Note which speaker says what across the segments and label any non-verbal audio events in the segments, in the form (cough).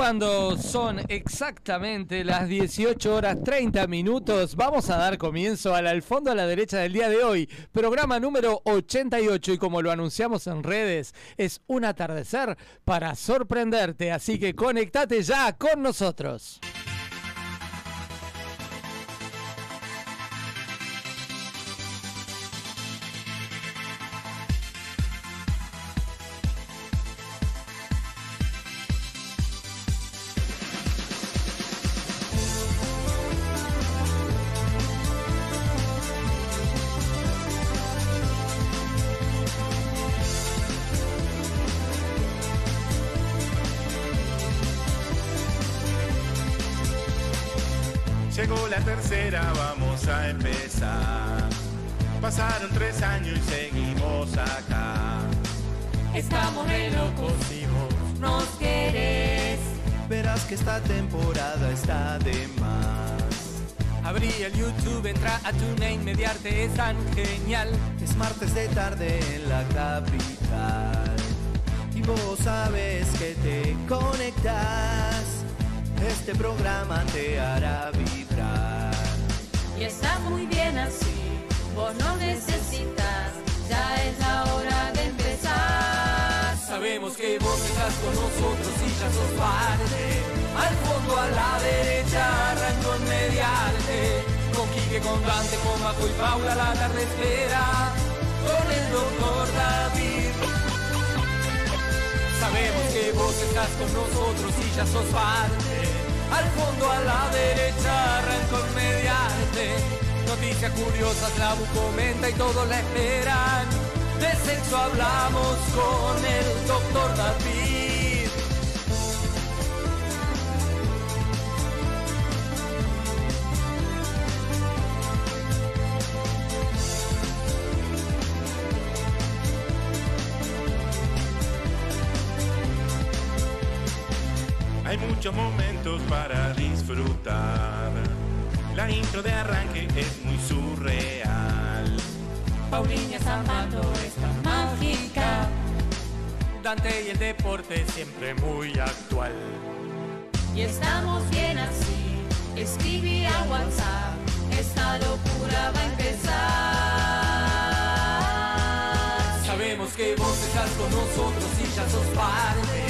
Speaker 1: Cuando son exactamente las 18 horas 30 minutos, vamos a dar comienzo al al fondo a la derecha del día de hoy, programa número 88 y como lo anunciamos en redes, es un atardecer para sorprenderte, así que conectate ya con nosotros.
Speaker 2: Martes de tarde en la capital. Y vos sabes que te conectas. Este programa te hará vibrar.
Speaker 3: Y está muy bien así, vos no necesitas, ya es la hora de empezar.
Speaker 1: Sabemos que vos estás con nosotros y ya sos parte. Al fondo a la derecha arrancó en mediarte. Con Quique, con Dante, con Majo y Paula la tarde espera. Sabemos que vos estás con nosotros y ya sos parte. Al fondo a la derecha arrancó en mediarte. Noticias curiosas, la comenta y todos la esperan. De sexo hablamos con el doctor David.
Speaker 4: La intro de arranque es muy surreal.
Speaker 3: Pauliña Zamando está mágica.
Speaker 1: Dante y el deporte siempre muy actual.
Speaker 3: Y estamos bien así. Escribí a WhatsApp. Esta locura va a empezar.
Speaker 1: Sabemos que vos estás con nosotros y ya sos parte.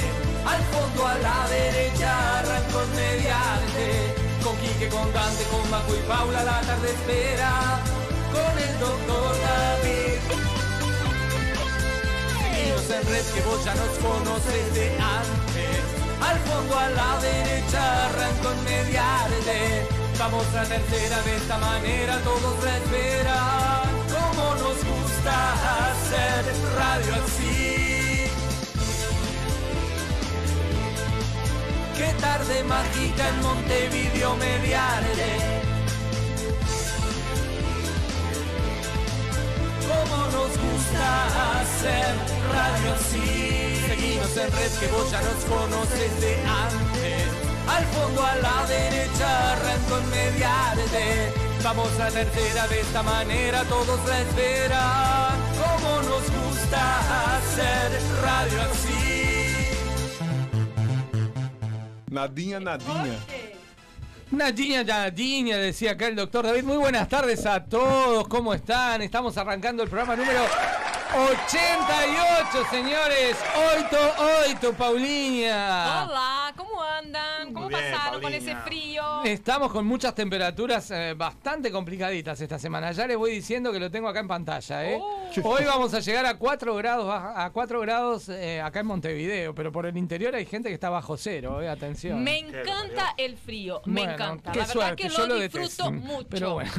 Speaker 1: Al fondo a la derecha arrancó mediante. Con Quique, con Dante, con Majo y Paula la tarde espera. Con el doctor David. Seguimos en red que vos ya nos conoces de antes. Al fondo a la derecha arrancó en mediante. Vamos a tercera de esta manera, todos la esperan. Como nos gusta hacer radio así. Qué tarde mágica en Montevideo mediarte. Como nos gusta hacer radio así. Seguimos en red que vos ya nos conoces de antes. Al fondo a la derecha arrancó en mediarte. Vamos a tercera de esta manera, todos la esperan. Como nos gusta hacer radio así.
Speaker 5: Nadinha, nadinha.
Speaker 1: Nadinha, Nadinha, decía acá el doctor David. Muy buenas tardes a todos, ¿cómo están? Estamos arrancando el programa número 88, señores. Oito, oito, Paulinha.
Speaker 6: Hola, ¿cómo andan? ¿Cómo
Speaker 4: bien,
Speaker 6: pasaron con ese frío?
Speaker 1: Estamos con muchas temperaturas eh, bastante complicaditas esta semana. Ya les voy diciendo que lo tengo acá en pantalla. ¿eh?
Speaker 6: Oh.
Speaker 1: Hoy vamos a llegar a 4 grados, baja- a 4 grados eh, acá en Montevideo, pero por el interior hay gente que está bajo cero. Eh, atención.
Speaker 6: Me encanta el frío, me
Speaker 1: Bueno,
Speaker 6: encanta.
Speaker 1: Qué
Speaker 6: La verdad
Speaker 1: suerte,
Speaker 6: que
Speaker 1: yo
Speaker 6: lo
Speaker 1: lo
Speaker 6: disfruto
Speaker 1: detesto. (laughs)
Speaker 6: mucho.
Speaker 1: Pero bueno.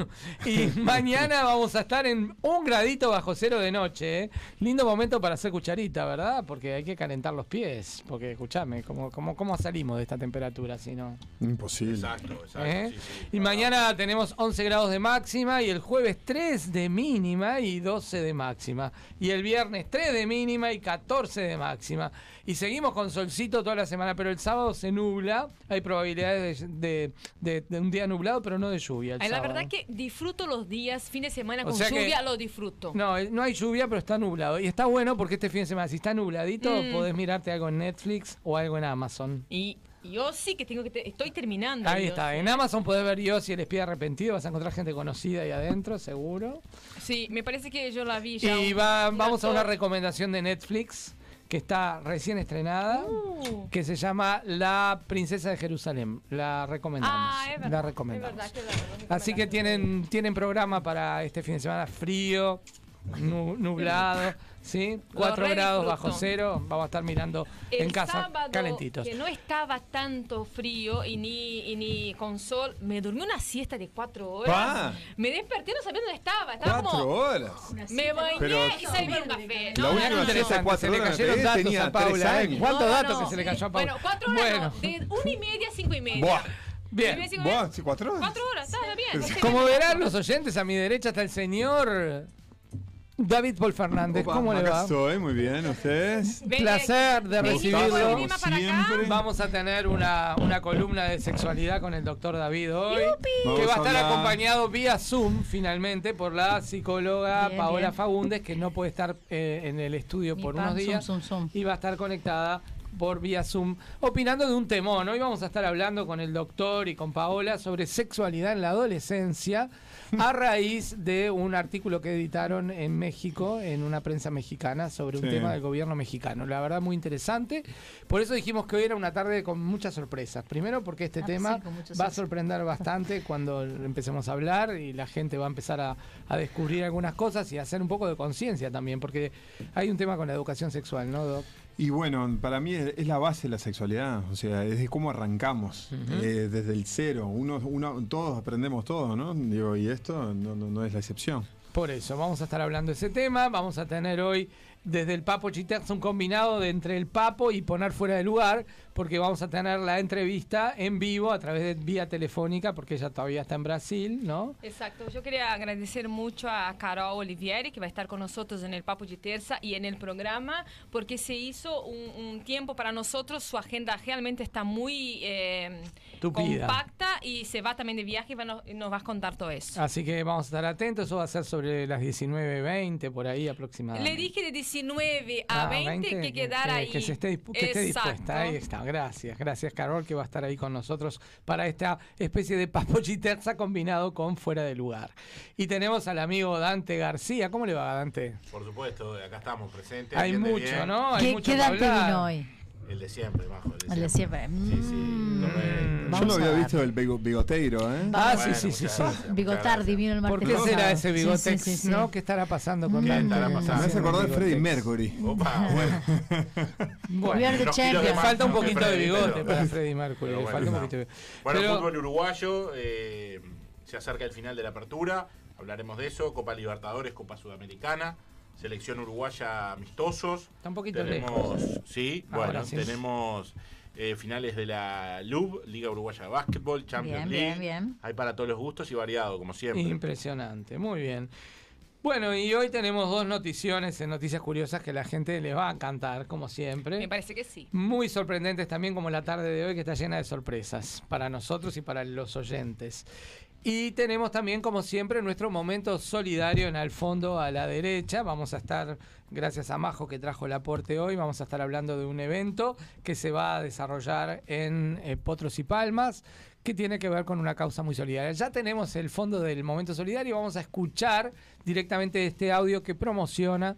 Speaker 1: Y (laughs) mañana vamos a estar en un gradito bajo cero de noche. ¿eh? Lindo momento para hacer cucharita, ¿verdad? Porque hay que calentar los pies. Porque escuchame, ¿cómo, cómo, cómo salimos de esta temperatura si no?
Speaker 5: Imposible.
Speaker 4: Exacto, exacto.
Speaker 1: ¿eh?
Speaker 4: sí, sí.
Speaker 1: Y mañana tenemos 11 grados de máxima y el jueves 3 de mínima y 12 de máxima. Y el viernes 3 de mínima y 14 de máxima. Y seguimos con solcito toda la semana, pero el sábado se nubla. Hay probabilidades de, de- de- de un día nublado, pero no de lluvia. el
Speaker 6: Ay, la
Speaker 1: sábado.
Speaker 6: verdad que disfruto los días, fin de semana
Speaker 1: O
Speaker 6: con
Speaker 1: que-
Speaker 6: lluvia, lo disfruto.
Speaker 1: No, eh, no hay lluvia, pero está nublado. Y está bueno porque este fin de semana, si está nubladito,
Speaker 6: Mm.
Speaker 1: podés mirarte algo en Netflix o algo en Amazon.
Speaker 6: Y yo sí que tengo que... te- estoy terminando.
Speaker 1: Ahí está. En Amazon podés ver yo si el espía arrepentido. Vas a encontrar gente conocida ahí adentro, seguro.
Speaker 6: Sí, me parece que yo la vi ya.
Speaker 1: Y va, vamos a una recomendación de Netflix que está recién estrenada,
Speaker 6: Uh.
Speaker 1: que se llama La Princesa de Jerusalén. La recomendamos.
Speaker 6: Ah, es verdad.
Speaker 1: la
Speaker 6: es
Speaker 1: recomendamos.
Speaker 6: verdad que la- la
Speaker 1: Así que tienen, tienen programa para este fin de semana frío, nublado, ¿sí? 4
Speaker 6: re
Speaker 1: grados bajo cero. Vamos a estar mirando
Speaker 6: El
Speaker 1: en casa
Speaker 6: sábado,
Speaker 1: calentitos.
Speaker 6: que no estaba tanto frío y ni, y ni con sol, me dormí una siesta de cuatro horas.
Speaker 5: Pa.
Speaker 6: Me desperté, no sabía dónde estaba. Estaba
Speaker 5: Cuatro
Speaker 6: como...
Speaker 5: horas.
Speaker 6: Me bañé
Speaker 5: Pero-
Speaker 6: y salí por un café.
Speaker 5: La
Speaker 6: No,
Speaker 5: última
Speaker 6: no, no,
Speaker 5: siesta
Speaker 6: no.
Speaker 5: Cuatro
Speaker 1: se le
Speaker 5: horas
Speaker 1: cayeron
Speaker 5: me
Speaker 1: datos
Speaker 5: tenía
Speaker 1: a Paula. ¿eh? ¿Cuántos
Speaker 6: No, no,
Speaker 1: datos
Speaker 6: no.
Speaker 1: que se le cayó a Paula?
Speaker 6: Bueno, cuatro horas
Speaker 1: Bueno,
Speaker 6: no, de una y media a cinco y media.
Speaker 5: Buah.
Speaker 1: bien.
Speaker 5: ¿sí, ¿Cuatro horas?
Speaker 6: Cuatro horas, está bien.
Speaker 1: Como verán los oyentes, a mi derecha está el señor David Paul Fernández.
Speaker 5: Opa,
Speaker 1: ¿Cómo le va?
Speaker 5: estoy, muy bien, ¿ustedes?
Speaker 1: Placer de recibirlo. Vamos a tener una, una columna de sexualidad con el doctor David hoy,
Speaker 5: Vamos
Speaker 1: que va a estar
Speaker 5: hablar.
Speaker 1: acompañado vía Zoom finalmente por la psicóloga
Speaker 7: Bien,
Speaker 1: Paola
Speaker 7: bien.
Speaker 1: Fagundes, que no puede estar eh, en el estudio
Speaker 7: Mi
Speaker 1: por
Speaker 7: pan,
Speaker 1: unos
Speaker 7: zoom,
Speaker 1: días
Speaker 7: zoom, zoom.
Speaker 1: y va a estar conectada por vía Zoom, opinando de un temón. Hoy vamos a estar hablando con el doctor y con Paola sobre sexualidad en la adolescencia a raíz de un artículo que editaron en México, en una prensa mexicana, sobre un
Speaker 5: Sí.
Speaker 1: tema del gobierno mexicano. La verdad, muy interesante. Por eso dijimos que hoy era una tarde con muchas sorpresas. Primero, porque este
Speaker 7: Ah,
Speaker 1: tema
Speaker 7: sí,
Speaker 1: va a sorprender bastante (laughs) cuando empecemos a hablar y la gente va a empezar a, a descubrir algunas cosas y a hacer un poco de conciencia también, porque hay un tema con la educación sexual, ¿no, Doc?
Speaker 5: Y bueno, para mí es es la base de la sexualidad, o sea, es de cómo arrancamos, eh, desde el cero. Uno, uno, todos aprendemos todo, ¿no? Digo, y esto no, no, no es la excepción.
Speaker 1: Por eso, vamos a estar hablando de ese tema. Vamos a tener hoy desde el Papo Chiterza un combinado de entre el Papo y poner fuera de lugar, porque vamos a tener la entrevista en vivo a través de vía telefónica, porque ella todavía está en Brasil, ¿no?
Speaker 6: Exacto, yo quería agradecer mucho a Carol Olivieri que va a estar con nosotros en el Papo de Terza y en el programa porque se hizo un, un tiempo para nosotros, su agenda realmente está muy eh, compacta y se va también de viaje y va- nos, nos va a contar todo eso.
Speaker 1: Así que vamos a estar atentos, eso va a ser sobre las 19.20, por ahí aproximadamente.
Speaker 6: Le dije de 19 a
Speaker 1: Ah,
Speaker 6: 20, que quedar
Speaker 1: que,
Speaker 6: ahí.
Speaker 1: que se esté, que esté dispuesta. Ahí está. Gracias. Gracias, Carol, que va a estar ahí con nosotros para esta especie de papo chiterza combinado con fuera de lugar. Y tenemos al amigo Dante García. ¿Cómo le va, Dante?
Speaker 4: Por supuesto, acá estamos presentes.
Speaker 1: Hay mucho,
Speaker 4: bien.
Speaker 1: ¿no? Hay
Speaker 7: ¿Qué,
Speaker 1: mucho
Speaker 7: qué Dante
Speaker 1: hablar.
Speaker 7: vino hoy?
Speaker 4: El de siempre, Majo. El de
Speaker 7: El de siempre.
Speaker 4: Sí, sí,
Speaker 7: Mm.
Speaker 4: correcto.
Speaker 5: Yo
Speaker 7: a
Speaker 5: había visto el bigo- bigoteiro, ¿eh?
Speaker 1: Ah,
Speaker 4: Bueno,
Speaker 1: sí, sí, sí,
Speaker 7: Bigotardi vino el
Speaker 1: ¿Por
Speaker 7: martes
Speaker 1: qué será ese
Speaker 7: Sí,
Speaker 1: bigotex,
Speaker 7: sí, sí, sí.
Speaker 1: no? ¿Qué estará pasando con
Speaker 7: ¿Qué
Speaker 4: estará pasando?
Speaker 5: Me hace acordar de Freddie. Mercury.
Speaker 4: Opa, (laughs) bueno.
Speaker 1: Bueno,
Speaker 7: champions.
Speaker 1: le
Speaker 4: más,
Speaker 1: falta un
Speaker 4: ¿no?
Speaker 1: poquito de bigote para Freddie Mercury. Le
Speaker 4: bueno,
Speaker 1: falta un
Speaker 4: no.
Speaker 1: poquito de
Speaker 4: Bueno,
Speaker 1: Pero-
Speaker 4: fútbol uruguayo, eh, se acerca el final de la apertura, hablaremos de eso, Copa Libertadores, Copa Sudamericana, selección uruguaya amistosos.
Speaker 1: Está un poquito
Speaker 4: tenemos,
Speaker 1: lejos.
Speaker 4: Sí,
Speaker 1: Ahora
Speaker 4: bueno, tenemos eh, finales de la LUB, Liga Uruguaya de Básquetbol, Champions
Speaker 7: Bien,
Speaker 4: League.
Speaker 7: bien, bien.
Speaker 4: Hay para todos los gustos y variado, como siempre.
Speaker 1: Impresionante, muy bien. Bueno, y hoy tenemos dos noticiones en Noticias Curiosas que la gente le va a encantar, como siempre.
Speaker 6: Me parece que sí.
Speaker 1: Muy sorprendentes también como la tarde de hoy que está llena de sorpresas para nosotros y para los oyentes. Y tenemos también, como siempre, nuestro momento solidario en al fondo a la derecha. Vamos a estar, gracias a Majo que trajo el aporte hoy, vamos a estar hablando de un evento que se va a desarrollar en eh, Potros y Palmas, que tiene que ver con una causa muy solidaria. Ya tenemos el fondo del momento solidario, vamos a escuchar directamente este audio que promociona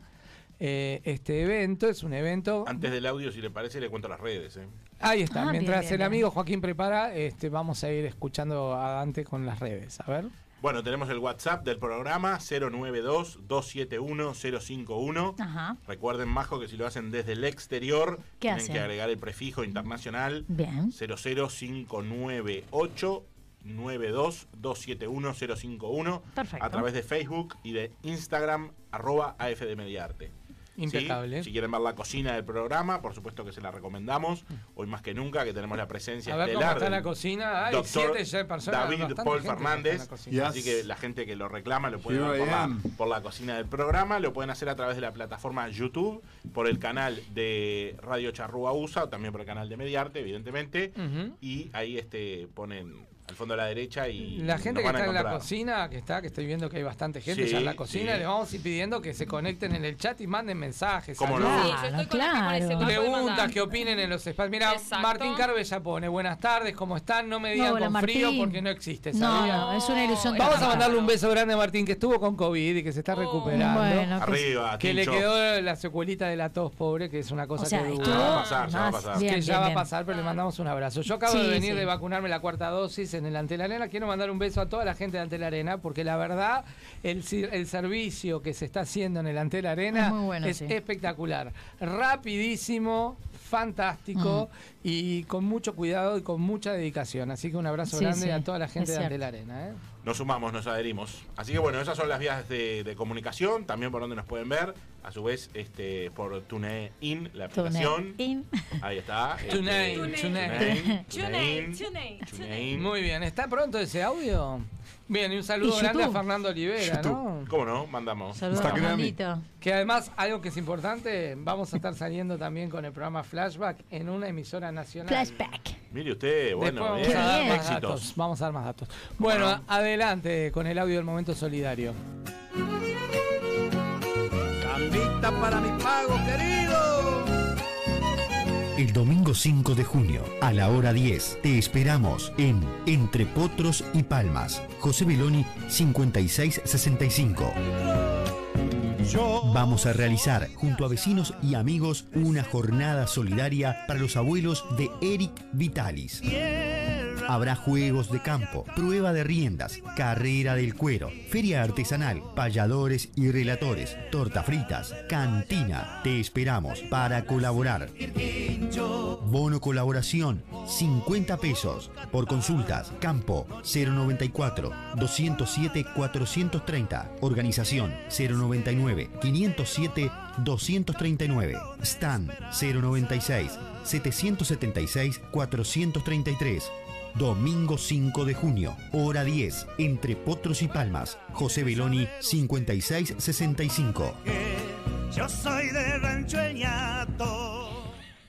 Speaker 1: eh, este evento. Es un evento
Speaker 4: Antes del audio, si le parece, le cuento las redes. ¿eh?
Speaker 1: Ahí está.
Speaker 7: Ah,
Speaker 1: Mientras
Speaker 7: bien,
Speaker 1: el
Speaker 7: bien.
Speaker 1: amigo Joaquín prepara, este, vamos a ir escuchando a Dante con las redes. A ver.
Speaker 4: Bueno, tenemos el WhatsApp del programa 092-271-051.
Speaker 7: Ajá.
Speaker 4: Recuerden, Majo, que si lo hacen desde el exterior,
Speaker 7: ¿Qué
Speaker 4: tienen
Speaker 7: hacen?
Speaker 4: que agregar el prefijo internacional
Speaker 7: Bien.
Speaker 4: 00598 92271 051
Speaker 7: Perfecto.
Speaker 4: a través de Facebook y de Instagram arroba AFD Mediarte.
Speaker 1: Impecable.
Speaker 4: Si quieren ver la cocina del programa, por supuesto que se la recomendamos. Hoy más que nunca que tenemos la presencia
Speaker 1: A ver cómo
Speaker 4: estelar
Speaker 1: está la cocina. Hay
Speaker 4: doctor
Speaker 1: siete ya personas.
Speaker 4: David Paul Fernández. Así que la gente que lo reclama lo puede
Speaker 5: Here
Speaker 4: ver por la,
Speaker 5: am.
Speaker 4: por la cocina del programa. Lo pueden hacer a través de la plataforma YouTube, por el canal de Radio Charrúa USA, o también por el canal de Mediarte, evidentemente. Y ahí este ponen al fondo a la derecha y
Speaker 1: La gente
Speaker 4: nos
Speaker 1: que está en la cocina, que está, que estoy viendo que hay bastante gente
Speaker 4: Sí,
Speaker 1: ya en la cocina,
Speaker 4: sí.
Speaker 1: le vamos a ir pidiendo que se conecten en el chat y manden mensajes.
Speaker 4: ¿Cómo no?
Speaker 6: Sí, yo estoy con
Speaker 7: claro.
Speaker 1: Preguntas que opinen en los espacios. Mira,
Speaker 6: Exacto.
Speaker 1: Martín Carve ya pone, buenas tardes, ¿cómo están? No me digan
Speaker 7: hola,
Speaker 1: con frío
Speaker 7: Martín.
Speaker 1: porque no existe,
Speaker 7: No,
Speaker 1: ¿sabía?
Speaker 7: no, es una ilusión.
Speaker 1: Vamos a mandarle un beso grande a Martín que estuvo con COVID y que se está
Speaker 6: Oh.
Speaker 1: recuperando.
Speaker 7: Bueno, que-
Speaker 4: Arriba,
Speaker 1: que le quedó la secuelita de la tos, pobre, que es una cosa
Speaker 7: O sea,
Speaker 1: que dura.
Speaker 4: Ya va a pasar, ya va a pasar.
Speaker 7: bien,
Speaker 1: que ya va a pasar, pero le mandamos un abrazo. Yo acabo de venir de vacunarme la cuarta dosis en el Antel Arena. Quiero mandar un beso a toda la gente de Antel Arena, porque la verdad, el, el servicio que se está haciendo en el Antel Arena
Speaker 7: Es muy bueno,
Speaker 1: es
Speaker 7: sí.
Speaker 1: espectacular. Rapidísimo, fantástico y con mucho cuidado y con mucha dedicación. Así que un abrazo
Speaker 7: Sí,
Speaker 1: grande
Speaker 7: sí,
Speaker 1: a toda la gente de Antel. Arena. ¿eh?
Speaker 4: Nos sumamos, nos adherimos. Así que bueno, esas son las vías de, de comunicación, también por donde nos pueden ver. A su vez, este, por TuneIn, la aplicación.
Speaker 7: In.
Speaker 4: Ahí está. este,
Speaker 1: TuneIn,
Speaker 4: TuneIn,
Speaker 1: TuneIn.
Speaker 4: TuneIn,
Speaker 6: TuneIn,
Speaker 4: TuneIn.
Speaker 1: Muy bien, ¿está pronto ese audio? Bien, y un saludo
Speaker 7: Y
Speaker 1: grande a. Fernando Olivera, ¿no?
Speaker 4: ¿Cómo no? Mandamos.
Speaker 7: Saludos a.
Speaker 1: Que además, algo que es importante, vamos a estar saliendo también con el programa Flashback en una emisora nacional.
Speaker 7: Flashback.
Speaker 4: Mire usted, bueno,
Speaker 1: Después vamos
Speaker 4: bien,
Speaker 1: a dar más
Speaker 4: éxitos.
Speaker 1: datos. Vamos a dar más datos. Bueno,
Speaker 4: Bueno.
Speaker 1: adelante con el audio del momento solidario.
Speaker 2: Gambita para mi pago, querido.
Speaker 8: El domingo 5 de junio, a la hora 10, te esperamos en Entre Potros y Palmas. José Beloni, 5665. Vamos a realizar, junto a vecinos y amigos, una jornada solidaria para los abuelos de Eric Vitalis. Habrá juegos de campo, prueba de riendas, carrera del cuero, feria artesanal, payadores y relatores, torta fritas, cantina. Te esperamos para colaborar. Bono colaboración, 50 pesos. Por consultas, campo 094 207 430. Organización 099 507 239. Stand 096 776 433. Domingo 5 de junio, hora 10, entre Potros y Palmas. José Beloni, 5665.
Speaker 2: Yo soy de Rancho El Ñato.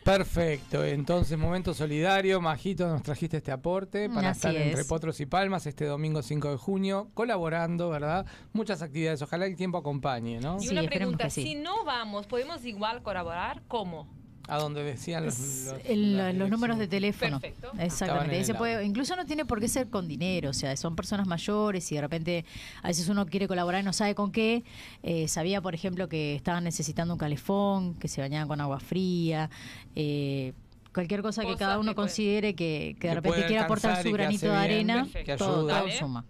Speaker 1: Perfecto, entonces momento solidario, Majito, nos trajiste este aporte para
Speaker 7: Así
Speaker 1: estar entre
Speaker 7: es.
Speaker 1: Potros y Palmas este domingo 5 de junio, colaborando, ¿verdad? Muchas actividades, ojalá el tiempo acompañe, ¿no?
Speaker 6: Y una pregunta,
Speaker 7: sí.
Speaker 6: si no vamos, ¿podemos igual colaborar? ¿Cómo?
Speaker 1: A donde decían los, los-
Speaker 7: el- los números de teléfono.
Speaker 6: Perfecto.
Speaker 7: Exactamente. Se puede, incluso no tiene por qué ser con dinero, o sea, son personas mayores y de repente a veces uno quiere colaborar y no sabe con qué. Eh, sabía, por ejemplo, que estaban necesitando un calefón, que se bañaban con agua fría. eh, cualquier cosa que cada uno
Speaker 6: que puede-
Speaker 7: considere que, de repente quiera aportar su granito de arena, todo, suma.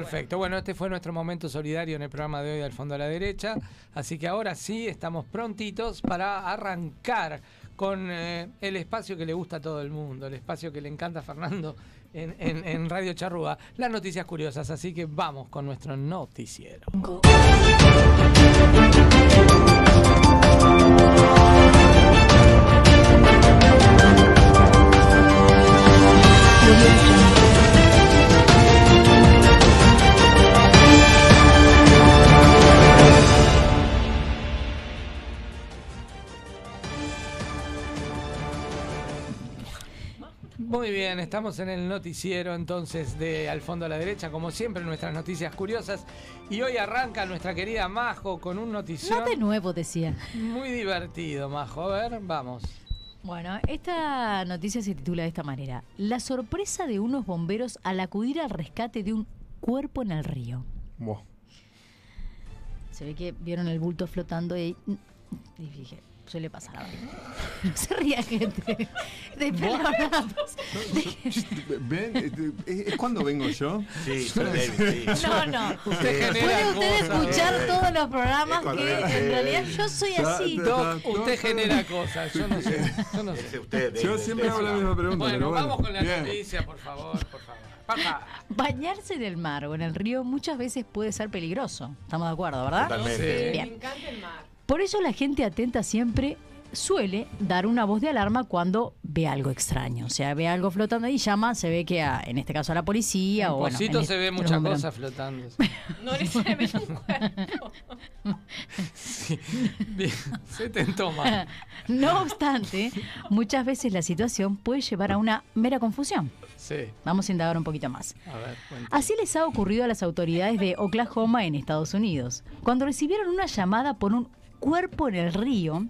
Speaker 1: Perfecto, bueno, este fue nuestro momento solidario en el programa de hoy del Fondo a la Derecha, así que ahora sí estamos prontitos para arrancar con eh, el espacio que le gusta a todo el mundo, el espacio que le encanta a Fernando en, en- en Radio Charrúa, las noticias curiosas, así que vamos con nuestro noticiero. Muy bien, estamos en el noticiero entonces de Al Fondo a la Derecha, como siempre, nuestras noticias curiosas. Y hoy arranca nuestra querida Majo con un notición
Speaker 7: No de nuevo, decía.
Speaker 1: muy divertido, Majo. A ver, vamos.
Speaker 7: Bueno, esta noticia se titula de esta manera. La sorpresa de unos bomberos al acudir al rescate de un cuerpo en el río.
Speaker 5: Buah.
Speaker 7: Se ve que vieron el bulto flotando y, y dije, suele pasar ahora. (laughs) No se ría gente. (laughs) De pelonados. (laughs)
Speaker 5: ¿Ven? Eh, ¿Es, es cuando vengo yo?
Speaker 4: Sí.
Speaker 7: No, no.
Speaker 1: Usted genera
Speaker 7: Puede usted
Speaker 1: cosas.
Speaker 7: escuchar todos los programas que en realidad yo soy así.
Speaker 1: usted genera cosas, yo no sé. Yo no sé.
Speaker 4: usted,
Speaker 5: Yo siempre hago la misma pregunta.
Speaker 1: Bueno, vamos con la
Speaker 5: Bien.
Speaker 1: noticia, por favor, por favor. Papá.
Speaker 7: Bañarse en el mar o en el río muchas veces puede ser peligroso. Estamos de acuerdo, ¿verdad?
Speaker 4: Totalmente.
Speaker 6: Me encanta el mar.
Speaker 7: Por eso la gente atenta siempre suele dar una voz de alarma cuando ve algo extraño. O sea, ve algo flotando y llama, se ve que a- en este caso a la policía
Speaker 1: En
Speaker 7: o bueno, en
Speaker 1: se ve muchas cosas flotando.
Speaker 6: No necesariamente un cuerpo.
Speaker 1: Sí. Bien, se tentó mal. (laughs)
Speaker 7: No obstante, muchas veces la situación puede llevar a una mera confusión.
Speaker 1: Sí.
Speaker 7: Vamos a indagar un poquito más.
Speaker 1: A ver.
Speaker 7: Así les ha ocurrido a las autoridades de Oklahoma en Estados Unidos, cuando recibieron una llamada por un cuerpo en el río,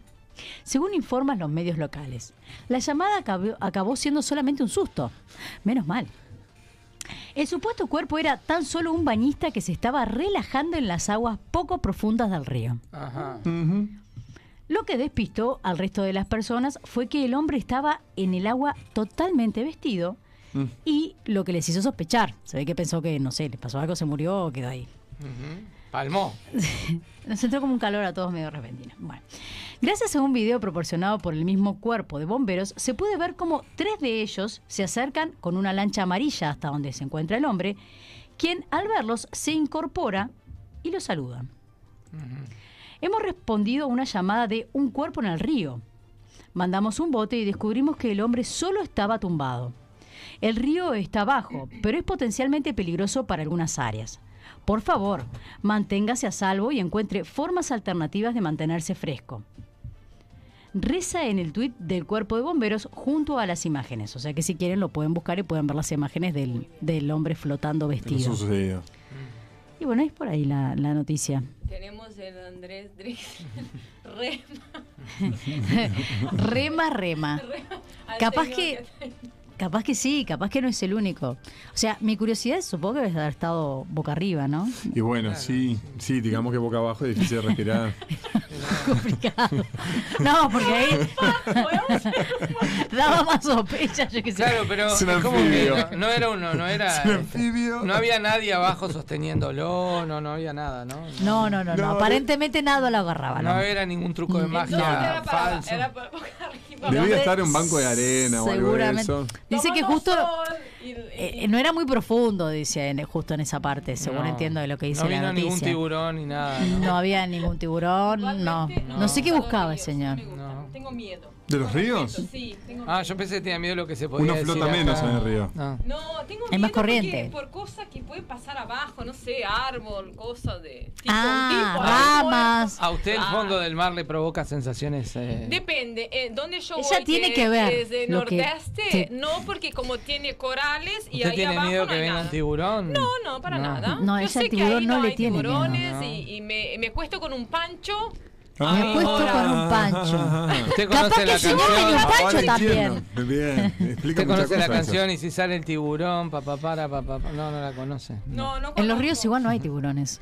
Speaker 7: según informan los medios locales. La llamada acabó, acabó siendo solamente un susto. Menos mal. El supuesto cuerpo era tan solo un bañista que se estaba relajando en las aguas poco profundas del río.
Speaker 1: Ajá.
Speaker 7: Lo que despistó al resto de las personas fue que el hombre estaba en el agua totalmente vestido y lo que les hizo sospechar. Se ve que pensó que, no sé, le pasó algo, se murió o quedó ahí.
Speaker 1: Palmó. (laughs)
Speaker 7: Nos entró como un calor a todos medio repentino. Bueno, gracias a un video proporcionado por el mismo cuerpo de bomberos, se puede ver cómo tres de ellos se acercan con una lancha amarilla hasta donde se encuentra el hombre, quien al verlos se incorpora y los saluda. Hemos respondido a una llamada de un cuerpo en el río. Mandamos un bote y descubrimos que el hombre solo estaba tumbado. El río está bajo, pero es potencialmente peligroso para algunas áreas. Por favor, manténgase a salvo y encuentre formas alternativas de mantenerse fresco. Reza en el tuit del cuerpo de bomberos junto a las imágenes. O sea que si quieren lo pueden buscar y pueden ver las imágenes del, del hombre flotando
Speaker 5: Eso
Speaker 7: vestido.
Speaker 5: sucedió.
Speaker 7: Y bueno, es por ahí la, la noticia.
Speaker 6: Tenemos el Andrés Drix. (laughs) Rema.
Speaker 7: Rema, rema.
Speaker 6: Al
Speaker 7: Capaz que-. Capaz que sí, capaz que no es el único. O sea, mi curiosidad es, supongo que debe haber estado boca arriba, ¿no?
Speaker 5: Y bueno, sí, sí, digamos que boca abajo es difícil de respirar. (laughs)
Speaker 7: Complicado. No, porque ahí (laughs) daba más sospecha, yo qué sé.
Speaker 1: Claro, pero
Speaker 5: Es
Speaker 1: como que no, no era uno, no era. No había nadie abajo sosteniéndolo, no, no había nada, ¿no?
Speaker 7: No, no, no, no.
Speaker 5: No,
Speaker 7: Aparentemente nada lo agarraba,
Speaker 1: No
Speaker 7: ¿no?
Speaker 1: era ningún truco de magia
Speaker 6: era para,
Speaker 1: falso.
Speaker 6: era para boca arriba.
Speaker 5: Debía estar en un banco de arena o algo de
Speaker 7: Seguramente.
Speaker 5: eso.
Speaker 7: Dice que justo
Speaker 6: y-
Speaker 7: eh, no era muy profundo, dice, en- justo en esa parte, según
Speaker 1: No.
Speaker 7: entiendo de lo que dice
Speaker 1: No
Speaker 7: la noticia.
Speaker 1: ningún tiburón ni nada. ¿no?
Speaker 7: No había ningún tiburón, no. No sé qué buscaba el señor.
Speaker 6: Tengo miedo.
Speaker 5: ¿De los ríos?
Speaker 6: Sí, tengo
Speaker 1: Ah,
Speaker 6: miedo.
Speaker 1: yo pensé que tenía miedo de lo que se podía
Speaker 5: Uno
Speaker 1: decir
Speaker 5: flota menos
Speaker 1: acá.
Speaker 5: en el río.
Speaker 1: No.
Speaker 6: No, tengo
Speaker 7: Hay
Speaker 6: miedo
Speaker 7: más corriente.
Speaker 6: por cosas que pueden pasar abajo, no sé, árbol, cosas de tipo,
Speaker 7: Ah,
Speaker 6: tipo árbol.
Speaker 7: ramas.
Speaker 1: A usted el
Speaker 6: Ah.
Speaker 1: fondo del mar le provoca sensaciones. eh,
Speaker 6: Depende, eh, donde yo
Speaker 7: Ella
Speaker 6: voy,
Speaker 7: tiene que ver
Speaker 6: es de
Speaker 7: lo que-
Speaker 6: nordeste,
Speaker 7: sí.
Speaker 6: no porque como tiene corales y
Speaker 1: ¿Usted
Speaker 6: ahí
Speaker 1: tiene
Speaker 6: abajo
Speaker 1: miedo
Speaker 6: no
Speaker 1: que venga un tiburón?
Speaker 6: No, no, para
Speaker 1: No.
Speaker 6: nada.
Speaker 7: No,
Speaker 6: Yo
Speaker 7: ella
Speaker 6: sé
Speaker 7: al
Speaker 6: que
Speaker 7: tiburón
Speaker 6: ahí
Speaker 7: no
Speaker 6: no,
Speaker 7: le tiene miedo.
Speaker 6: tiburones y, y me, me cuesto con un pancho.
Speaker 7: Me he puesto con un pancho. (laughs)
Speaker 1: Usted conoce
Speaker 7: que
Speaker 1: la canción.
Speaker 7: un pancho también.
Speaker 5: Bien,
Speaker 1: Usted conoce la (laughs) canción y si sale el tiburón, papá para, papá. No, no la conoce.
Speaker 6: No, no
Speaker 7: En los ríos igual no hay tiburones.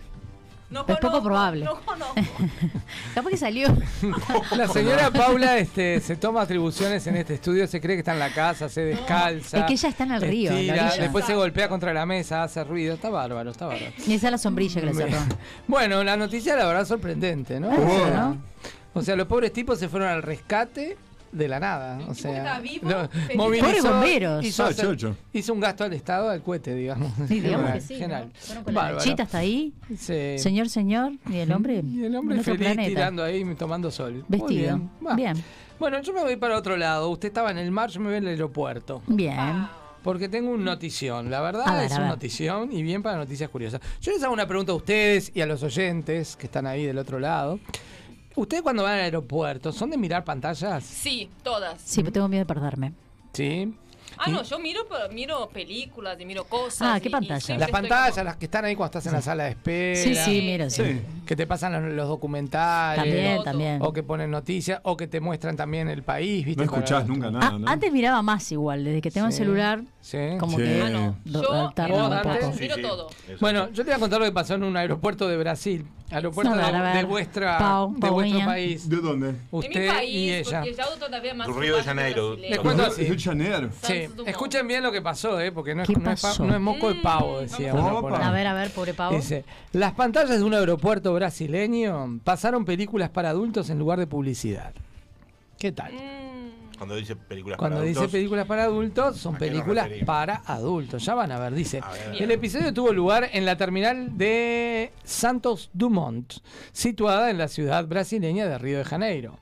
Speaker 6: No
Speaker 7: es poco probable.
Speaker 6: No conozco. (laughs)
Speaker 7: Capaz que salió. (laughs)
Speaker 1: La señora Paula este, se toma atribuciones en este estudio, se cree que está en la casa, se descalza.
Speaker 7: Es que ella está en el río, en la
Speaker 1: estira, después se golpea contra la mesa, hace ruido. Está bárbaro, está bárbaro.
Speaker 7: Y esa es la sombrilla que le cerró.
Speaker 1: Bueno, la noticia la verdad sorprendente, ¿no?
Speaker 7: Ah, ¿no?
Speaker 1: o sea, los pobres tipos se fueron al rescate de la nada. O sea,
Speaker 6: está vivo,
Speaker 1: movilizó,
Speaker 7: Pobres bomberos.
Speaker 1: Hizo,
Speaker 5: Ah,
Speaker 1: hacer- hizo un gasto al Estado al cohete, digamos.
Speaker 7: Sí, digamos
Speaker 1: Genial,
Speaker 7: que sí. ¿no? Fueron con la lanchita hasta ahí.
Speaker 1: Sí.
Speaker 7: Señor, señor. Y el hombre.
Speaker 1: Y el hombre feliz
Speaker 7: planeta.
Speaker 1: tirando ahí, tomando sol. Muy
Speaker 7: Vestido.
Speaker 1: bien. Bueno, yo me voy para otro lado. Usted estaba en el mar, yo me voy al aeropuerto.
Speaker 7: Bien.
Speaker 1: Porque tengo un notición. La verdad
Speaker 7: ver,
Speaker 1: es una notición y bien para noticias curiosas. Yo les hago una pregunta a ustedes y a los oyentes que están ahí del otro lado. ¿Ustedes cuando van al aeropuerto son de mirar pantallas?
Speaker 6: Sí, todas.
Speaker 7: Sí, pero tengo miedo de perderme.
Speaker 1: Sí.
Speaker 6: Ah, no, yo miro, pero miro películas y miro cosas.
Speaker 7: Ah, ¿qué pantalla?
Speaker 1: Las pantallas,
Speaker 6: como-
Speaker 1: las que están ahí cuando estás en la sala de espera.
Speaker 7: Sí, sí, miro, sí.
Speaker 5: Sí.
Speaker 1: Que te pasan los, los documentales.
Speaker 7: También, también.
Speaker 1: O que ponen noticias, o que te muestran también el país, ¿viste?
Speaker 5: No escuchás nunca
Speaker 7: Ah,
Speaker 5: nada, ¿no?
Speaker 7: Antes miraba más igual, desde que tengo el
Speaker 1: Sí.
Speaker 7: celular,
Speaker 1: Sí.
Speaker 7: como
Speaker 5: Sí.
Speaker 7: que
Speaker 6: Ah, no. Yo
Speaker 1: ¿Vos,
Speaker 7: un poco.
Speaker 6: miro todo.
Speaker 1: Bueno, yo te voy a contar lo que pasó en un aeropuerto de Brasil. Aeropuerto
Speaker 7: ver,
Speaker 1: de, de vuestra,
Speaker 7: Pau,
Speaker 1: de vuestro país.
Speaker 5: ¿De dónde?
Speaker 6: En mi
Speaker 1: Usted
Speaker 6: país,
Speaker 1: y ella.
Speaker 6: porque ya todavía más
Speaker 4: Do Río de Janeiro.
Speaker 1: Les cuento así.
Speaker 5: ¿Es de Janeiro?
Speaker 1: Sí, Escuchen bien lo que pasó, ¿eh? porque no es,
Speaker 7: ¿Qué
Speaker 1: no es pa-
Speaker 7: pasó?
Speaker 1: no es moco de pavo,
Speaker 6: Mm,
Speaker 1: decía
Speaker 5: vamos a
Speaker 1: uno por ahí.
Speaker 7: A ver, a ver, pobre pavo.
Speaker 1: Dice, las pantallas de un aeropuerto brasileño pasaron películas para adultos en lugar de publicidad. ¿Qué tal?
Speaker 6: Mm,
Speaker 4: Cuando dice películas
Speaker 1: Cuando
Speaker 4: para
Speaker 1: dice
Speaker 4: adultos.
Speaker 1: películas para adultos, son
Speaker 4: ¿A qué nos
Speaker 1: películas para adultos. Ya van a ver, dice.
Speaker 4: A ver.
Speaker 1: El episodio tuvo lugar en la terminal de Santos Dumont, situada en la ciudad brasileña de Río de Janeiro.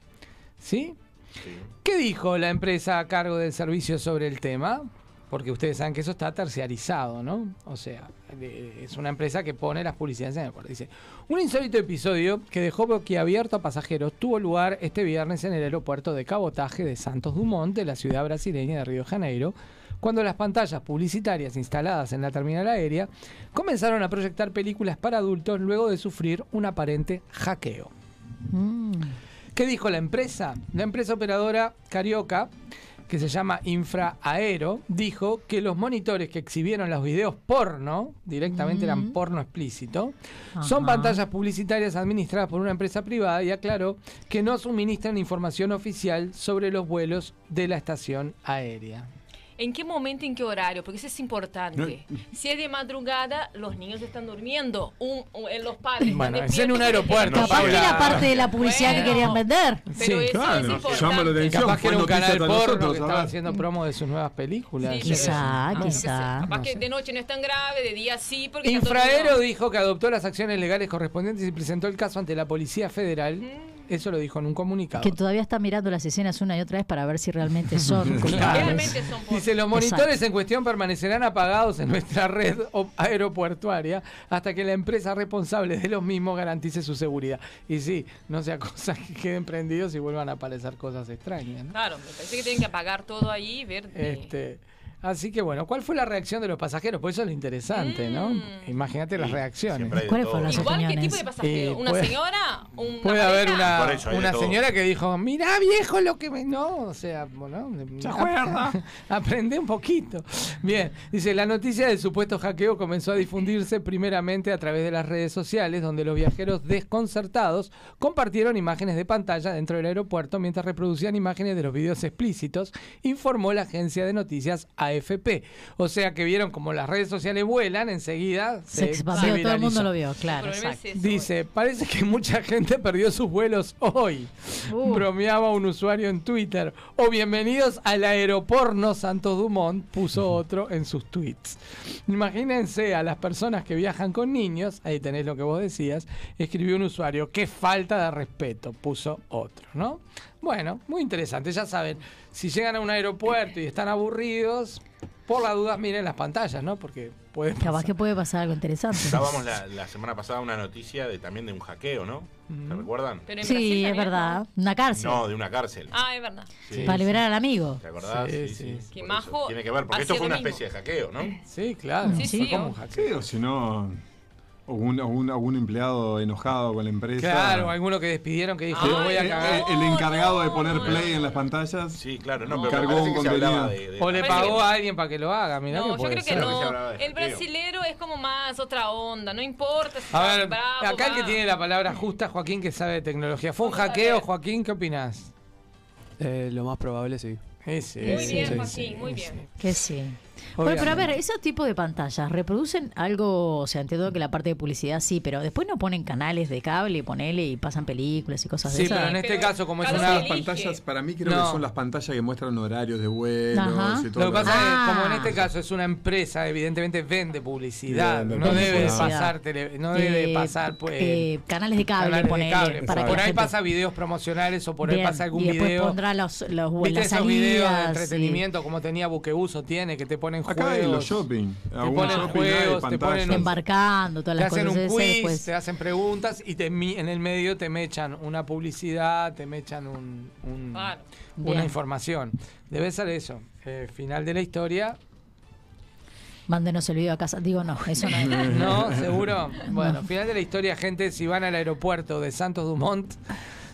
Speaker 1: ¿Sí?
Speaker 4: Sí.
Speaker 1: ¿Qué dijo la empresa a cargo del servicio sobre el tema? Porque ustedes saben que eso está terciarizado, ¿no? O sea, es una empresa que pone las publicidades en el puerto. Dice, un insólito episodio que dejó boquiabierto a pasajeros tuvo lugar este viernes en el aeropuerto de cabotaje de Santos Dumont, de la ciudad brasileña de Río de Janeiro, cuando las pantallas publicitarias instaladas en la terminal aérea comenzaron a proyectar películas para adultos luego de sufrir un aparente hackeo.
Speaker 7: Mm.
Speaker 1: ¿Qué dijo la empresa? La empresa operadora Carioca, que se llama Infraaero, dijo que los monitores que exhibieron los videos porno, directamente eran porno explícito, son pantallas publicitarias administradas por una empresa privada y aclaró que no suministran información oficial sobre los vuelos de la estación aérea.
Speaker 6: ¿En qué momento, en qué horario? Porque eso es importante. Si es de madrugada, los niños están durmiendo. Un, un- eh, los padres.
Speaker 1: Bueno, es en un aeropuerto,
Speaker 7: Capaz que era parte de la publicidad que querían vender.
Speaker 6: Pero
Speaker 1: Sí,
Speaker 6: eso
Speaker 5: claro,
Speaker 6: es
Speaker 5: llama la atención.
Speaker 1: Capaz que era un canal porno que estaba haciendo promo de sus nuevas películas.
Speaker 6: Sí.
Speaker 7: Quizá, quizá.
Speaker 6: Capaz
Speaker 1: No
Speaker 6: que
Speaker 1: sé.
Speaker 6: de noche no es tan grave, de día sí. Porque
Speaker 1: Infraero dijo que adoptó las acciones legales correspondientes y presentó el caso ante la Policía Federal. Eso lo dijo en un comunicado.
Speaker 7: Que todavía está mirando las escenas una y otra vez para ver si realmente son (laughs) culpables.
Speaker 1: Dice, los monitores en cuestión permanecerán apagados en nuestra red aeropuertuaria hasta que la empresa responsable de los mismos garantice su seguridad. Y sí, no sea cosa que queden prendidos y vuelvan a aparecer cosas extrañas. ¿no?
Speaker 6: Claro, me parece que tienen que apagar todo ahí y ver. de-
Speaker 1: Este, así que bueno, ¿cuál fue la reacción de los pasajeros? Pues eso es lo interesante, ¿no?
Speaker 6: Mm.
Speaker 1: Imagínate las reacciones.
Speaker 7: ¿Cuáles fueron las
Speaker 6: Igual, ¿qué
Speaker 7: opiniones?
Speaker 6: tipo de pasajero?
Speaker 1: Eh,
Speaker 6: ¿Una
Speaker 1: puede-
Speaker 6: señora? ¿Una
Speaker 1: Puede haber una,
Speaker 4: Por
Speaker 1: señora que dijo, mirá viejo lo que me... No, o sea, bueno,
Speaker 5: ¿Se acuerda? (laughs)
Speaker 1: aprende un poquito. Bien, dice, la noticia del supuesto hackeo comenzó a difundirse primeramente a través de las redes sociales, donde los viajeros desconcertados compartieron imágenes de pantalla dentro del aeropuerto mientras reproducían imágenes de los videos explícitos, informó la agencia de noticias AFP. O sea que vieron como las redes sociales vuelan, enseguida
Speaker 7: Se expandió, todo el mundo lo vio,
Speaker 6: El
Speaker 7: claro. exacto.
Speaker 6: es.
Speaker 1: Dice, parece que mucha gente perdió sus vuelos hoy.
Speaker 7: Uh.
Speaker 1: Bromeaba un usuario en Twitter. O bienvenidos al aeroporno Santos Dumont, puso otro en sus tweets. Imagínense a las personas que viajan con niños, ahí tenés lo que vos decías, escribió un usuario, qué falta de respeto, puso otro, ¿no? Bueno, muy interesante, ya saben, si llegan a un aeropuerto y están aburridos, por las dudas miren las pantallas, ¿no? Porque puede
Speaker 7: Capaz
Speaker 1: pasar.
Speaker 7: que puede pasar algo interesante.
Speaker 4: Dábamos la, la semana pasada una noticia de también de un hackeo, ¿no? ¿Se recuerdan?
Speaker 6: Pero en
Speaker 7: Sí,
Speaker 6: Brasil
Speaker 7: es verdad. Una cárcel.
Speaker 4: No, de una cárcel.
Speaker 6: ¿no? Ah, es verdad.
Speaker 4: Sí.
Speaker 7: para liberar al amigo.
Speaker 4: ¿Te acordás?
Speaker 1: Sí,
Speaker 4: Sí,
Speaker 1: sí.
Speaker 6: Que Majo
Speaker 4: Tiene que ver, porque esto fue una
Speaker 6: mismo.
Speaker 4: especie de hackeo, ¿no?
Speaker 1: Sí, claro.
Speaker 6: Sí,
Speaker 1: fue
Speaker 6: sí,
Speaker 1: como
Speaker 6: o-
Speaker 1: un hackeo.
Speaker 5: Sí, o no, algún empleado enojado con la empresa.
Speaker 1: Claro, alguno que despidieron que dijo, lo voy a
Speaker 5: Eh,
Speaker 1: cagar.
Speaker 5: eh, el encargado de poner
Speaker 6: no,
Speaker 5: play
Speaker 6: no.
Speaker 5: en las pantallas.
Speaker 4: Sí, claro, no,
Speaker 6: No.
Speaker 4: pero
Speaker 5: Cargó un contenido.
Speaker 4: de, de-
Speaker 1: O le pagó
Speaker 6: que-
Speaker 1: a alguien para que lo haga, mirá
Speaker 6: No,
Speaker 1: que
Speaker 6: yo creo que
Speaker 1: ser.
Speaker 6: No. El brasilero es como más otra onda, no importa si
Speaker 1: A ver,
Speaker 6: bravo,
Speaker 1: acá el que tiene la palabra justa, Joaquín, que sabe de tecnología. ¿Fue un hackeo. Joaquín? ¿Qué opinás?
Speaker 9: Eh, lo más probable, sí.
Speaker 1: Sí, sí,
Speaker 6: Muy
Speaker 1: sí,
Speaker 6: bien, Joaquín,
Speaker 1: sí,
Speaker 6: muy bien.
Speaker 7: Que sí. Bueno, pero a ver,
Speaker 1: Obviamente.
Speaker 7: ese tipo de pantallas, ¿reproducen algo? O sea, entiendo que la parte de publicidad sí, pero después no ponen canales de cable, ponele y pasan películas y cosas de
Speaker 1: Sí, pero en este
Speaker 6: Pero
Speaker 1: caso, como es una...
Speaker 5: las pantallas, para mí creo
Speaker 1: No.
Speaker 5: que son las pantallas que muestran horarios de vuelos
Speaker 7: Ajá.
Speaker 5: y todo
Speaker 1: Lo que pasa.
Speaker 7: Ah.
Speaker 1: es que como en este caso es una empresa, evidentemente vende publicidad.
Speaker 5: Vende
Speaker 1: no debe
Speaker 7: publicidad.
Speaker 1: pasar tele- no debe
Speaker 7: Eh,
Speaker 1: pasar pues
Speaker 7: eh, canales de cable,
Speaker 1: canales de
Speaker 7: ponele,
Speaker 1: cable.
Speaker 7: para que
Speaker 1: por ahí
Speaker 7: gente-
Speaker 1: pasa videos promocionales o por ahí pasa algún
Speaker 7: y después
Speaker 1: video.
Speaker 7: pondrá los, los,
Speaker 1: ¿Viste
Speaker 7: las
Speaker 1: esos videos de entretenimiento como tenía Buquebuso tiene que te ponen
Speaker 5: Acá hay
Speaker 1: juegos?
Speaker 5: los shopping.
Speaker 1: Te ponen
Speaker 5: shopping
Speaker 1: juegos, te ponen
Speaker 7: embarcando, todas
Speaker 1: Te hacen
Speaker 7: cosas
Speaker 1: un quiz,
Speaker 7: después.
Speaker 1: te hacen preguntas y te, en el medio te mechan una publicidad, te mechan un, un-
Speaker 6: Claro.
Speaker 1: una
Speaker 7: Bien.
Speaker 1: información. Debe ser eso. Eh, final de la historia.
Speaker 7: Mándenos el video a casa. Digo, no, eso no es. (laughs)
Speaker 1: ¿No? ¿Seguro? Bueno, final de la historia, gente. Si van al aeropuerto de Santos Dumont,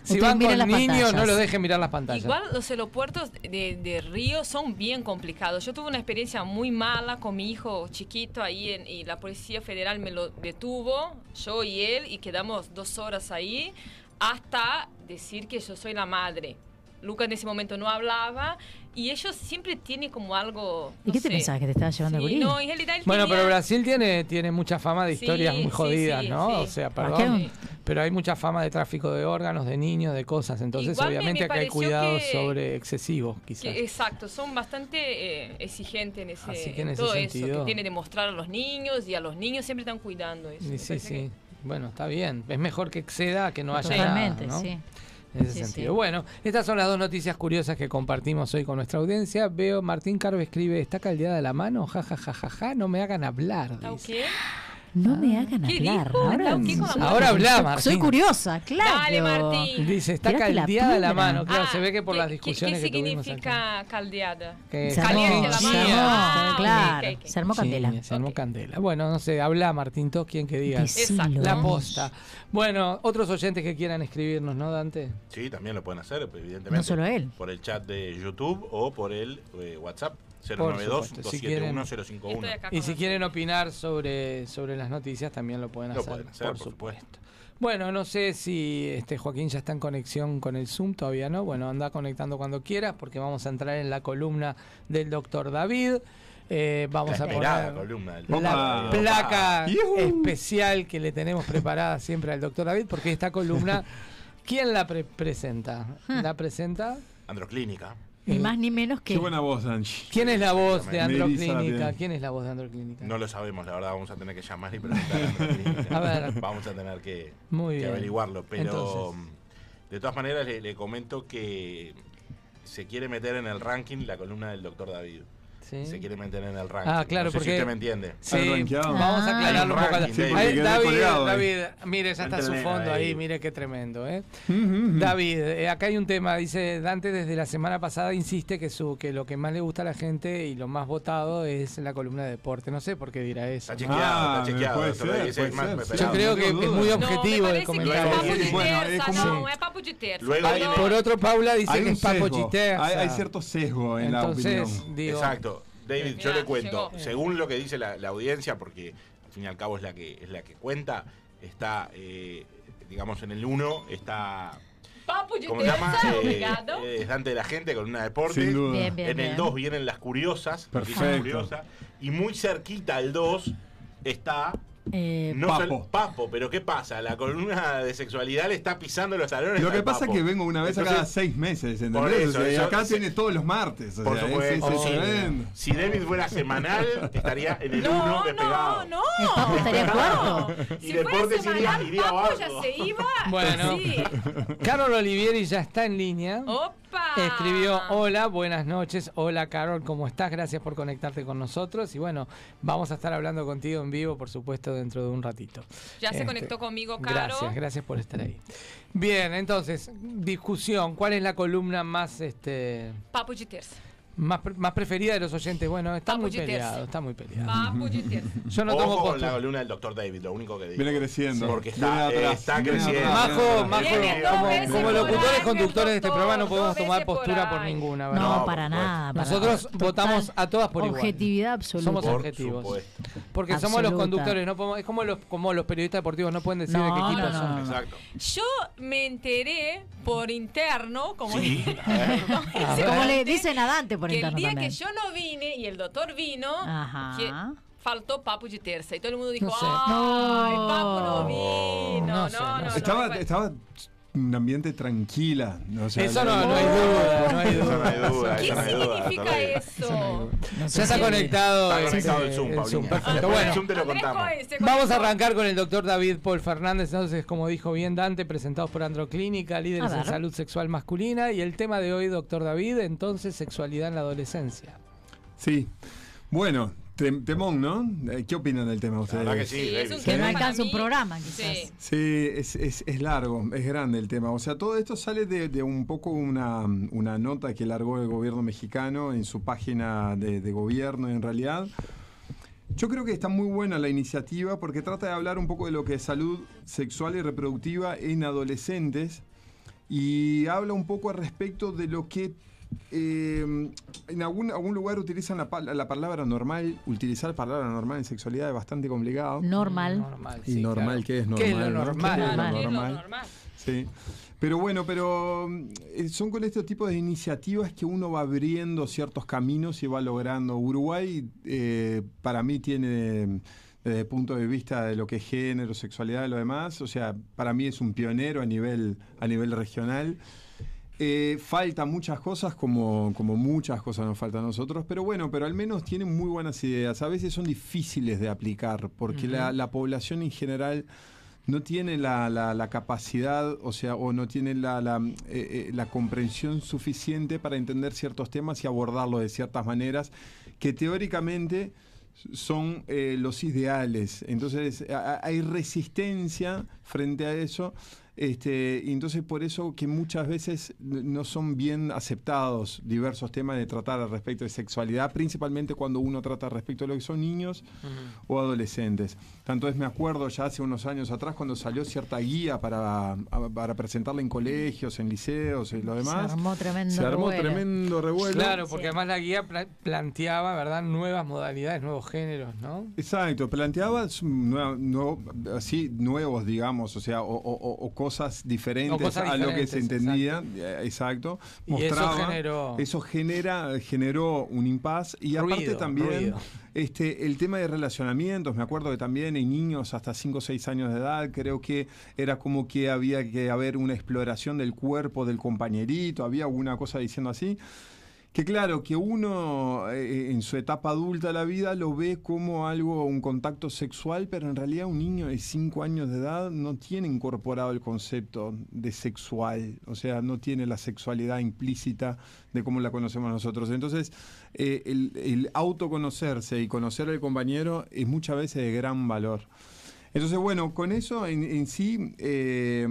Speaker 1: si
Speaker 7: Ustedes
Speaker 1: van con niños, no los dejen mirar las pantallas.
Speaker 6: Igual los aeropuertos de, de Río son bien complicados. Yo tuve una experiencia muy mala con mi hijo chiquito ahí en- y la Policía Federal me lo detuvo, yo y él, y quedamos dos horas ahí hasta decir que yo soy la madre. Luca en ese momento no hablaba y ellos siempre tienen como algo...
Speaker 7: ¿Y
Speaker 6: no
Speaker 7: qué te pensabas que te estaba llevando el
Speaker 6: Sí,
Speaker 7: gurí?
Speaker 6: no, en realidad él
Speaker 1: Bueno,
Speaker 6: tenía-
Speaker 1: pero Brasil tiene, tiene mucha fama de
Speaker 6: Sí,
Speaker 1: historias muy jodidas,
Speaker 6: sí,
Speaker 1: ¿no?
Speaker 6: sí.
Speaker 1: O sea,
Speaker 7: ¿Para
Speaker 1: perdón. pero hay mucha fama de tráfico de órganos, de niños, de cosas. Entonces,
Speaker 6: Igual
Speaker 1: obviamente
Speaker 6: me
Speaker 1: que hay cuidados
Speaker 6: que-
Speaker 1: sobre excesivos, quizás.
Speaker 6: Que- exacto, son bastante eh, exigentes en, ese,
Speaker 1: Así que en
Speaker 6: en
Speaker 1: ese
Speaker 6: todo eso, que tiene que mostrar a los niños y a los niños siempre están cuidando eso.
Speaker 1: Sí, sí. Bueno, está bien. Es mejor que exceda a que no haya
Speaker 7: Totalmente,
Speaker 1: nada, ¿no?
Speaker 7: sí.
Speaker 1: En ese
Speaker 7: Sí,
Speaker 1: sentido.
Speaker 7: sí.
Speaker 1: Bueno, estas son las dos noticias curiosas que compartimos hoy con nuestra audiencia. Veo, Martín Carve escribe, ¿está caldeada la mano? Ja, ja, ja, ja, ja, no me hagan hablar.
Speaker 6: ¿Está
Speaker 1: dice.
Speaker 6: qué?
Speaker 7: No me hagan
Speaker 6: ¿Qué
Speaker 7: hablar.
Speaker 6: dijo?
Speaker 7: Ahora,
Speaker 6: ¿Está ok con la?
Speaker 1: Ahora habla,
Speaker 7: Soy-
Speaker 1: Martín.
Speaker 7: Soy curiosa, claro.
Speaker 6: Dale, Martín.
Speaker 1: Dice, está
Speaker 7: la
Speaker 1: caldeada la,
Speaker 7: piedra.
Speaker 1: mano. Claro,
Speaker 6: Ah,
Speaker 1: se ve que por
Speaker 6: ¿qué-
Speaker 1: las
Speaker 6: qué-
Speaker 1: discusiones
Speaker 6: ¿Qué
Speaker 1: que tuvimos acá.
Speaker 6: significa caldeada?
Speaker 1: Que
Speaker 7: Se
Speaker 6: Caliente
Speaker 7: armó,
Speaker 6: la
Speaker 7: se
Speaker 6: mano.
Speaker 7: armó,
Speaker 6: Ah,
Speaker 7: claro.
Speaker 6: ok, ok.
Speaker 7: Se armó candela.
Speaker 1: Sí, se armó
Speaker 6: Ok.
Speaker 1: candela. Bueno, no sé, habla Martín Tos, quien que diga.
Speaker 7: Decilo.
Speaker 1: La posta. Bueno, otros oyentes que quieran escribirnos, ¿no, Dante?
Speaker 4: Sí, también lo pueden hacer, evidentemente.
Speaker 7: No solo él.
Speaker 4: Por el chat de YouTube o por el eh, WhatsApp
Speaker 1: supuesto, si quieren-
Speaker 4: 092-271-051.
Speaker 6: Estoy acá
Speaker 1: Y si quieren opinar sobre, sobre las noticias, también lo pueden
Speaker 4: Lo
Speaker 1: hacer.
Speaker 4: pueden hacer,
Speaker 1: por
Speaker 4: por
Speaker 1: supuesto. Bueno, no sé si este Joaquín ya está en conexión con el Zoom, todavía no. Bueno, anda conectando cuando quieras, porque vamos a entrar en la columna del doctor David. Eh, vamos
Speaker 4: La
Speaker 1: a poner
Speaker 4: columna del
Speaker 1: la placa especial que le tenemos preparada siempre al doctor David, porque esta columna, (laughs) ¿quién la pre- presenta? ¿La presenta?
Speaker 4: Androclínica.
Speaker 7: Ni más ni menos que.
Speaker 5: Qué buena voz, Angie.
Speaker 1: ¿Quién es la voz de Androclínica? ¿Quién es la voz de Androclínica?
Speaker 4: No lo sabemos, la verdad, vamos a tener que llamar y preguntar a Androclínica. (laughs)
Speaker 1: A ver.
Speaker 4: Vamos a tener que,
Speaker 1: Muy
Speaker 4: que
Speaker 1: bien.
Speaker 4: averiguarlo. Pero
Speaker 1: Entonces.
Speaker 4: mm, de todas maneras le, le comento que se quiere meter en el ranking la columna del doctor David.
Speaker 1: ¿Sí?
Speaker 4: Se quiere meter en el ranking.
Speaker 1: Ah, claro,
Speaker 4: no sé
Speaker 1: porque-
Speaker 4: si usted me entiende.
Speaker 1: Sí, vamos a
Speaker 7: Ah.
Speaker 1: aclararlo un poco.
Speaker 5: Sí,
Speaker 4: David.
Speaker 1: David, mire, ya está su fondo ahí,
Speaker 4: ahí.
Speaker 1: mire qué tremendo, ¿eh? David, eh, acá hay un tema, dice Dante desde la semana pasada insiste que su que lo que más le gusta a la gente y lo más votado es la columna de deporte. No sé por qué dirá eso.
Speaker 4: Está
Speaker 1: ¿no?
Speaker 4: chequeado,
Speaker 5: Ah,
Speaker 4: está chequeado.
Speaker 5: puede ser, puede
Speaker 4: más
Speaker 5: ser,
Speaker 4: esperado.
Speaker 1: Yo creo
Speaker 5: no
Speaker 1: que es muy
Speaker 6: No,
Speaker 1: objetivo
Speaker 6: me
Speaker 1: el comentario.
Speaker 6: es
Speaker 5: Bueno, como-
Speaker 6: no, papo
Speaker 1: Por otro, Paula dice
Speaker 5: Hay
Speaker 1: que
Speaker 5: un
Speaker 1: es papo.
Speaker 5: Hay, hay cierto sesgo en la opinión.
Speaker 1: digo,
Speaker 4: Exacto. David, yo le cuento,
Speaker 6: llegó.
Speaker 4: según lo que dice la, la audiencia, porque al fin y al cabo es la que es la que cuenta, está, eh, digamos, en el 1 está,
Speaker 6: Papo de
Speaker 4: ¿cómo se llama? Eh, eh, es Dante de la Gente con una deporte.
Speaker 5: Sin duda.
Speaker 7: Bien, bien,
Speaker 4: en el
Speaker 7: bien.
Speaker 4: 2 vienen las curiosas,
Speaker 5: Perfecto.
Speaker 4: curiosas, y muy cerquita al 2 está
Speaker 7: Eh,
Speaker 4: no
Speaker 5: Papo.
Speaker 4: Papo, pero ¿qué pasa? La columna de sexualidad le está pisando los talones.
Speaker 5: Lo que pasa es que vengo una vez a cada seis meses, ¿entendés?
Speaker 4: Por eso,
Speaker 5: O sea, y
Speaker 4: eso-
Speaker 5: acá tiene todos los martes. O
Speaker 4: Por
Speaker 5: sea,
Speaker 4: supuesto.
Speaker 5: es- es.
Speaker 4: Si David fuera semanal, estaría en el 1
Speaker 6: No,
Speaker 4: despegado.
Speaker 6: no, no.
Speaker 7: Papo estaría cuarto.
Speaker 4: Y
Speaker 6: Si
Speaker 4: deportes
Speaker 6: fuera
Speaker 4: iría,
Speaker 6: semanal,
Speaker 4: iría
Speaker 6: Papo
Speaker 4: abajo.
Speaker 6: ya se iba.
Speaker 1: Bueno.
Speaker 6: Sí.
Speaker 1: Carol Olivieri ya está en línea.
Speaker 6: Opa.
Speaker 1: Escribió, hola, buenas noches, hola Carol, ¿cómo estás? Gracias por conectarte con nosotros y bueno, vamos a estar hablando contigo en vivo, por supuesto, dentro de un ratito.
Speaker 6: Ya se
Speaker 1: Este,
Speaker 6: conectó conmigo, Caro.
Speaker 1: Gracias, gracias por estar ahí. Bien, entonces, discusión, ¿cuál es la columna más este
Speaker 6: Papo.
Speaker 1: Más, pre- más preferida de los oyentes? Bueno, está muy peleado, está muy peleado.
Speaker 6: Terça. (laughs)
Speaker 1: Yo no
Speaker 4: Ojo
Speaker 1: tomo
Speaker 4: con la columna del doctor David, lo único que digo.
Speaker 5: Viene creciendo.
Speaker 4: Porque
Speaker 5: Viene
Speaker 4: está,
Speaker 5: atrás,
Speaker 4: está
Speaker 5: viene
Speaker 4: creciendo.
Speaker 5: atrás.
Speaker 1: Majo, Majo, como, como locutores conductores de este programa no podemos tomar
Speaker 6: por
Speaker 1: postura por ninguna,
Speaker 7: No,
Speaker 1: ¿verdad?
Speaker 4: por
Speaker 7: para nada. para
Speaker 1: Nosotros
Speaker 7: nada.
Speaker 1: votamos a todas por igual.
Speaker 7: Objetividad absoluta.
Speaker 1: Somos
Speaker 4: Por
Speaker 1: objetivos.
Speaker 4: supuesto.
Speaker 1: Porque somos los conductores, no podemos- es como los, como los periodistas deportivos, no pueden decir de qué
Speaker 7: No,
Speaker 1: equipo
Speaker 7: no,
Speaker 1: son.
Speaker 7: no.
Speaker 4: Exacto.
Speaker 6: Yo me enteré por interno. Como (laughs)
Speaker 7: le dicen a Dante por
Speaker 6: que el
Speaker 7: interno
Speaker 6: día
Speaker 7: también.
Speaker 6: que yo no vine y el doctor vino,
Speaker 7: Ajá.
Speaker 6: que faltó papo de terza. Y todo el mundo dijo,
Speaker 1: No sé.
Speaker 6: ay,
Speaker 7: No.
Speaker 6: papo no vino.
Speaker 1: No
Speaker 6: No,
Speaker 1: sé,
Speaker 6: no,
Speaker 1: no.
Speaker 5: Estaba,
Speaker 6: no,
Speaker 5: estaba un ambiente tranquila. O sea,
Speaker 1: Eso no, no hay duda, no hay
Speaker 4: Eso no
Speaker 1: duda.
Speaker 4: hay duda,
Speaker 6: ¿Qué significa eso?
Speaker 1: Ya está conectado,
Speaker 4: Está conectado el Zoom, Paulina.
Speaker 1: Perfecto. Bueno,
Speaker 4: el Zoom te lo contamos.
Speaker 1: Vamos a arrancar con el doctor David Paul Fernández, entonces, como dijo bien Dante, presentados por Androclínica, líderes en salud sexual masculina. Y el tema de hoy, doctor David, entonces, sexualidad en la adolescencia.
Speaker 5: Sí. Bueno, temón, ¿no? Eh, ¿Qué opinan del tema ustedes?
Speaker 4: que sí,
Speaker 6: Sí, es un
Speaker 7: Que no alcanza un programa, quizás.
Speaker 6: Sí.
Speaker 5: Sí, es, es, es largo, es grande el tema. O sea, todo esto sale de, de un poco una, una nota que largó el gobierno mexicano en su página de, de gobierno, en realidad. Yo creo que está muy buena la iniciativa porque trata de hablar un poco de lo que es salud sexual y reproductiva en adolescentes y habla un poco al respecto de lo que eh, en algún, algún lugar utilizan la, pal- la palabra normal. Utilizar palabra normal en sexualidad es bastante complicado.
Speaker 7: Normal.
Speaker 1: Normal,
Speaker 5: ¿Y
Speaker 1: sí,
Speaker 5: normal
Speaker 1: claro.
Speaker 5: qué es
Speaker 1: ¿Qué es lo
Speaker 5: normal, no?
Speaker 1: normal?
Speaker 5: ¿Qué es lo
Speaker 6: Claro, que es lo
Speaker 5: normal?
Speaker 6: normal.
Speaker 5: Sí. Pero bueno, pero mm, eh, son con este tipo de iniciativas que uno va abriendo ciertos caminos y va logrando. Uruguay, eh, para mí, tiene, desde el punto de vista de lo que es género, sexualidad y lo demás. O sea, para mí es un pionero a nivel, a nivel regional. Eh, falta muchas cosas, como, como muchas cosas nos faltan a nosotros, pero bueno, pero al menos tienen muy buenas ideas. A veces son difíciles de aplicar, porque la, la población en general no tiene la, la- la capacidad, o sea, o no tiene la, la, eh, eh, la comprensión suficiente para entender ciertos temas y abordarlos de ciertas maneras que teóricamente son eh, los ideales. Entonces hay resistencia frente a eso. Este, y entonces por eso que muchas veces no son bien aceptados diversos temas de tratar al respecto de sexualidad, principalmente cuando uno trata respecto a lo que son niños o adolescentes. Tanto es, me acuerdo ya hace unos años atrás cuando salió cierta guía para, para presentarla en colegios, en liceos y lo demás.
Speaker 7: Se armó tremendo
Speaker 5: Se armó
Speaker 7: revuelo.
Speaker 5: tremendo revuelo.
Speaker 1: Claro, porque además la guía pla- planteaba, ¿verdad? Nuevas modalidades, nuevos géneros, ¿no?
Speaker 5: Exacto, planteaba nueva- nuevo- así nuevos, digamos, o sea, o, o- o- o cosas diferentes
Speaker 1: O cosas
Speaker 5: a lo que se entendía, eh, exacto.
Speaker 1: Y eso generó-
Speaker 5: eso genera, generó un impas y aparte
Speaker 1: Ruido,
Speaker 5: también
Speaker 1: ruido.
Speaker 5: Este, el tema de relacionamientos, me acuerdo que también en niños hasta 5 o 6 años de edad, creo que era como que había que haber una exploración del cuerpo del compañerito, había alguna cosa diciendo así. Que claro, que uno eh, en su etapa adulta de la vida lo ve como algo, un contacto sexual, pero en realidad un niño de 5 años de edad no tiene incorporado el concepto de sexual, o sea, no tiene la sexualidad implícita de cómo la conocemos nosotros. Entonces, eh, el, el autoconocerse y conocer al compañero es muchas veces de gran valor. Entonces, bueno, con eso en, sí eh,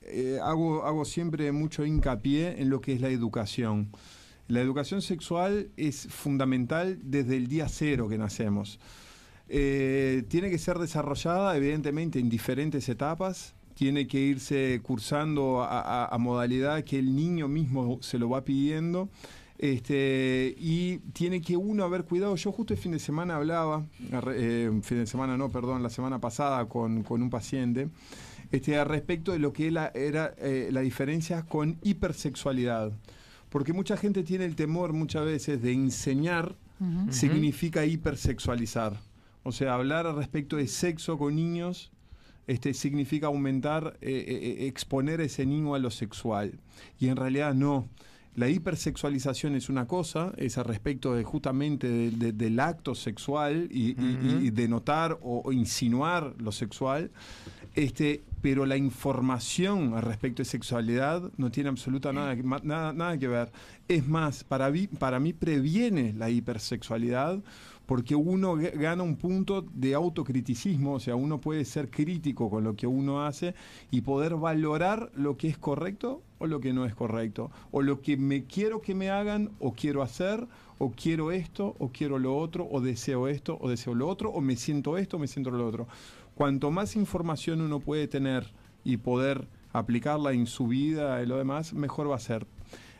Speaker 5: eh, hago, hago siempre mucho hincapié en lo que es la educación. La educación sexual es fundamental desde el día cero que nacemos. Tiene que ser desarrollada, evidentemente, en diferentes etapas. Tiene que irse cursando a modalidad que el niño mismo se lo va pidiendo. Este, y tiene que uno haber cuidado. Yo justo el fin de semana hablaba, eh, fin de semana no, perdón, la semana pasada con, con un paciente, este, al respecto de lo que era, era eh, la diferencia con hipersexualidad. Porque mucha gente tiene el temor muchas veces de enseñar significa hipersexualizar. O sea, hablar al respecto de sexo con niños este, significa aumentar, eh, eh, exponer ese niño a lo sexual. Y en realidad no. La hipersexualización es una cosa, es al respecto de justamente de- de- del acto sexual y, y- y denotar o, o insinuar lo sexual. Este, pero la información al respecto de sexualidad no tiene absoluta nada, nada, nada que ver. Es más, para mí, para mí previene la hipersexualidad porque uno ga- gana un punto de autocriticismo, o sea, uno puede ser crítico con lo que uno hace y poder valorar lo que es correcto o lo que no es correcto, o lo que me quiero que me hagan o quiero hacer, o quiero esto, o quiero lo otro, o deseo esto, o deseo lo otro, o me siento esto, o me siento lo otro. Cuanto más información uno puede tener y poder aplicarla en su vida y lo demás, mejor va a ser.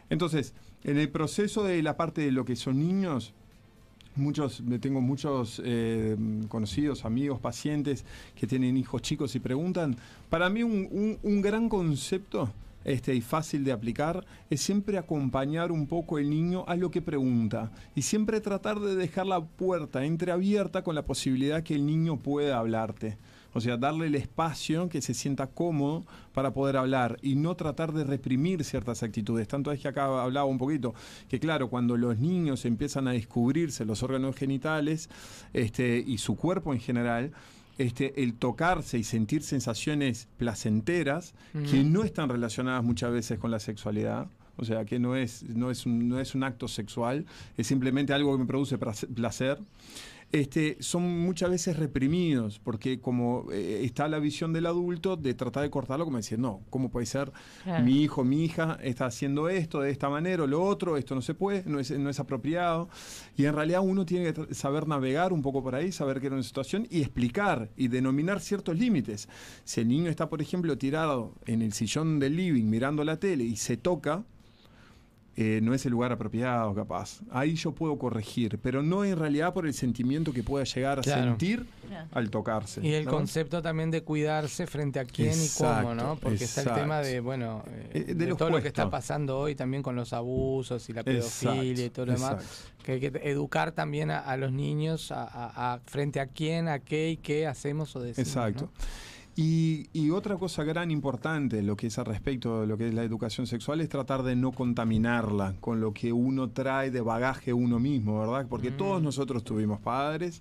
Speaker 5: Entonces, en el proceso de la parte de lo que son niños, muchos, tengo muchos eh, conocidos, amigos, pacientes que tienen hijos chicos y preguntan. Para mí un, un- un gran concepto este, y fácil de aplicar es siempre acompañar un poco el niño a lo que pregunta y siempre tratar de dejar la puerta entreabierta con la posibilidad que el niño pueda hablarte. O sea, darle el espacio que se sienta cómodo para poder hablar y no tratar de reprimir ciertas actitudes. Tanto es que acá hablaba un poquito que, claro, cuando los niños empiezan a descubrirse los órganos genitales este, y su cuerpo en general, este, el tocarse y sentir sensaciones placenteras que no están relacionadas muchas veces con la sexualidad. O sea, que no es, no es, un, no es un acto sexual, es simplemente algo que me produce placer este, son muchas veces reprimidos, porque como eh, está la visión del adulto de tratar de cortarlo, como decir, no, ¿cómo puede ser
Speaker 7: Claro.
Speaker 5: mi hijo, mi hija está haciendo esto de esta manera o lo otro, esto no se puede, no es, no es apropiado? Y en realidad uno tiene que saber navegar un poco por ahí, saber qué era una situación y explicar y denominar ciertos límites. Si el niño está, por ejemplo, tirado en el sillón del living mirando la tele y se toca, eh, no es el lugar apropiado, capaz. Ahí yo puedo corregir, pero no en realidad por el sentimiento que pueda llegar a
Speaker 1: Claro.
Speaker 5: sentir
Speaker 7: Claro.
Speaker 5: al tocarse.
Speaker 1: Y el
Speaker 5: ¿no?
Speaker 1: concepto también de cuidarse frente a quién y cómo, ¿no? Porque está el tema de, bueno, eh,
Speaker 5: Eh, de
Speaker 1: de,
Speaker 5: lo
Speaker 1: todo lo que está pasando hoy también con los abusos y la pedofilia y todo lo demás.
Speaker 5: exacto.
Speaker 1: Que hay que educar también a, a los niños a, a- a- frente a quién, a qué y qué hacemos o decimos.
Speaker 5: Exacto. Y, y otra cosa gran importante, lo que es al respecto de lo que es la educación sexual, es tratar de no contaminarla con lo que uno trae de bagaje uno mismo, ¿verdad? Porque todos nosotros tuvimos padres,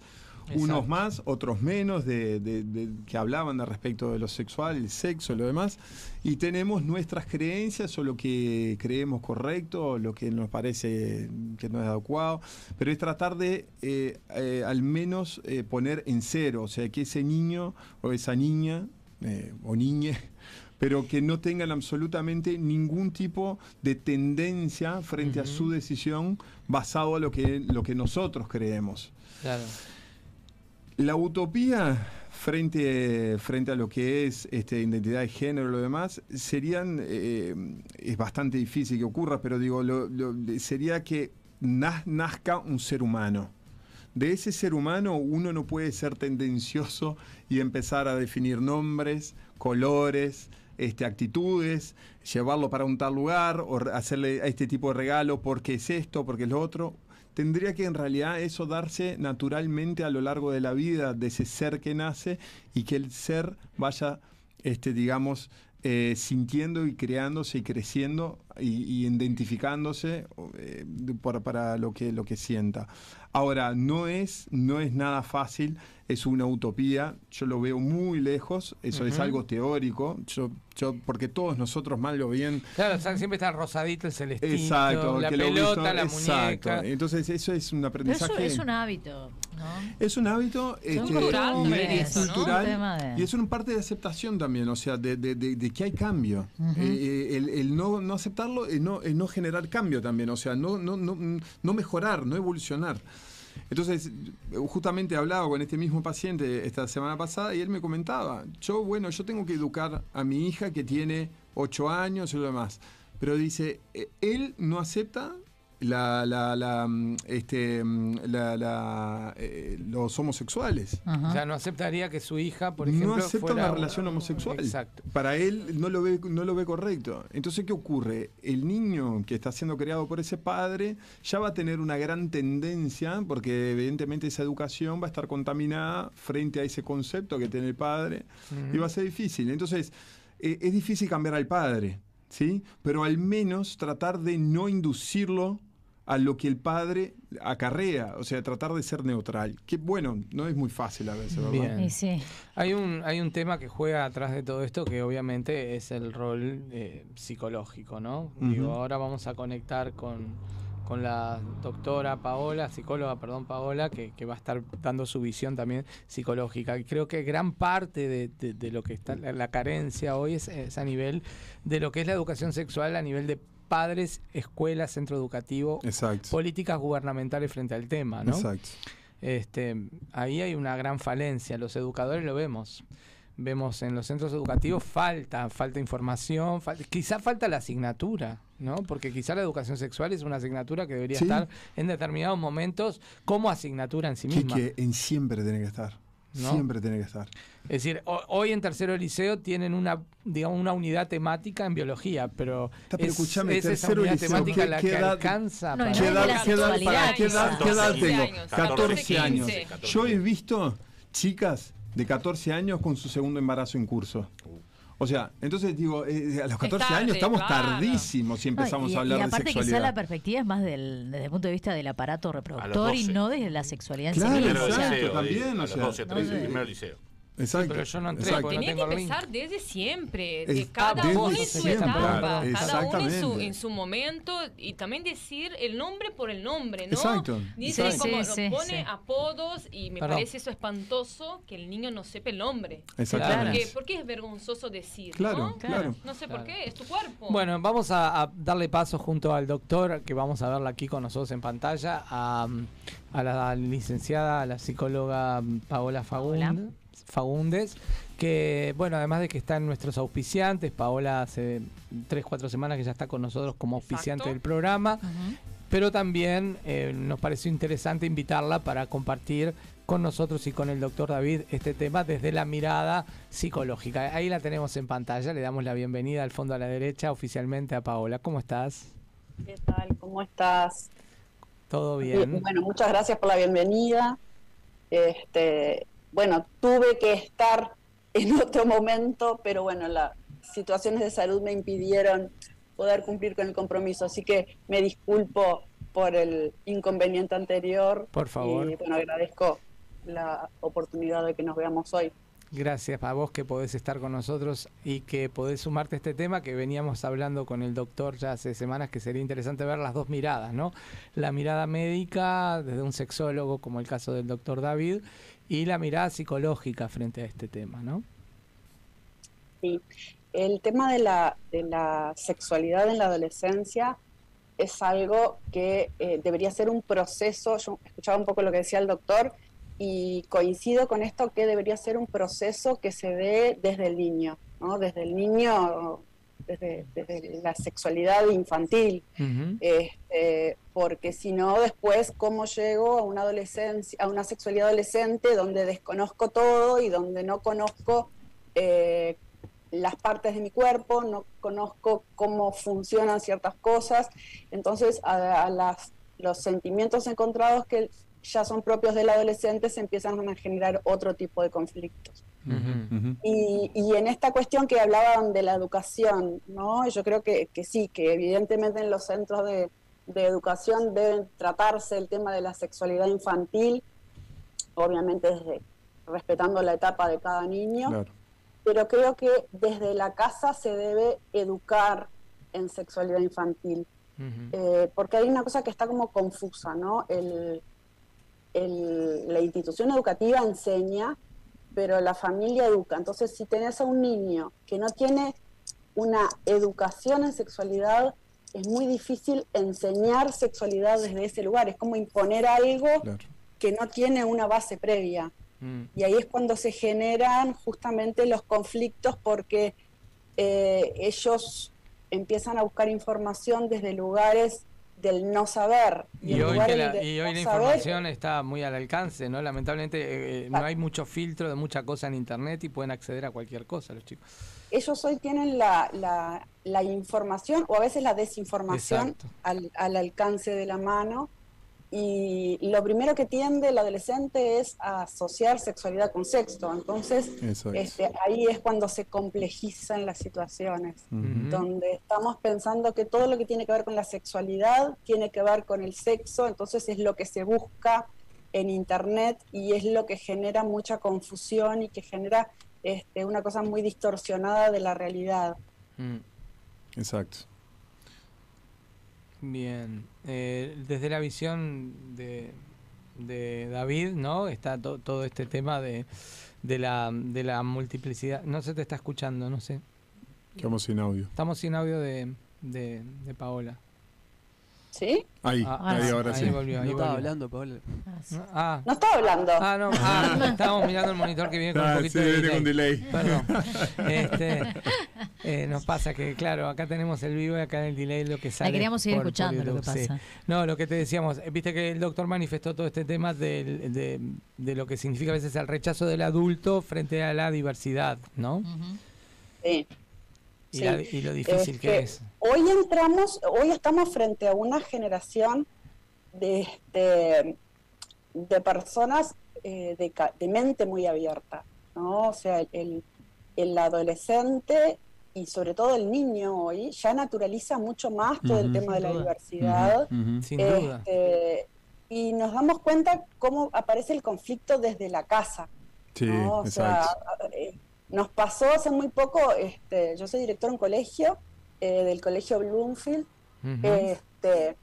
Speaker 5: unos más, otros menos, de, de- de- que hablaban al respecto de lo sexual, el sexo, lo demás, y tenemos nuestras creencias o lo que creemos correcto, lo que nos parece que no es adecuado, pero es tratar de eh, eh, al menos eh, poner en cero, o sea, que ese niño o esa niña o niñe (laughs) pero que no tengan absolutamente ningún tipo de tendencia frente a su decisión basado a lo que, lo que nosotros creemos.
Speaker 1: Claro.
Speaker 5: La utopía frente, frente a lo que es este, identidad de género y lo demás, serían, eh, es bastante difícil que ocurra, pero digo, lo- lo- sería que naz- nazca un ser humano. De ese ser humano uno no puede ser tendencioso y empezar a definir nombres, colores, este, actitudes, llevarlo para un tal lugar o hacerle este tipo de regalo porque es esto, porque es lo otro. Tendría que en realidad eso darse naturalmente a lo largo de la vida de ese ser que nace y que el ser vaya, este, digamos, eh, sintiendo y creándose y creciendo y, identificándose eh, para lo que lo que sienta. Ahora no es no es nada fácil, es una utopía. Yo lo veo muy lejos. Eso es
Speaker 1: Ujú.
Speaker 5: algo teórico. Yo yo porque todos nosotros mal o bien
Speaker 1: Claro, o sea, siempre está rosadito el celestito,
Speaker 5: Exacto,
Speaker 1: la
Speaker 5: que lo he
Speaker 1: pelota,
Speaker 5: visto,
Speaker 1: la
Speaker 5: exacto.
Speaker 1: muñeca.
Speaker 5: Entonces eso es un
Speaker 7: Pero
Speaker 5: aprendizaje.
Speaker 7: eso es un hábito, ¿no?
Speaker 5: Es un hábito este,
Speaker 6: cultural
Speaker 5: y es
Speaker 6: ¿no?
Speaker 5: cultural,
Speaker 7: de-
Speaker 5: y es una parte de aceptación también, o sea, de, de- de- de que hay cambio.
Speaker 7: Ujú.
Speaker 5: Eh, eh, el, el no, no aceptarlo es no, es no generar cambio también, o sea, no, no, no, no mejorar, no evolucionar. Entonces, justamente hablaba con este mismo paciente esta semana pasada y él me comentaba, yo, bueno, yo tengo que educar a mi hija que tiene 8 años y lo demás, pero dice, eh, él no acepta la, la, la, mm, este, mm, la- la, eh, los homosexuales.
Speaker 7: Ajá.
Speaker 1: O sea, no aceptaría que su hija, por ejemplo,
Speaker 5: no acepta
Speaker 1: fuera
Speaker 5: una relación homosexual.
Speaker 1: Exacto.
Speaker 5: Para él no lo ve no lo ve correcto. Entonces, ¿qué ocurre? El niño que está siendo creado por ese padre ya va a tener una gran tendencia, porque evidentemente esa educación va a estar contaminada frente a ese concepto que tiene el padre y va a ser difícil. Entonces, eh, es difícil cambiar al padre, ¿sí? Pero al menos tratar de no inducirlo a lo que el padre acarrea, o sea, tratar de ser neutral. Que bueno, no es muy fácil a veces, ¿verdad?
Speaker 1: Bien.
Speaker 7: Y sí.
Speaker 1: Hay un, hay un tema que juega atrás de todo esto que obviamente es el rol eh, psicológico, ¿no? Digo, ahora vamos a conectar con, con la doctora Paola, psicóloga, perdón, Paola, que, que va a estar dando su visión también psicológica. Y creo que gran parte de, de- de lo que está la, la carencia hoy es, es a nivel de lo que es la educación sexual, a nivel de padres, escuelas, centro educativo,
Speaker 5: Exacto.
Speaker 1: políticas gubernamentales frente al tema, ¿no?
Speaker 5: Exacto.
Speaker 1: Este, ahí hay una gran falencia. Los educadores lo vemos. Vemos en los centros educativos falta, falta información, falta, quizá falta la asignatura, ¿no? Porque quizá la educación sexual es una asignatura que debería
Speaker 5: Sí.
Speaker 1: estar en determinados momentos como asignatura en sí misma.
Speaker 5: que en siempre tiene que estar.
Speaker 1: ¿No?
Speaker 5: Siempre tiene que estar.
Speaker 1: Es decir, ho- hoy en tercero liceo tienen una, digamos, una unidad temática en biología, pero,
Speaker 5: Está, pero
Speaker 1: es,
Speaker 5: escuchame,
Speaker 1: es esa
Speaker 5: tercero
Speaker 1: unidad
Speaker 5: liceo,
Speaker 1: temática
Speaker 5: ¿qué-
Speaker 1: la
Speaker 5: qué
Speaker 1: que
Speaker 5: edad-
Speaker 1: alcanza
Speaker 7: No,
Speaker 1: para-
Speaker 5: ¿Qué edad,
Speaker 7: la
Speaker 5: qué edad-
Speaker 7: sexualidad,
Speaker 5: para qué edad, qué edad
Speaker 6: 14
Speaker 5: tengo?
Speaker 6: años,
Speaker 5: 14 años.
Speaker 6: 15.
Speaker 5: Yo he visto chicas de 14 años con su segundo embarazo en curso. O sea, entonces digo, eh, a los 14
Speaker 6: tarde,
Speaker 5: años estamos
Speaker 6: claro.
Speaker 5: tardísimos si
Speaker 7: No,
Speaker 5: empezamos
Speaker 7: y,
Speaker 5: a hablar
Speaker 7: y
Speaker 5: de
Speaker 7: aparte quizá la
Speaker 5: sexualidad.
Speaker 7: perspectiva es más del, desde el punto de vista del aparato reproductor y
Speaker 4: 12.
Speaker 7: no desde la sexualidad en
Speaker 5: Claro,
Speaker 7: sí
Speaker 4: Primero
Speaker 7: misma.
Speaker 4: el
Speaker 5: exacto,
Speaker 4: liceo,
Speaker 5: también, o
Speaker 4: a los
Speaker 5: sea,
Speaker 4: 12, 13,
Speaker 7: no
Speaker 4: primero liceo.
Speaker 5: Exacto.
Speaker 1: pero yo no entré
Speaker 5: exacto.
Speaker 1: porque no
Speaker 6: Tenía
Speaker 1: tengo
Speaker 6: que
Speaker 1: link.
Speaker 6: empezar desde siempre,
Speaker 5: Es-
Speaker 6: de cada
Speaker 5: desde
Speaker 6: uno en su
Speaker 5: siempre,
Speaker 6: etapa,
Speaker 5: claro,
Speaker 6: cada uno en su, en su momento y también decir el nombre por el nombre, ¿no?
Speaker 5: Exacto,
Speaker 6: Dice
Speaker 7: exacto.
Speaker 6: como
Speaker 7: Sí,
Speaker 6: pone
Speaker 7: sí.
Speaker 6: apodos y me
Speaker 1: Perdón.
Speaker 6: parece eso espantoso que el niño no sepa el nombre.
Speaker 5: Exactamente.
Speaker 6: Porque, porque es vergonzoso decir,
Speaker 5: Claro,
Speaker 6: ¿no?
Speaker 5: claro.
Speaker 6: No sé por qué, es tu cuerpo.
Speaker 1: Bueno, vamos a, a darle paso junto al doctor, que vamos a verla aquí con nosotros en pantalla, a, a la licenciada, a la psicóloga Paola Fagundes, Fagundes, que, bueno, además de que están nuestros auspiciantes, Paola hace tres, cuatro semanas que ya está con nosotros como auspiciante
Speaker 6: Exacto.
Speaker 1: del programa, pero también eh, nos pareció interesante invitarla para compartir con nosotros y con el doctor David este tema desde la mirada psicológica. Ahí la tenemos en pantalla, le damos la bienvenida al fondo a la derecha oficialmente a Paola. ¿Cómo estás?
Speaker 10: ¿Qué tal? ¿Cómo estás?
Speaker 1: ¿Todo
Speaker 10: Y,
Speaker 1: bien?
Speaker 10: Bueno, muchas gracias por la bienvenida. Este, bueno, tuve que estar en (laughs) otro momento, pero bueno, las situaciones de salud me impidieron poder cumplir con el compromiso, así que me disculpo por el inconveniente anterior.
Speaker 1: Por favor.
Speaker 10: Y bueno, agradezco la oportunidad de que nos veamos hoy.
Speaker 1: Gracias a vos que podés estar con nosotros y que podés sumarte a este tema que veníamos hablando con el doctor ya hace semanas, que sería interesante ver las dos miradas, ¿no? La mirada médica desde un sexólogo, como el caso del doctor David, y la mirada psicológica frente a este tema, ¿no?
Speaker 10: Sí, el tema de la, de la sexualidad en la adolescencia es algo que eh, debería ser un proceso, yo escuchaba un poco lo que decía el doctor y coincido con esto que debería ser un proceso que se dé desde el niño, ¿no? Desde el niño, desde, desde la sexualidad infantil. Este, porque si no, después, ¿cómo llego a una adolescencia, a una sexualidad adolescente donde desconozco todo y donde no conozco eh, las partes de mi cuerpo, no conozco cómo funcionan ciertas cosas? Entonces, a, a las, los sentimientos encontrados que ya son propios del adolescente se empiezan a generar otro tipo de conflictos. Y, y en esta cuestión que hablaban de la educación, ¿no? Yo creo que, que sí, que evidentemente en los centros de, de educación deben tratarse el tema de la sexualidad infantil, obviamente desde respetando la etapa de cada niño,
Speaker 5: Claro.
Speaker 10: pero creo que desde la casa se debe educar en sexualidad infantil. Eh, porque hay una cosa que está como confusa, ¿no? El, el- la institución educativa enseña, pero la familia educa. Entonces, si tenés a un niño que no tiene una educación en sexualidad, es muy difícil enseñar sexualidad desde ese lugar. Es como imponer algo
Speaker 5: Claro.
Speaker 10: que no tiene una base previa.
Speaker 1: Mm.
Speaker 10: Y ahí es cuando se generan justamente los conflictos porque eh, ellos empiezan a buscar información desde lugares del no saber.
Speaker 1: Y hoy, que la,
Speaker 10: no
Speaker 1: y hoy la
Speaker 10: saber,
Speaker 1: información está muy al alcance, ¿no? Lamentablemente eh, eh, no hay mucho filtro de mucha cosa en internet y pueden acceder a cualquier cosa los chicos.
Speaker 10: Ellos hoy tienen la, la- la información o a veces la desinformación al alcance de la mano. Y lo primero que tiende el adolescente es a asociar sexualidad con sexo. Entonces,
Speaker 5: es.
Speaker 10: este, ahí es cuando se complejizan las situaciones. Donde estamos pensando que todo lo que tiene que ver con la sexualidad tiene que ver con el sexo, entonces es lo que se busca en internet y es lo que genera mucha confusión y que genera este, una cosa muy distorsionada de la realidad.
Speaker 1: Mm.
Speaker 5: Exacto.
Speaker 1: Bien, Eh, desde la visión de, de David, ¿no? Está to- todo este tema de, de, la, de la multiplicidad. No se te está escuchando, no sé.
Speaker 5: Quedamos sin audio.
Speaker 1: Estamos sin audio de, de, de Paola.
Speaker 10: ¿Sí?
Speaker 5: Ahí,
Speaker 1: Ah,
Speaker 5: ahí,
Speaker 7: sí.
Speaker 5: ahora
Speaker 1: ahí
Speaker 5: sí.
Speaker 1: volvió, ahí
Speaker 9: No estaba
Speaker 1: volvió.
Speaker 9: hablando, Paola.
Speaker 7: Ah, sí.
Speaker 1: Ah,
Speaker 10: No está hablando.
Speaker 1: ah, no, ah, (laughs) estábamos mirando el monitor que viene con un
Speaker 5: Ah,
Speaker 1: poquito
Speaker 5: sí,
Speaker 1: de
Speaker 5: viene con
Speaker 1: delay.
Speaker 5: delay.
Speaker 1: Perdón. (laughs) Este, eh, nos pasa que, claro, acá tenemos el vivo y acá en el delay lo que sale.
Speaker 7: queríamos seguir
Speaker 1: por- por
Speaker 7: escuchando lo que
Speaker 1: sí.
Speaker 7: pasa.
Speaker 1: No, lo que te decíamos, eh, viste que el doctor manifestó todo este tema de, de lo que significa a veces el rechazo del adulto frente a la diversidad, ¿no?
Speaker 10: Sí.
Speaker 1: Y,
Speaker 10: Sí.
Speaker 1: la- y lo difícil que
Speaker 10: Este,
Speaker 1: es.
Speaker 10: Hoy entramos, hoy estamos frente a una generación de, este, de personas eh, de, mente muy abierta, ¿no? O sea, el, el adolescente y sobre todo el niño hoy ya naturaliza mucho más todo el tema de la
Speaker 7: duda.
Speaker 10: diversidad.
Speaker 5: Ujú.
Speaker 1: Sin duda.
Speaker 10: Este, y nos damos cuenta cómo aparece el conflicto desde la casa.
Speaker 5: Sí,
Speaker 10: ¿no? O sea,
Speaker 5: exacto.
Speaker 10: eh, nos pasó hace muy poco, este, yo soy director de un colegio, eh, del colegio Bloomfield, este,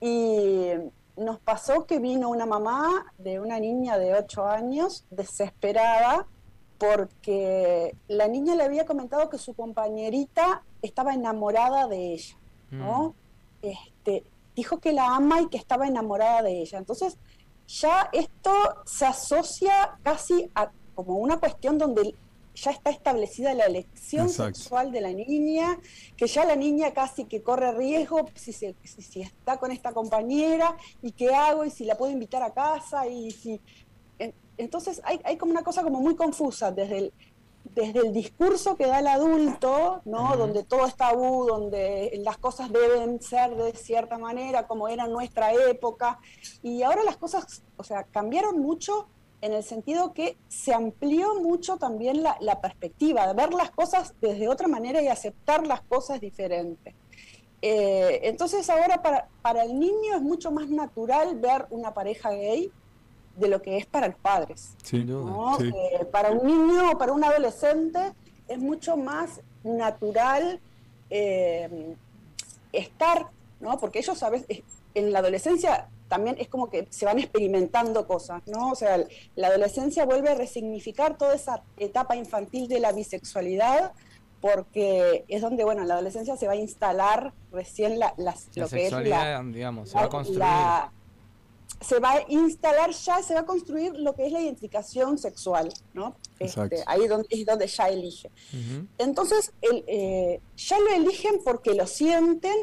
Speaker 10: y nos pasó que vino una mamá de una niña de 8 años desesperada porque la niña le había comentado que su compañerita estaba enamorada de ella, ¿no? Este, dijo que la ama y que estaba enamorada de ella. Entonces, ya esto se asocia casi a como una cuestión donde ya está establecida la elección
Speaker 5: Exacto.
Speaker 10: sexual de la niña, que ya la niña casi que corre riesgo si, se- si, si está con esta compañera y qué hago y si la puedo invitar a casa y si... en- Entonces hay, hay como una cosa como muy confusa desde el, desde el discurso que da el adulto, ¿no? Donde todo es tabú, donde las cosas deben ser de cierta manera, como era en nuestra época. Y ahora las cosas, o sea, cambiaron mucho en el sentido que se amplió mucho también la, la perspectiva, de ver las cosas desde otra manera y aceptar las cosas diferentes. Eh, entonces ahora para, para el niño es mucho más natural ver una pareja gay de lo que es para los padres.
Speaker 5: Sí,
Speaker 10: ¿no?
Speaker 5: sí.
Speaker 10: Eh, para un niño o para un adolescente es mucho más natural eh, estar, ¿no? Porque ellos, ¿sabes? Es- En la adolescencia también es como que se van experimentando cosas, ¿no? O sea, la adolescencia vuelve a resignificar toda esa etapa infantil de la bisexualidad porque es donde, bueno, en la adolescencia se va a instalar recién la, lo que es la,
Speaker 1: digamos, se va a construir.
Speaker 10: la- se va a instalar ya, se va a construir lo que es la identificación sexual, ¿no?
Speaker 5: Exacto.
Speaker 10: Este, ahí donde, es donde ya elige. Entonces, el, eh, ya lo eligen porque lo sienten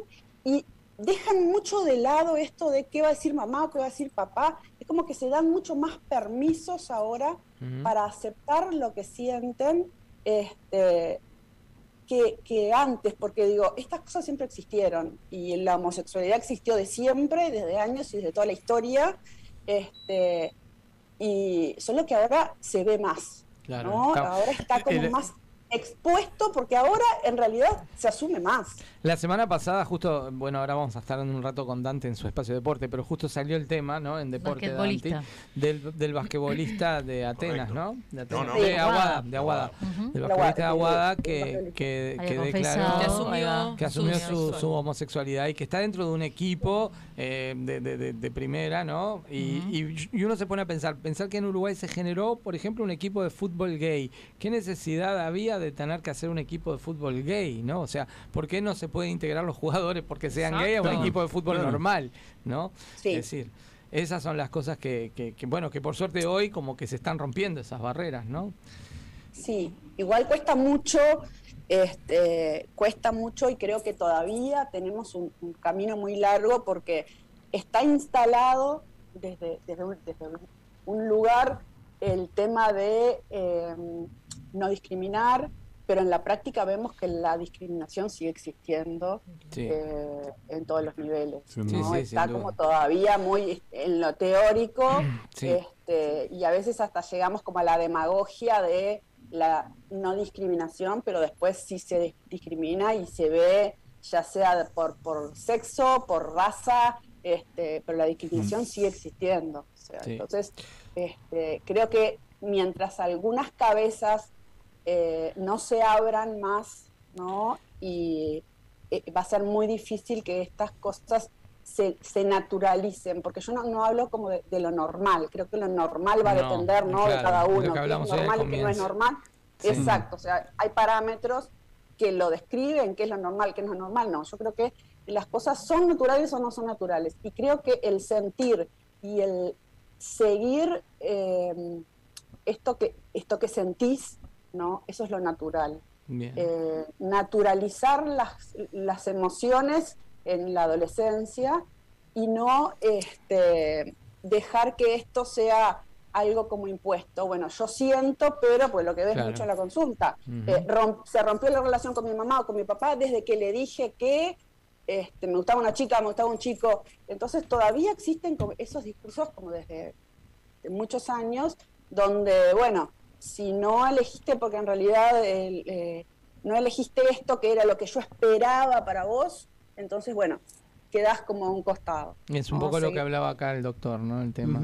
Speaker 10: y dejan mucho de lado esto de qué va a decir mamá o qué va a decir papá. Es como que se dan mucho más permisos ahora para aceptar lo que sienten este, que, que antes, porque digo, estas cosas siempre existieron y la homosexualidad existió de siempre, desde años y desde toda la historia, este, y solo que ahora se ve más.
Speaker 1: Claro,
Speaker 10: ¿no?
Speaker 1: está-
Speaker 10: Ahora está como
Speaker 1: el-
Speaker 10: más expuesto porque ahora en realidad se asume más.
Speaker 1: La semana pasada, justo, bueno, ahora vamos a estar en un rato con Dante en su espacio de deporte, pero justo salió el tema, ¿no? En deporte. Dante, del, del basquetbolista de Atenas,
Speaker 4: Correcto.
Speaker 1: ¿no? De, Atenas.
Speaker 4: no.
Speaker 1: de Aguada, de Aguada.
Speaker 7: Ujú.
Speaker 1: Del basquetbolista de
Speaker 10: Aguada,
Speaker 1: que, que, que declaró
Speaker 6: Que asumió
Speaker 1: que
Speaker 6: su
Speaker 1: su,
Speaker 6: sexualidad.
Speaker 1: su homosexualidad y que está dentro de un equipo eh, de, de- de- de primera, ¿no? Y, y- y uno se pone a pensar, pensar que en Uruguay se generó, por ejemplo, un equipo de fútbol gay. ¿Qué necesidad había de tener que hacer un equipo de fútbol gay, ¿no? O sea, ¿por qué no se puede integrar los jugadores porque sean gay a un
Speaker 5: Exacto.
Speaker 1: equipo de fútbol
Speaker 5: Claro.
Speaker 1: normal, ¿no?
Speaker 10: Sí.
Speaker 1: Es decir, esas son las cosas que, que- que, bueno, que por suerte hoy como que se están rompiendo esas barreras, ¿no?
Speaker 10: Sí, igual cuesta mucho, este, cuesta mucho y creo que todavía tenemos un, un camino muy largo porque está instalado desde, desde, un, desde un- un lugar el tema de eh, no discriminar, pero en la práctica vemos que la discriminación sigue existiendo
Speaker 1: Sí.
Speaker 10: eh, en todos los niveles. Está como todavía muy en lo teórico (clears throat)
Speaker 1: Sí.
Speaker 10: este, y a veces hasta llegamos como a la demagogia de la no discriminación, pero después sí se dis- discrimina y se ve ya sea por, por sexo, por raza, este, pero la discriminación sigue existiendo. O sea,
Speaker 1: Sí.
Speaker 10: Entonces, este, creo que mientras algunas cabezas eh, no se abran más, ¿no? Y eh, va a ser muy difícil que estas cosas se, se naturalicen, porque yo no, no hablo como de, de lo normal, creo que lo normal va a
Speaker 1: No,
Speaker 10: depender ¿no? de cada
Speaker 1: que
Speaker 10: uno, qué
Speaker 1: hablamos
Speaker 10: es normal y qué no es normal.
Speaker 1: Sí.
Speaker 10: Exacto, o sea, hay parámetros que lo describen, qué es lo normal, qué no es normal, no, yo creo que las cosas son naturales o no son naturales, y creo que el sentir y el seguir eh, esto, que, esto que sentís, ¿no? Eso es lo natural eh, naturalizar las, las emociones en la adolescencia y no este, dejar que esto sea algo como impuesto. Bueno, yo siento, pero pues lo que ves
Speaker 1: Claro.
Speaker 10: mucho en la consulta, eh, se rompió la relación con mi mamá o con mi papá desde que le dije que este, me gustaba una chica, me gustaba un chico. Entonces todavía existen esos discursos como desde de muchos años, donde, bueno, si no elegiste porque en realidad eh, no elegiste esto que era lo que yo esperaba para vos, entonces, bueno, quedás como a un costado.
Speaker 1: Es un
Speaker 10: ¿no?
Speaker 1: poco lo que hablaba acá el doctor, ¿no? El tema.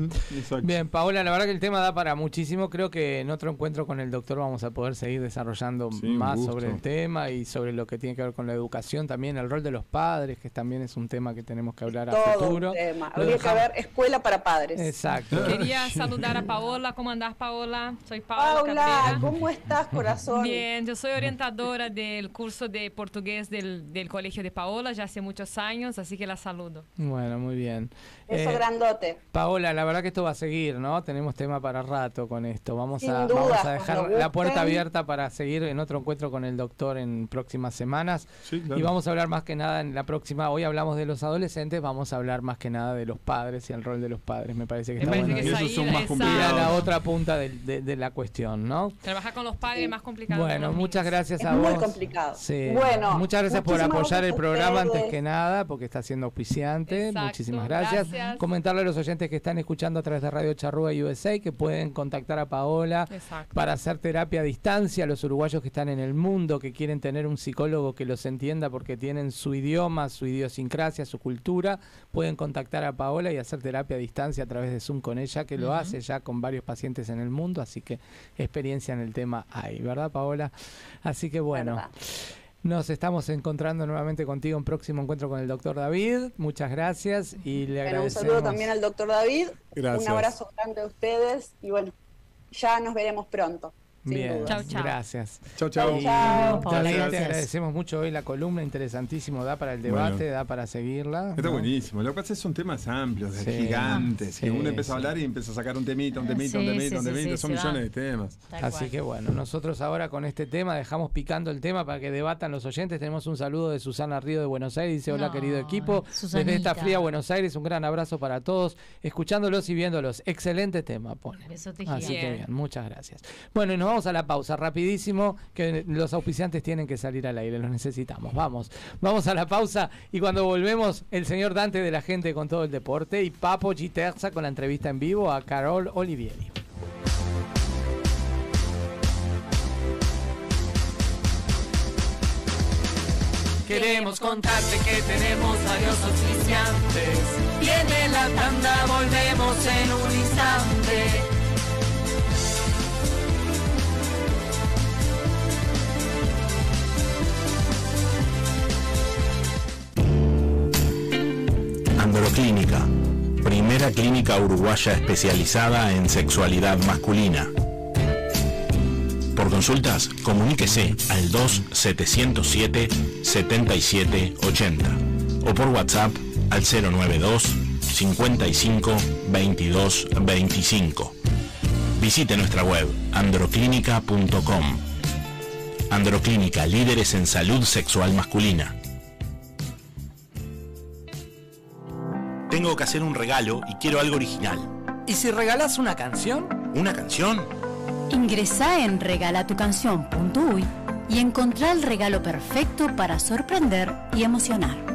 Speaker 1: Bien, Paola, la verdad que el tema da para muchísimo. Creo que en otro encuentro con el doctor vamos a poder seguir desarrollando
Speaker 5: Sí,
Speaker 1: más sobre el tema y sobre lo que tiene que ver con la educación también, el rol de los padres, que también es un tema que tenemos que hablar a
Speaker 10: todo
Speaker 1: futuro.
Speaker 10: un tema. Habría que haber escuela para padres.
Speaker 1: Exacto. (laughs)
Speaker 6: Quería (laughs) saludar a Paola. ¿Cómo andás, Paola? Soy Paola Cabrera. (laughs)
Speaker 10: ¿cómo estás, corazón?
Speaker 6: Bien, yo soy orientadora del curso de portugués del, del Colegio de Paola ya hace muchos años, así así que la saludo.
Speaker 1: Bueno, muy bien.
Speaker 10: Beso
Speaker 1: Eh,
Speaker 10: grandote.
Speaker 1: Paola, la verdad que esto va a seguir, ¿no? Tenemos tema para rato con esto. Vamos
Speaker 10: Sin
Speaker 1: a,
Speaker 10: duda,
Speaker 1: vamos a
Speaker 10: cuando
Speaker 1: dejar la puerta abierta para seguir en otro encuentro con el doctor en próximas semanas.
Speaker 5: Sí, claro.
Speaker 1: Y vamos a hablar más que nada en la próxima. Hoy hablamos de los adolescentes, vamos a hablar más que nada de los padres y el rol de los padres. Me parece que
Speaker 6: Me
Speaker 1: está
Speaker 6: parece
Speaker 1: bueno.
Speaker 6: que
Speaker 5: Y
Speaker 6: es
Speaker 5: esos
Speaker 6: ahí,
Speaker 5: son más
Speaker 1: a la
Speaker 5: complicados.
Speaker 1: otra punta de, de la cuestión, ¿no?
Speaker 6: Trabajar con los padres es más complicado.
Speaker 1: Bueno, muchas
Speaker 6: niños.
Speaker 1: gracias
Speaker 10: Es
Speaker 1: a
Speaker 10: muy
Speaker 1: vos.
Speaker 10: complicado.
Speaker 1: Sí.
Speaker 10: Bueno,
Speaker 1: muchas gracias por apoyar el programa antes que nada, porque está siendo auspiciante.
Speaker 6: Exacto,
Speaker 1: Muchísimas gracias.
Speaker 6: gracias.
Speaker 1: Comentarle a los oyentes que están escuchando a través de Radio Charrúa USA que pueden contactar a Paola
Speaker 6: Exacto.
Speaker 1: para hacer terapia a distancia. Los uruguayos que están en el mundo, que quieren tener un psicólogo que los entienda porque tienen su idioma, su idiosincrasia, su cultura, pueden contactar a Paola y hacer terapia a distancia a través de Zoom con ella, que lo hace ya con varios pacientes en el mundo, así que experiencia en el tema hay, ¿verdad Paola? Así que bueno.
Speaker 10: Verdad.
Speaker 1: Nos estamos encontrando nuevamente contigo en próximo encuentro con el doctor David. Muchas gracias y le
Speaker 10: Bueno, un
Speaker 1: agradecemos.
Speaker 10: saludo también al doctor David.
Speaker 5: Gracias.
Speaker 10: Un abrazo grande a ustedes y bueno, ya nos veremos pronto.
Speaker 1: Bien.
Speaker 6: Chau, chau.
Speaker 1: gracias.
Speaker 5: Chau, chau.
Speaker 10: Chau.
Speaker 7: Paola,
Speaker 1: David, te
Speaker 7: gracias.
Speaker 1: agradecemos mucho hoy la columna, interesantísimo, da para el debate,
Speaker 5: Bueno.
Speaker 1: da para seguirla.
Speaker 5: Está
Speaker 1: ¿no?
Speaker 5: buenísimo. Lo que pasa es que son temas amplios,
Speaker 1: Sí.
Speaker 5: gigantes.
Speaker 1: Sí,
Speaker 5: que uno empieza a hablar y empieza a sacar un temita, un temita, un temita,
Speaker 7: sí,
Speaker 5: un
Speaker 7: sí,
Speaker 5: temita.
Speaker 7: sí,
Speaker 5: son millones
Speaker 7: va.
Speaker 5: de temas.
Speaker 7: Tal
Speaker 1: Así
Speaker 7: cual.
Speaker 1: que bueno, nosotros ahora con este tema dejamos picando el tema para que debatan los oyentes. Tenemos un saludo de Susana Río de Buenos Aires. Dice, hola
Speaker 7: No,
Speaker 1: querido equipo.
Speaker 7: Susanita.
Speaker 1: Desde esta fría Buenos Aires, un gran abrazo para todos. Escuchándolos y viéndolos. Excelente tema, pone.
Speaker 7: Besote
Speaker 1: Así que bien, muchas gracias. Bueno, y nos vamos a la pausa rapidísimo, que los auspiciantes tienen que salir al aire, los necesitamos. Vamos, vamos a la pausa y cuando volvemos, el señor Dante de la gente con todo el deporte y Papo Giterza con la entrevista en vivo a Carol Olivieri.
Speaker 11: Queremos contarte que tenemos varios oficiantes. Viene la tanda, volvemos en un instante.
Speaker 12: Androclínica, primera clínica uruguaya especializada en sexualidad masculina. Por consultas, comuníquese al 2-707-7780 o por WhatsApp al 092 55 22 25. Visite nuestra web androclínica.com. Androclínica, líderes en salud sexual masculina. Tengo que hacer un regalo y quiero algo original.
Speaker 11: ¿Y si regalás una canción?
Speaker 12: ¿Una canción?
Speaker 13: Ingresá en regalatucanción.uy y encontrá el regalo perfecto para sorprender y emocionar.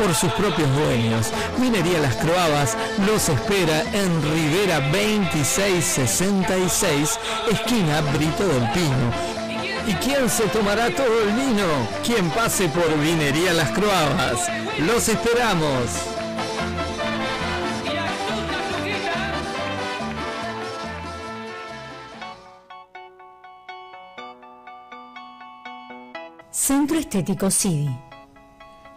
Speaker 14: por sus propios dueños. Vinería Las Croabas los espera en Rivera 2666, esquina Brito del Pino. ¿Y quién se tomará todo el vino? Quien pase por Vinería Las Croabas. Los esperamos.
Speaker 13: Centro Estético CIDI.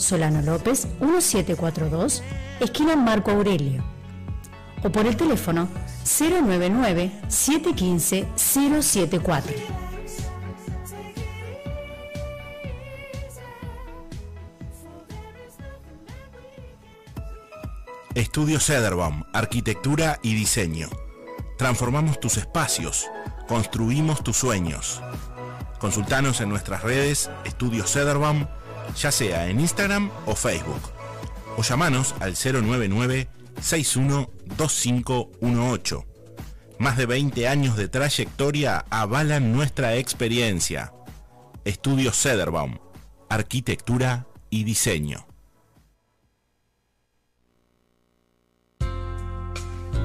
Speaker 13: Solano López 1742, esquina Marco Aurelio. O por el teléfono 099-715-074.
Speaker 12: Estudio Cederbaum, Arquitectura y Diseño. Transformamos tus espacios, construimos tus sueños. Consultanos en nuestras redes Estudio Cederbaum, ya sea en Instagram o Facebook. O llamanos al 099-612518. Más de 20 años de trayectoria avalan nuestra experiencia. Estudio Cederbaum, Arquitectura y Diseño.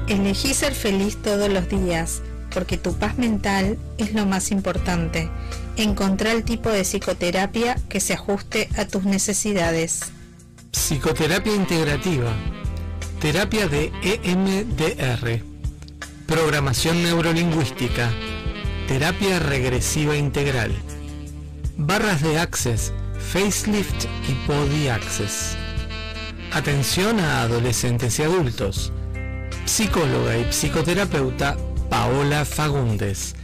Speaker 15: Elegí ser feliz todos los días, porque tu paz mental es lo más importante. Encontrar el tipo de psicoterapia que se ajuste a tus necesidades.
Speaker 14: Psicoterapia integrativa. Terapia de EMDR. Programación neurolingüística. Terapia regresiva integral. Barras de Access, Facelift y Body Access. Atención a adolescentes y adultos. Psicóloga y psicoterapeuta Paola Fagundes.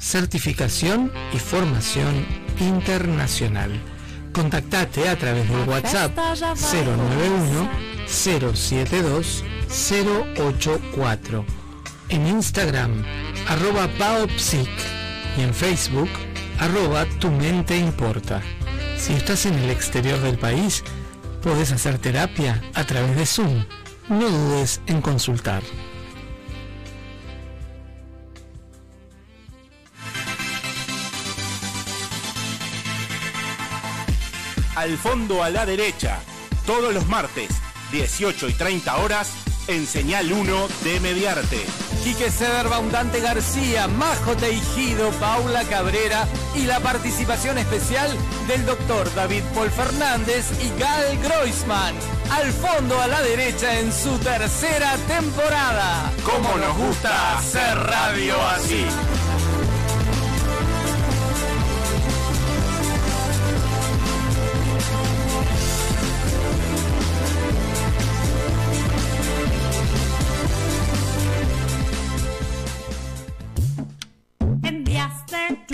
Speaker 14: Certificación y formación internacional. Contactate a través del WhatsApp 091 072 084. En Instagram, arroba paopsic. Y en Facebook, arroba tu mente importa. Si estás en el exterior del país, puedes hacer terapia a través de Zoom. No dudes en consultar.
Speaker 12: Al fondo a la derecha, todos los martes, 18 y 30 horas, en Señal 1 de Mediarte.
Speaker 11: Quique Sederbaum, Dante García, Majo Teijido, Paula Cabrera y la participación especial del doctor David Paul Fernández y Gal Groisman. Al fondo a la derecha en su tercera temporada.
Speaker 12: ¿Cómo nos gusta hacer radio así?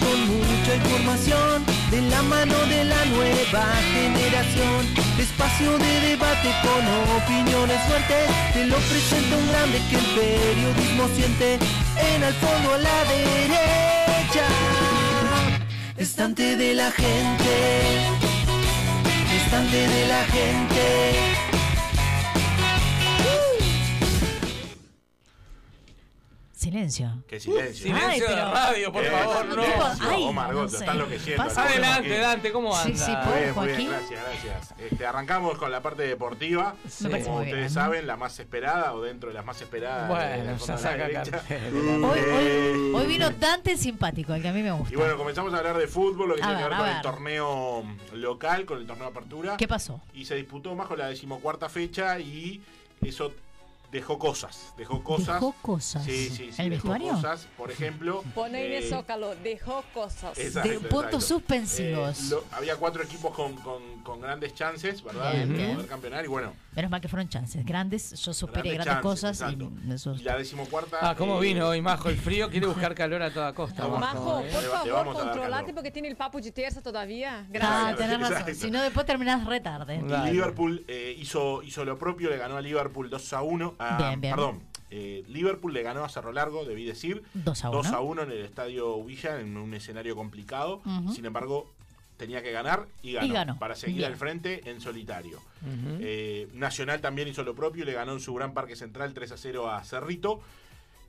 Speaker 2: Con mucha información de la mano de la nueva generación. Espacio de debate con opiniones fuertes. Te lo presenta un grande que el periodismo siente. En el fondo a la derecha. Estante de la gente. Estante de la gente.
Speaker 7: Silencio.
Speaker 4: Qué silencio.
Speaker 1: Silencio
Speaker 7: Ay,
Speaker 1: de
Speaker 7: pero-
Speaker 1: radio, por
Speaker 4: Eh,
Speaker 1: favor, no.
Speaker 7: Ay,
Speaker 4: oh, Margot,
Speaker 7: no
Speaker 4: te
Speaker 7: sé.
Speaker 4: están enloqueciendo.
Speaker 7: Pasa-
Speaker 4: Están
Speaker 1: Adelante,
Speaker 4: enloqueciendo.
Speaker 1: Dante, ¿cómo
Speaker 7: Sí,
Speaker 1: anda?
Speaker 7: sí,
Speaker 4: Muy
Speaker 7: ¿puedo,
Speaker 4: bien, muy bien,
Speaker 7: Joaquín?
Speaker 4: gracias, gracias. Este, arrancamos con la parte deportiva.
Speaker 7: Me parece
Speaker 4: Como
Speaker 7: muy
Speaker 4: ustedes
Speaker 7: bien.
Speaker 4: saben, la más esperada o dentro de las más esperadas.
Speaker 1: Bueno, ya
Speaker 4: fondo de la
Speaker 1: saca
Speaker 4: derecha.
Speaker 1: cartel.
Speaker 7: Hoy,
Speaker 4: Eh,
Speaker 7: hoy, hoy vino (laughs) Dante el simpático, el que a mí me gusta.
Speaker 4: Y bueno, comenzamos a hablar de fútbol, lo que
Speaker 7: A
Speaker 4: tiene que
Speaker 7: ver, a
Speaker 4: con el torneo local, con el torneo de apertura.
Speaker 7: ¿Qué pasó?
Speaker 4: Y se disputó más con la decimocuarta fecha y eso dejó cosas. Dejó cosas.
Speaker 7: ¿Dejó cosas?
Speaker 4: Sí, sí, sí.
Speaker 7: ¿El
Speaker 4: dejó
Speaker 7: vestuario?
Speaker 4: cosas. Por ejemplo.
Speaker 6: Poner
Speaker 4: eh,
Speaker 6: Zócalo, dejó cosas.
Speaker 4: Exacto,
Speaker 7: De puntos suspensivos.
Speaker 4: Eh, lo- había cuatro equipos con, con- con grandes chances, ¿verdad?
Speaker 7: Bien,
Speaker 4: de
Speaker 7: bien.
Speaker 4: poder campeonar y bueno.
Speaker 7: Menos mal que fueron chances. Grandes, yo superé
Speaker 4: Grandes
Speaker 7: grandes,
Speaker 4: chances,
Speaker 7: cosas y
Speaker 4: Y la decimocuarta.
Speaker 1: Ah, ¿cómo
Speaker 4: eh,
Speaker 1: vino hoy, Majo? El frío quiere buscar calor a toda costa.
Speaker 4: Vamos.
Speaker 6: Majo,
Speaker 1: ¿eh?
Speaker 6: por
Speaker 4: Le- le
Speaker 6: favor,
Speaker 4: a
Speaker 6: controlate porque tiene el papo de terza todavía.
Speaker 7: Ah,
Speaker 6: Gracias.
Speaker 7: tenés razón.
Speaker 4: Exacto.
Speaker 7: Si no, después terminás re tarde.
Speaker 4: Y
Speaker 1: Dale.
Speaker 4: Liverpool eh, hizo, hizo lo propio, le ganó a Liverpool 2 a 1. ah,
Speaker 7: Bien, bien.
Speaker 4: Perdón, eh, Liverpool le ganó a Cerro Largo, debí decir.
Speaker 7: 2 a
Speaker 4: 2
Speaker 7: 1.
Speaker 4: a 1 en el estadio Villa, en un escenario complicado.
Speaker 7: Ujú.
Speaker 4: Sin embargo, tenía que ganar y ganó,
Speaker 7: Y ganó.
Speaker 4: para seguir
Speaker 7: Bien.
Speaker 4: al frente en solitario. Eh, Nacional también hizo lo propio y le ganó en su gran parque central 3 a 0 a Cerrito.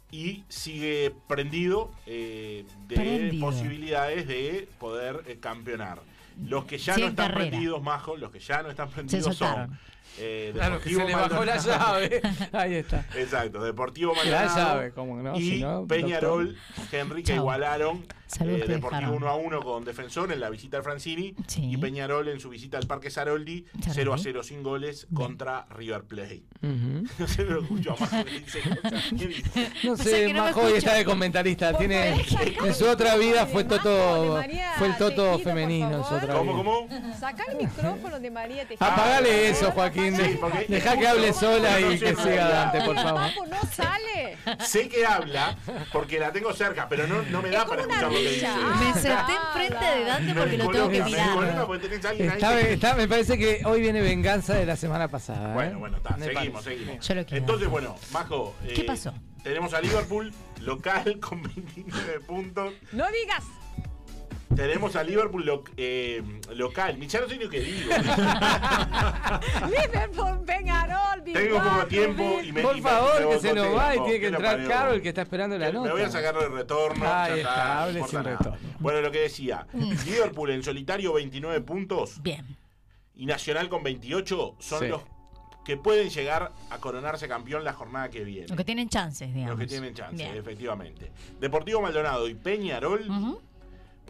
Speaker 4: y sigue prendido eh, de
Speaker 7: Prendido.
Speaker 4: posibilidades de poder eh, campeonar. Los que ya
Speaker 7: Sí,
Speaker 4: no están
Speaker 7: carrera.
Speaker 4: prendidos, Majo, los que ya no están prendidos son eh,
Speaker 1: Claro, que se le bajó la llave. (laughs) Ahí está.
Speaker 4: Exacto, Deportivo
Speaker 1: La
Speaker 4: Maldonado
Speaker 1: llave, cómo no,
Speaker 4: y
Speaker 1: si no,
Speaker 4: Peñarol,
Speaker 1: doctor.
Speaker 4: Henry, que
Speaker 1: Chao.
Speaker 4: igualaron eh, Deportivo
Speaker 7: dejaron.
Speaker 4: 1 a 1 con Defensor en la visita al Francini y Peñarol en su visita al Parque Saroldi
Speaker 7: Saroldi.
Speaker 4: 0 a 0 sin goles contra River Plate.
Speaker 1: Ujú. (laughs)
Speaker 4: No sé, lo escucho a Majo que dice cosas. (laughs) ¿Qué dice?
Speaker 1: No sé,
Speaker 7: no me
Speaker 1: Majo hoy
Speaker 7: escucho.
Speaker 1: está de comentarista. Tiene, en su otra vida fue Toto, fue el Toto femenino en su otra
Speaker 4: ¿Cómo,
Speaker 1: vida.
Speaker 4: cómo?
Speaker 16: Saca el micrófono de María Tejeda.
Speaker 1: Apagale eso, Joaquín.
Speaker 4: Sí,
Speaker 1: Deja que hable sola y que siga
Speaker 4: no,
Speaker 1: adelante, por favor.
Speaker 16: no sale.
Speaker 4: Sé que habla porque la tengo cerca, pero no, no me da para escuchar lo que dice.
Speaker 7: Me senté enfrente de Dante porque lo tengo que mirar.
Speaker 1: Está, me parece que hoy viene venganza de la semana pasada. ¿eh?
Speaker 4: Bueno, bueno, está, seguimos, seguimos.
Speaker 7: Yo lo quiero.
Speaker 4: Entonces, bueno, Majo. eh,
Speaker 7: ¿Qué pasó?
Speaker 4: Tenemos a Liverpool local (laughs) con 29 puntos.
Speaker 16: No digas.
Speaker 4: Tenemos a Liverpool lo- eh, local. Mi ya no sé ni lo que digo.
Speaker 16: Liverpool, Peñarol,
Speaker 4: Tengo poco tiempo y me
Speaker 1: Por
Speaker 4: y me-
Speaker 1: favor,
Speaker 4: me
Speaker 1: que se nos va y tiene que
Speaker 4: ¿Qué le
Speaker 1: entrar? Carol, que está esperando la
Speaker 4: Me
Speaker 1: nota.
Speaker 4: voy a sacar de retorno. Ya
Speaker 1: está, hable
Speaker 4: no
Speaker 1: sin retorno.
Speaker 4: Bueno, lo que decía. Liverpool en solitario 29 puntos.
Speaker 7: Bien.
Speaker 4: Y Nacional con 28 son
Speaker 1: Sí.
Speaker 4: los que pueden llegar a coronarse campeón la jornada que viene.
Speaker 7: Los que tienen chances, digamos.
Speaker 4: Los que tienen chance,
Speaker 7: Bien.
Speaker 4: efectivamente. Deportivo Maldonado y Peñarol.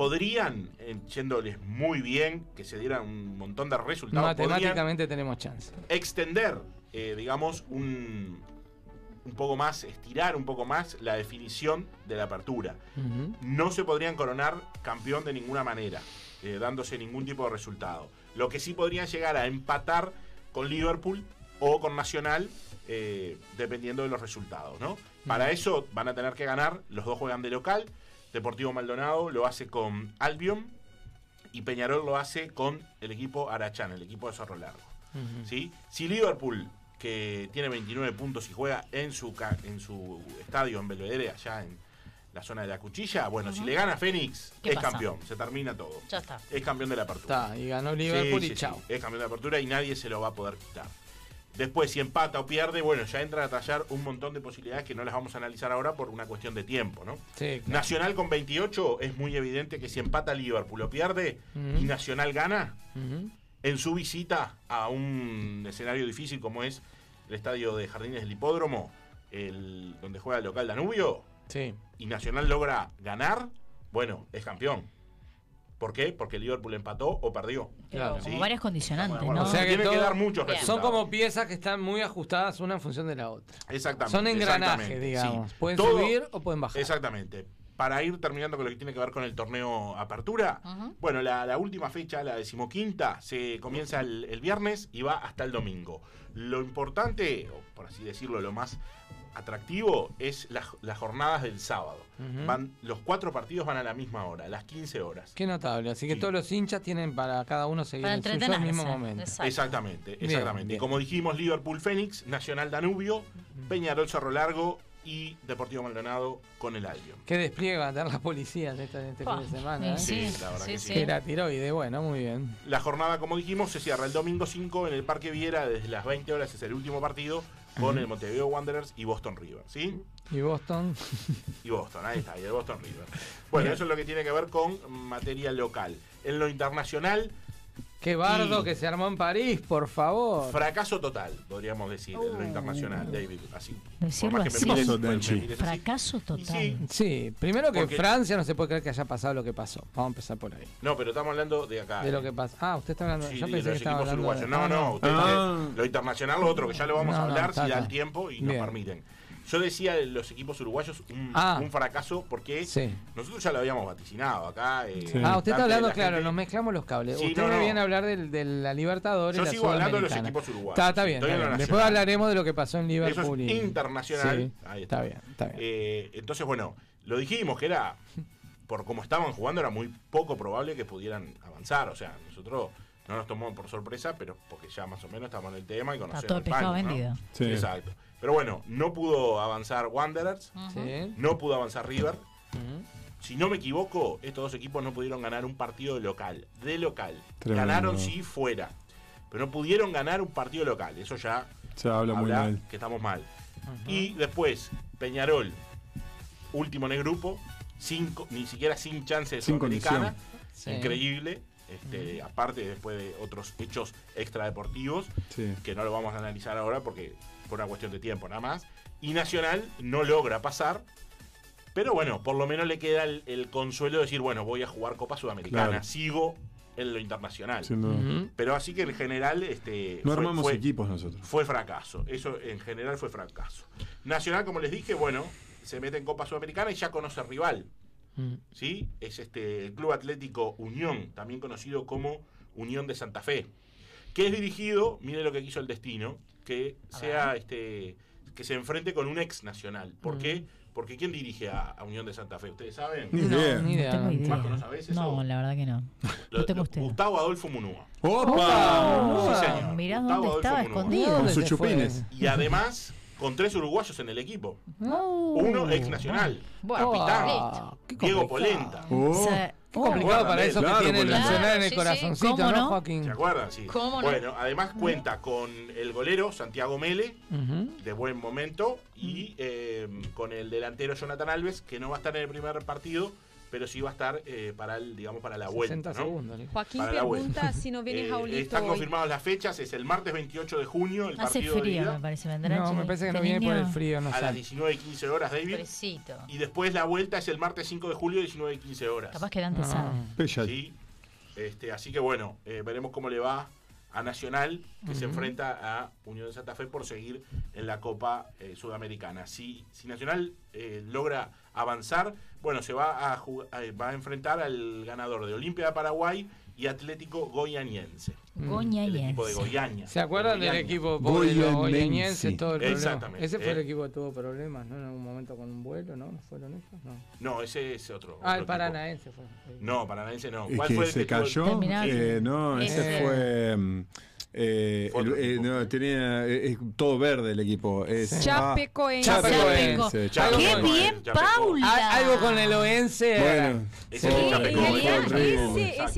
Speaker 4: Podrían, eh, yéndoles muy bien, que se dieran un montón de resultados,
Speaker 1: Matemáticamente tenemos chance.
Speaker 4: extender, eh, digamos, un, un poco más, estirar un poco más la definición de la apertura. No se podrían coronar campeón de ninguna manera, eh, dándose ningún tipo de resultado. Lo que sí podrían llegar a empatar con Liverpool o con Nacional, eh, dependiendo de los resultados, ¿no? Para eso van a tener que ganar, los dos juegan de local, Deportivo Maldonado lo hace con Albion y Peñarol lo hace con el equipo Arachán, el equipo de Zorro Largo. ¿sí? Si Liverpool, que tiene 29 puntos y juega en su, en su estadio en Belvedere, allá en la zona de la cuchilla, bueno, si le gana a Fénix,
Speaker 7: ¿Qué
Speaker 4: es
Speaker 7: pasa?
Speaker 4: campeón, se termina todo.
Speaker 7: Ya está.
Speaker 4: Es campeón de la apertura.
Speaker 1: Está, y ganó Liverpool
Speaker 4: Sí,
Speaker 1: y
Speaker 4: sí,
Speaker 1: chao.
Speaker 4: sí, es campeón de la apertura y nadie se lo va a poder quitar. Después, si empata o pierde, bueno, ya entra a tallar un montón de posibilidades que no las vamos a analizar ahora por una cuestión de tiempo, ¿no?
Speaker 1: Sí, claro.
Speaker 4: Nacional con 28 es muy evidente que si empata Liverpool o pierde y Nacional gana, en su visita a un escenario difícil como es el estadio de Jardines del Hipódromo, el, donde juega el local Danubio,
Speaker 1: Sí.
Speaker 4: y Nacional logra ganar, bueno, es campeón. ¿Por qué? Porque Liverpool empató o perdió.
Speaker 1: Claro.
Speaker 7: Como
Speaker 4: ¿Sí?
Speaker 7: varias condicionantes, ¿no?
Speaker 1: O sea que
Speaker 4: Tienen que dar muchos.
Speaker 1: Son como piezas que están muy ajustadas una en función de la otra.
Speaker 4: Exactamente.
Speaker 1: Son engranajes, digamos.
Speaker 4: sí.
Speaker 1: Pueden
Speaker 4: Todo-
Speaker 1: subir o pueden bajar.
Speaker 4: Exactamente. Para ir terminando con lo que tiene que ver con el torneo Apertura, bueno, la, la última fecha, la decimoquinta, se comienza el, el viernes y va hasta el domingo. Lo importante, o por así decirlo, lo más atractivo es las, las jornadas del sábado. Van, los cuatro partidos van a la misma hora, a las 15 horas.
Speaker 1: Qué notable. Así que
Speaker 4: Sí.
Speaker 1: todos los hinchas tienen para cada uno seguir
Speaker 7: Para
Speaker 1: el mismo momento.
Speaker 7: Exacto.
Speaker 4: Exactamente,
Speaker 1: Bien,
Speaker 4: exactamente.
Speaker 1: bien.
Speaker 4: Como dijimos, Liverpool Fénix, Nacional Danubio, Peñarol Cerro Largo y Deportivo Maldonado con el Albion.
Speaker 1: Qué despliegue van a dar las policías este, este fin de semana. ¿eh?
Speaker 7: sí,
Speaker 4: Sí, la verdad
Speaker 7: sí,
Speaker 4: que
Speaker 7: sí.
Speaker 4: sí.
Speaker 1: Que la tiroide, bueno, muy bien.
Speaker 4: La jornada, como dijimos, se cierra el domingo 5 en el Parque Viera desde las 20 horas. Es el último partido con el Montevideo Wanderers y Boston River. ¿sí?
Speaker 1: Y Boston.
Speaker 4: Y Boston, ahí está, y el Boston River. Bueno,
Speaker 1: Bien.
Speaker 4: eso es lo que tiene que ver con materia local. En lo internacional,
Speaker 1: Qué bardo
Speaker 4: Y-
Speaker 1: que se armó en París, por favor.
Speaker 4: fracaso total, podríamos decir, en lo internacional, David. Así,
Speaker 7: Decirlo
Speaker 4: por más que
Speaker 7: así.
Speaker 4: me mires, me así.
Speaker 7: Fracaso total.
Speaker 4: sí.
Speaker 1: Sí, primero que
Speaker 4: Porque-
Speaker 1: Francia no se puede creer que haya pasado lo que pasó. Vamos a empezar por ahí.
Speaker 4: No, pero estamos hablando de acá.
Speaker 1: De lo que pasa. Ah, usted está hablando.
Speaker 4: Sí,
Speaker 1: yo
Speaker 4: de
Speaker 1: pensé que
Speaker 4: los
Speaker 1: estaba
Speaker 4: equipos
Speaker 1: hablando. de-
Speaker 4: uruguayos. No,
Speaker 1: Ah,
Speaker 4: no, usted
Speaker 5: Ah.
Speaker 4: dice lo internacional, lo otro, que ya lo vamos
Speaker 1: No,
Speaker 4: a
Speaker 1: no,
Speaker 4: hablar
Speaker 1: está,
Speaker 4: si da el
Speaker 1: está.
Speaker 4: tiempo y nos
Speaker 1: Bien.
Speaker 4: permiten. Yo decía de los equipos uruguayos un,
Speaker 1: Ah.
Speaker 4: un fracaso porque
Speaker 1: Sí.
Speaker 4: nosotros ya lo habíamos vaticinado acá. eh,
Speaker 5: Sí.
Speaker 1: Ah, usted está hablando,
Speaker 4: la
Speaker 1: claro,
Speaker 4: gente-
Speaker 1: nos mezclamos los cables.
Speaker 4: Sí,
Speaker 1: usted
Speaker 4: no, no.
Speaker 1: viene a hablar del- de, la Libertadores.
Speaker 4: Yo
Speaker 1: la
Speaker 4: sigo hablando de los equipos uruguayos.
Speaker 1: Está, está bien. Está. Después hablaremos de lo que pasó en
Speaker 4: Eso
Speaker 1: Liverpool.
Speaker 4: es internacional.
Speaker 1: Sí,
Speaker 4: Ahí
Speaker 1: está bien, está bien.
Speaker 4: Eh, entonces, bueno, lo dijimos que era, por cómo estaban jugando, era muy poco probable que pudieran avanzar. O sea, nosotros no nos tomamos por sorpresa, pero porque ya más o menos estamos en el tema y conocemos
Speaker 7: todo el pescado
Speaker 4: paño, ¿no?
Speaker 7: vendido.
Speaker 5: Sí.
Speaker 4: Exacto. Pero bueno, no pudo avanzar Wanderers, no pudo avanzar River. Si no me equivoco, estos dos equipos no pudieron ganar un partido local, de local.
Speaker 5: Tremendo.
Speaker 4: Ganaron sí fuera, pero no pudieron ganar un partido local. Eso ya
Speaker 5: Se habla muy mal.
Speaker 4: que estamos mal. Y después, Peñarol último en el grupo, sin co- ni siquiera sin chance de
Speaker 5: Sin
Speaker 4: Sudamericana.
Speaker 1: Sí.
Speaker 4: Increíble. Este, Aparte, después de otros hechos extradeportivos,
Speaker 5: Sí.
Speaker 4: que no lo vamos a analizar ahora porque por una cuestión de tiempo nada más. Y Nacional no logra pasar. Pero bueno, por lo menos le queda el, el consuelo de decir, bueno, voy a jugar Copa Sudamericana,
Speaker 5: Claro.
Speaker 4: sigo en lo internacional.
Speaker 5: Sin duda.
Speaker 1: Ujú.
Speaker 4: Pero así que en general este,
Speaker 5: No
Speaker 4: fue-
Speaker 5: armamos
Speaker 4: fue-
Speaker 5: equipos nosotros.
Speaker 4: fue fracaso. Eso en general fue fracaso. Nacional, como les dije, bueno, se mete en Copa Sudamericana y ya conoce al rival.
Speaker 1: Mm.
Speaker 4: ¿sí? Es este el Club Atlético Unión, también conocido como Unión de Santa Fe, que es dirigido, mire lo que quiso el destino, que sea este que se enfrente con un ex nacional. ¿Por
Speaker 7: Mm.
Speaker 4: qué? Porque ¿quién dirige a, a Unión de Santa Fe? ¿Ustedes saben?
Speaker 5: Ni idea.
Speaker 1: ni idea.
Speaker 7: No tengo idea.
Speaker 4: Marco, ¿no sabés eso?
Speaker 7: No, la verdad que no.
Speaker 4: Lo-
Speaker 7: No tengo
Speaker 4: lo-
Speaker 7: usted.
Speaker 4: Gustavo Adolfo Munúa.
Speaker 5: ¡Opa!
Speaker 4: Sí, señor.
Speaker 7: Mirá
Speaker 4: Gustavo
Speaker 7: dónde estaba
Speaker 4: Adolfo Munúa.
Speaker 7: escondido.
Speaker 5: Con
Speaker 1: ¿Dónde
Speaker 5: sus chupines.
Speaker 4: Y además, con tres uruguayos en el equipo.
Speaker 7: No.
Speaker 4: Uno ex nacional.
Speaker 7: Bueno,
Speaker 4: capitán.
Speaker 1: Ah,
Speaker 4: Diego. Polenta.
Speaker 5: Oh.
Speaker 7: O sea,
Speaker 1: Qué complicado para eso
Speaker 5: Claro,
Speaker 1: que tiene el
Speaker 5: porque-
Speaker 1: Nacional en
Speaker 7: Claro,
Speaker 1: el
Speaker 7: sí,
Speaker 1: corazoncito,
Speaker 7: sí. ¿Cómo
Speaker 1: ¿no,
Speaker 7: no?
Speaker 1: Joaquín?
Speaker 4: ¿Se acuerdan? Sí.
Speaker 7: ¿Cómo no?
Speaker 4: Bueno, además cuenta con el golero Santiago Mele, de buen momento, y eh, con el delantero Jonathan Alves, que no va a estar en el primer partido, pero sí va a estar eh, para el, digamos, para la
Speaker 1: 60
Speaker 4: vuelta. ¿no?
Speaker 1: segundos. ¿no?
Speaker 16: Joaquín
Speaker 4: Para
Speaker 16: pregunta (laughs) si no viene
Speaker 4: Eh,
Speaker 16: Jaulito
Speaker 4: están
Speaker 16: hoy.
Speaker 4: confirmadas las fechas, es el martes 28 de junio, el
Speaker 7: Hace
Speaker 4: partido de
Speaker 7: frío,
Speaker 4: ida,
Speaker 7: me parece. Vendrá
Speaker 1: No, me parece que no viene por el frío, no
Speaker 4: a las
Speaker 1: sale.
Speaker 4: 19 y 15 horas, David.
Speaker 7: Pobrecito.
Speaker 4: Y después la vuelta es el martes 5 de julio, 19 y 15 horas.
Speaker 7: Capaz que Dante sabe.
Speaker 1: Ah.
Speaker 5: Pella.
Speaker 4: Sí. Este, así que bueno, eh, veremos cómo le va a Nacional, que se enfrenta a Unión de Santa Fe por seguir en la Copa eh, Sudamericana. Si, si Nacional eh, logra avanzar, bueno, se va a, eh, va a enfrentar al ganador de Olimpia de Paraguay y Atlético Goianiense.
Speaker 1: Mm.
Speaker 4: El equipo de. Goiaña.
Speaker 1: ¿Se acuerdan
Speaker 4: de
Speaker 1: del equipo goianienses, todo el?
Speaker 4: Exactamente,
Speaker 1: Ese fue el
Speaker 4: eh.
Speaker 1: equipo que tuvo problemas, ¿no? En algún momento con un vuelo, ¿no? ¿No fueron ellos? No.
Speaker 4: No, ese es otro.
Speaker 1: Ah,
Speaker 4: otro
Speaker 1: el. Paranaense fue.
Speaker 4: No, Paranaense no.
Speaker 5: Es
Speaker 4: ¿Cuál
Speaker 5: que
Speaker 4: fue el
Speaker 5: se
Speaker 4: que
Speaker 5: cayó. Eh, no, ese
Speaker 7: Ese.
Speaker 5: fue. Eh, el- eh, no, tenía eh, es todo verde el equipo. Es.
Speaker 16: Chapecoense.
Speaker 5: Chapecoense.
Speaker 4: Chapeco.
Speaker 7: ¡Qué bien. Paula!
Speaker 1: Ah, algo con el Oense.
Speaker 5: Bueno,
Speaker 4: Ese
Speaker 16: ese,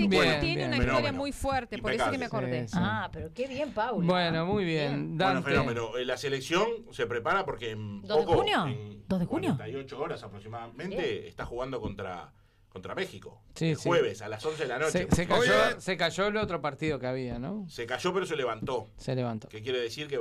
Speaker 1: Bien,
Speaker 16: equipo tiene
Speaker 1: bien.
Speaker 16: una historia muy fuerte, por eso que me acordé.
Speaker 1: Sí, sí.
Speaker 7: Ah, pero qué bien, Paula.
Speaker 1: Bueno, muy bien.
Speaker 4: Bueno,
Speaker 1: Dante.
Speaker 4: fenómeno. Eh, La selección se prepara porque en
Speaker 7: ¿Dos de
Speaker 4: poco,
Speaker 7: junio?
Speaker 4: en
Speaker 7: ¿Dos de junio?
Speaker 4: 48 horas aproximadamente,
Speaker 7: Bien.
Speaker 4: está jugando contra, contra México.
Speaker 1: Sí,
Speaker 4: el
Speaker 1: sí.
Speaker 4: jueves a las 11 de la noche.
Speaker 1: se, se cayó, se cayó el otro partido que había, ¿no?
Speaker 4: Se cayó, pero se levantó.
Speaker 1: Se levantó.
Speaker 4: Que quiere decir que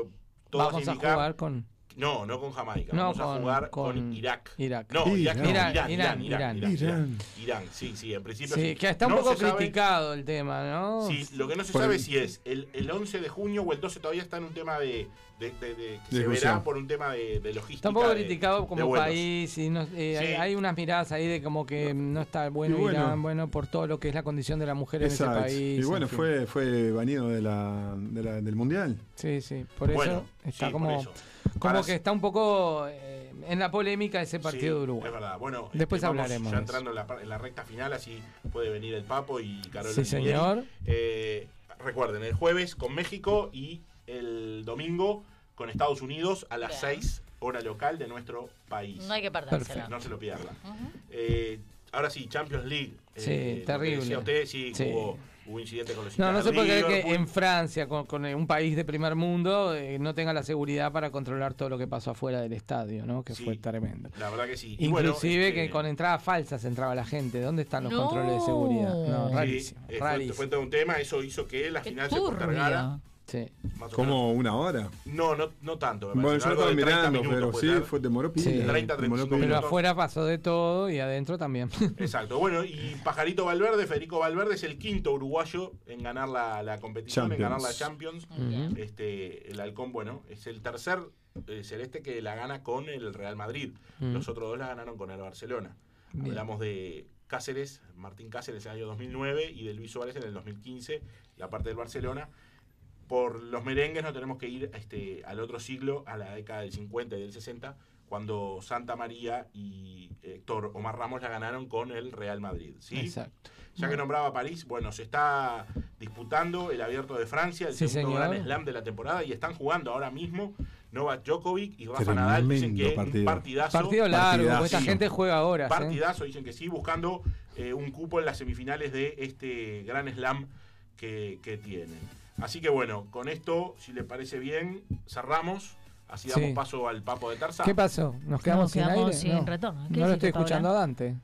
Speaker 4: todo
Speaker 1: Vamos a jugar con
Speaker 4: No, no con Jamaica.
Speaker 1: No,
Speaker 4: vamos a jugar con,
Speaker 1: con
Speaker 4: Irak.
Speaker 1: Irak.
Speaker 4: No, Irak, no,
Speaker 5: Irán.
Speaker 4: Irán, Irán,
Speaker 1: Irán,
Speaker 4: Irán,
Speaker 1: Irán.
Speaker 4: Irán, Irán.
Speaker 5: Irán.
Speaker 4: Irán, sí, sí, en principio
Speaker 1: Sí,
Speaker 4: sí.
Speaker 1: que está un
Speaker 4: No
Speaker 1: poco
Speaker 4: sabe-
Speaker 1: criticado el tema, ¿no?
Speaker 4: Sí, lo que no se
Speaker 5: Por
Speaker 4: sabe
Speaker 5: el-
Speaker 4: si es el, el 11 de junio o el 12 todavía está en un tema de, de, de- de- que se verá por un tema de, de logística.
Speaker 1: Está un poco criticado
Speaker 4: de
Speaker 1: como país y no- eh, hay,
Speaker 4: Sí.
Speaker 1: hay unas miradas ahí de como que no está bueno. Irán, bueno, por todo lo que es la condición de la mujer en ese país.
Speaker 5: Y bueno, fue, fue de la, de la- del mundial.
Speaker 1: Sí, sí, por eso está como. Como
Speaker 4: Para-
Speaker 1: que está un poco eh, en la polémica ese
Speaker 4: Sí,
Speaker 1: partido de Uruguay.
Speaker 4: Es verdad. Bueno,
Speaker 1: Después
Speaker 4: este,
Speaker 1: hablaremos
Speaker 4: Ya entrando en la, par- en la recta final, así puede venir el Papo y Carol
Speaker 1: Sí, señor.
Speaker 4: Eh, recuerden, el jueves con México y el domingo con Estados Unidos a las
Speaker 7: Bien.
Speaker 4: 6 hora local de nuestro país.
Speaker 7: No hay que perdérsela.
Speaker 4: No se lo pierdan. Eh, ahora sí, Champions League.
Speaker 1: Sí,
Speaker 4: Eh,
Speaker 1: terrible.
Speaker 4: decía usted, sí,
Speaker 1: Sí.
Speaker 4: Hubo, hubo incidente con los
Speaker 1: No, no se
Speaker 4: de
Speaker 1: puede creer que en Francia, con, con un país de primer mundo, eh, no tenga la seguridad para controlar todo lo que pasó afuera del estadio, ¿no? Que
Speaker 4: Sí.
Speaker 1: fue tremendo.
Speaker 4: La verdad que sí. Bueno,
Speaker 1: Inclusive
Speaker 4: este,
Speaker 1: que con entradas falsas entraba la gente. ¿Dónde están los
Speaker 7: No.
Speaker 1: controles de seguridad? No,
Speaker 7: Sí,
Speaker 1: rarísimo.
Speaker 4: eh, fue,
Speaker 1: rarísimo.
Speaker 4: fue todo un tema, eso hizo que la
Speaker 7: Qué
Speaker 4: final se postergara.
Speaker 1: Sí.
Speaker 5: Como una hora.
Speaker 4: No, no, no tanto. me
Speaker 5: Bueno, yo estaba
Speaker 4: 30
Speaker 5: mirando,
Speaker 4: minutos
Speaker 5: pero sí, fue, demoró pila.
Speaker 1: Sí.
Speaker 4: 30,
Speaker 5: demoró
Speaker 4: 35
Speaker 5: pila.
Speaker 1: Pero
Speaker 4: minutos.
Speaker 1: afuera pasó de todo y adentro también. (laughs)
Speaker 4: Exacto. Bueno, y Pajarito Valverde, Federico Valverde es el quinto uruguayo en ganar la, la competición, en ganar la Champions. Este, el Halcón, bueno, es el tercer eh, celeste que la gana con el Real Madrid. Los otros dos la ganaron con el Barcelona.
Speaker 1: Bien.
Speaker 4: Hablamos de Cáceres, Martín Cáceres en el año 2009 y de Luis Suárez en el 2015, la parte del Barcelona. Por los merengues no tenemos que ir este, al otro siglo, a la década del 50 y del 60, cuando Santa María y Héctor Omar Ramos la ganaron con el Real Madrid. ¿sí?
Speaker 1: Exacto.
Speaker 4: Ya que nombraba París, bueno, se está disputando el Abierto de Francia, el
Speaker 1: Sí,
Speaker 4: segundo
Speaker 1: señor.
Speaker 4: Gran Slam de la temporada, y están jugando ahora mismo Novak Djokovic y Rafa Nadal. Dicen que
Speaker 5: partido.
Speaker 4: un partidazo.
Speaker 1: Partido largo,
Speaker 5: Partidazo.
Speaker 1: esta
Speaker 4: Sí.
Speaker 1: gente juega horas. ¿eh?
Speaker 4: Partidazo, dicen que sí, buscando eh, un cupo en las semifinales de este Gran Slam que, que tienen. Así que bueno, con esto, si le parece bien, cerramos.
Speaker 17: Así damos
Speaker 1: Sí.
Speaker 17: paso al Papo de Tarsa.
Speaker 1: ¿Qué pasó? ¿Nos quedamos
Speaker 7: No,
Speaker 1: sin
Speaker 7: quedamos
Speaker 1: aire?
Speaker 7: sin
Speaker 1: no.
Speaker 7: retorno. ¿Qué
Speaker 1: No lo estoy escuchando a? Dante.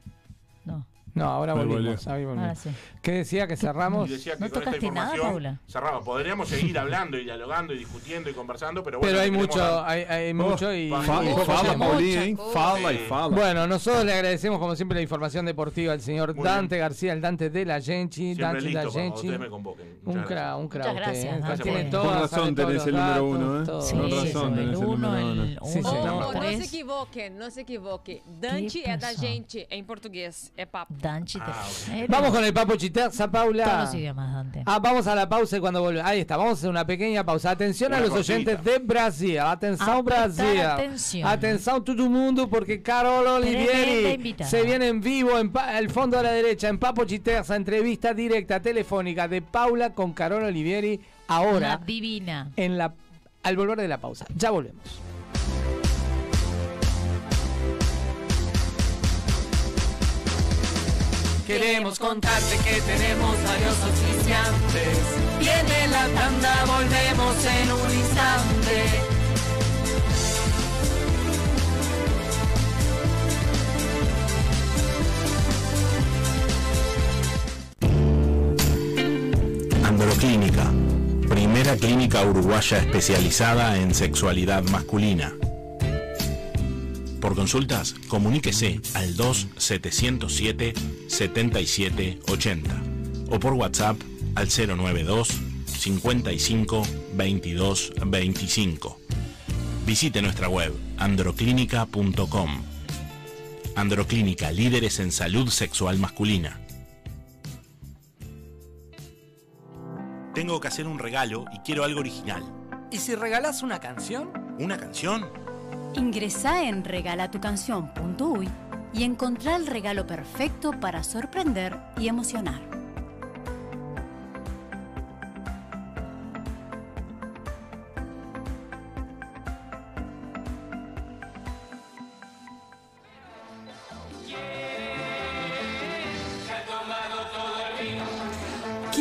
Speaker 7: No.
Speaker 1: No, ahora
Speaker 5: Ahí
Speaker 1: volvimos.
Speaker 5: volvió.
Speaker 1: ahí volvimos.
Speaker 7: Ahora sí.
Speaker 1: ¿Qué decía? ¿Que cerramos?
Speaker 17: Y decía que
Speaker 7: ¿No
Speaker 17: con esta
Speaker 7: tocaste nada,
Speaker 17: información
Speaker 7: Paula?
Speaker 17: cerramos. Podríamos seguir hablando y dialogando y discutiendo y conversando, pero bueno.
Speaker 1: Pero hay
Speaker 17: queremos
Speaker 1: mucho,
Speaker 17: dar-
Speaker 1: hay, hay mucho y...
Speaker 17: Fa-
Speaker 1: y
Speaker 17: y
Speaker 1: poco
Speaker 17: fala,
Speaker 1: tiempo.
Speaker 5: Paulina, ¿eh? Fala y
Speaker 17: Sí.
Speaker 5: fala.
Speaker 1: Bueno, nosotros le agradecemos como siempre la información deportiva al señor
Speaker 17: Muy
Speaker 1: Dante García, el Dante de la Genchi,
Speaker 17: Siempre
Speaker 1: Dante
Speaker 17: listo
Speaker 1: da
Speaker 17: cuando
Speaker 1: Genchi.
Speaker 17: ustedes me convoquen.
Speaker 1: Un
Speaker 17: Muchas
Speaker 1: cra, un cra.
Speaker 7: Muchas
Speaker 1: usted,
Speaker 7: gracias,
Speaker 1: ¿eh?
Speaker 7: Dante.
Speaker 1: Tiene
Speaker 7: Con
Speaker 1: todo,
Speaker 5: Con
Speaker 1: sabe
Speaker 5: razón
Speaker 1: todos
Speaker 5: tenés
Speaker 1: los
Speaker 5: el número
Speaker 1: datos,
Speaker 5: uno, ¿eh?
Speaker 1: todo.
Speaker 7: Sí,
Speaker 5: Con razón
Speaker 7: el
Speaker 5: tenés el
Speaker 7: uno,
Speaker 5: número uno.
Speaker 7: el
Speaker 1: Sí,
Speaker 7: uno,
Speaker 6: Não, não se
Speaker 7: tres.
Speaker 6: equivoque, não se equivoque. Dante é da
Speaker 7: passou?
Speaker 6: gente, é em português, é papo.
Speaker 17: Ah,
Speaker 1: Vamos con el Papo Paula.
Speaker 7: Todos los idiomas, Dante.
Speaker 1: Ah, vamos a la pausa y cuando volvemos. Ahí está, vamos a hacer una pequeña pausa. Atención a los
Speaker 17: cortita.
Speaker 1: oyentes de Brasil. Atención, Brasil.
Speaker 7: atención.
Speaker 1: Atención, todo el mundo, porque Carol Olivieri se viene en vivo, en pa- al fondo a la derecha, en Papo Chiterza, entrevista directa telefónica de Paula con Carol Olivieri.
Speaker 7: Una
Speaker 1: Ahora,
Speaker 7: divina.
Speaker 1: en la, al volver de la pausa. Ya volvemos.
Speaker 18: Queremos contarte que tenemos varios oficiantes. Viene la tanda, volvemos en un instante.
Speaker 4: Androclínica, primera clínica uruguaya especializada en sexualidad masculina. Por consultas, comuníquese al 2-707-7780 o por WhatsApp al 092 55 22 25. Visite nuestra web androclínica.com. Androclínica, líderes en salud sexual masculina. Tengo que hacer un regalo y quiero algo original.
Speaker 1: ¿Y si regalás una canción?
Speaker 4: ¿Una canción?
Speaker 19: Ingresá en regalatucanción.uy y encontrá el regalo perfecto para sorprender y emocionar.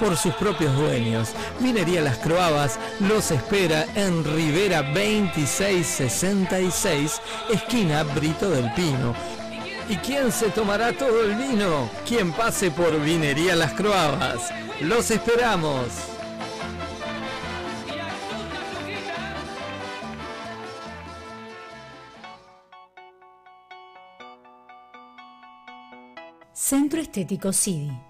Speaker 14: por sus propios dueños. Vinería Las Croabas los espera en Rivera 2666, esquina Brito del Pino. ¿Y quién se tomará todo el vino? Quien pase por Vinería Las Croabas. Los esperamos.
Speaker 13: Centro Estético CIDI.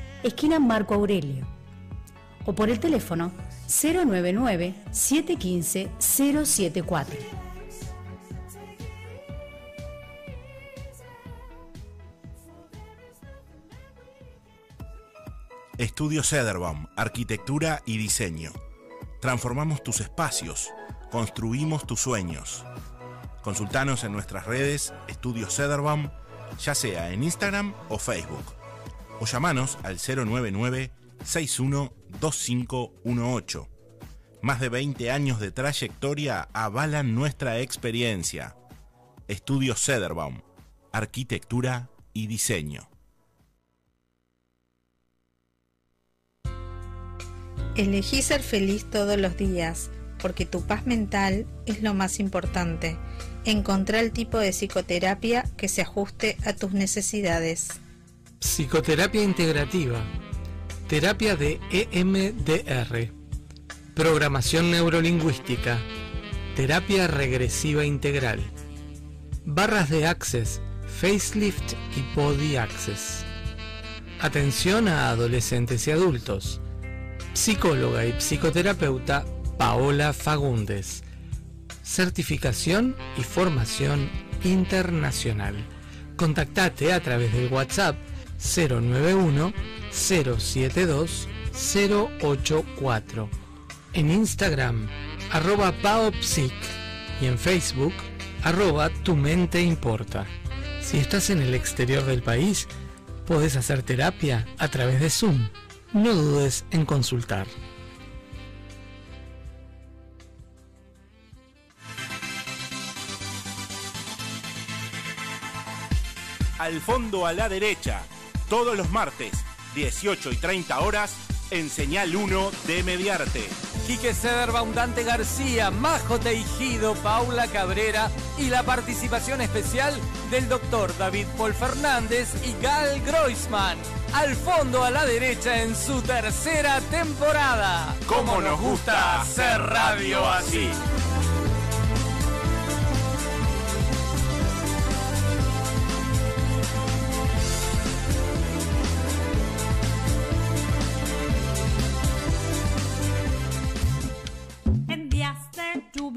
Speaker 13: esquina Marco Aurelio. O por el teléfono 099 715 074.
Speaker 4: Estudio Cederbaum, Arquitectura y Diseño. Transformamos tus espacios, construimos tus sueños. Consultanos en nuestras redes Estudio Cederbaum, ya sea en Instagram o Facebook. O llamanos al 099 612518. Más de 20 años de trayectoria avalan nuestra experiencia. Estudio Cederbaum, Arquitectura y Diseño.
Speaker 15: Elegí ser feliz todos los días, porque tu paz mental es lo más importante. Encontrá el tipo de psicoterapia que se ajuste a tus necesidades.
Speaker 14: Psicoterapia integrativa. Terapia de EMDR. Programación neurolingüística. Terapia regresiva integral. Barras de Access, Facelift y Body Access. Atención a adolescentes y adultos. Psicóloga y psicoterapeuta Paola Fagundes. Certificación y formación internacional. Contactate a través del WhatsApp 091 072 084. En Instagram, arroba paopsic y en Facebook, arroba tu mente importa. Si estás en el exterior del país, podés hacer terapia a través de Zoom. No dudes en consultar.
Speaker 4: Al fondo a la derecha, todos los martes, 18 y 30 horas, en Señal 1 de Mediarte.
Speaker 1: Quique Sederbaum, Dante García, Majo Teijido, Paula Cabrera y la participación especial del doctor David Paul Fernández y Gal Groisman. Al fondo a la derecha en su tercera temporada.
Speaker 4: ¿Cómo nos gusta hacer radio así?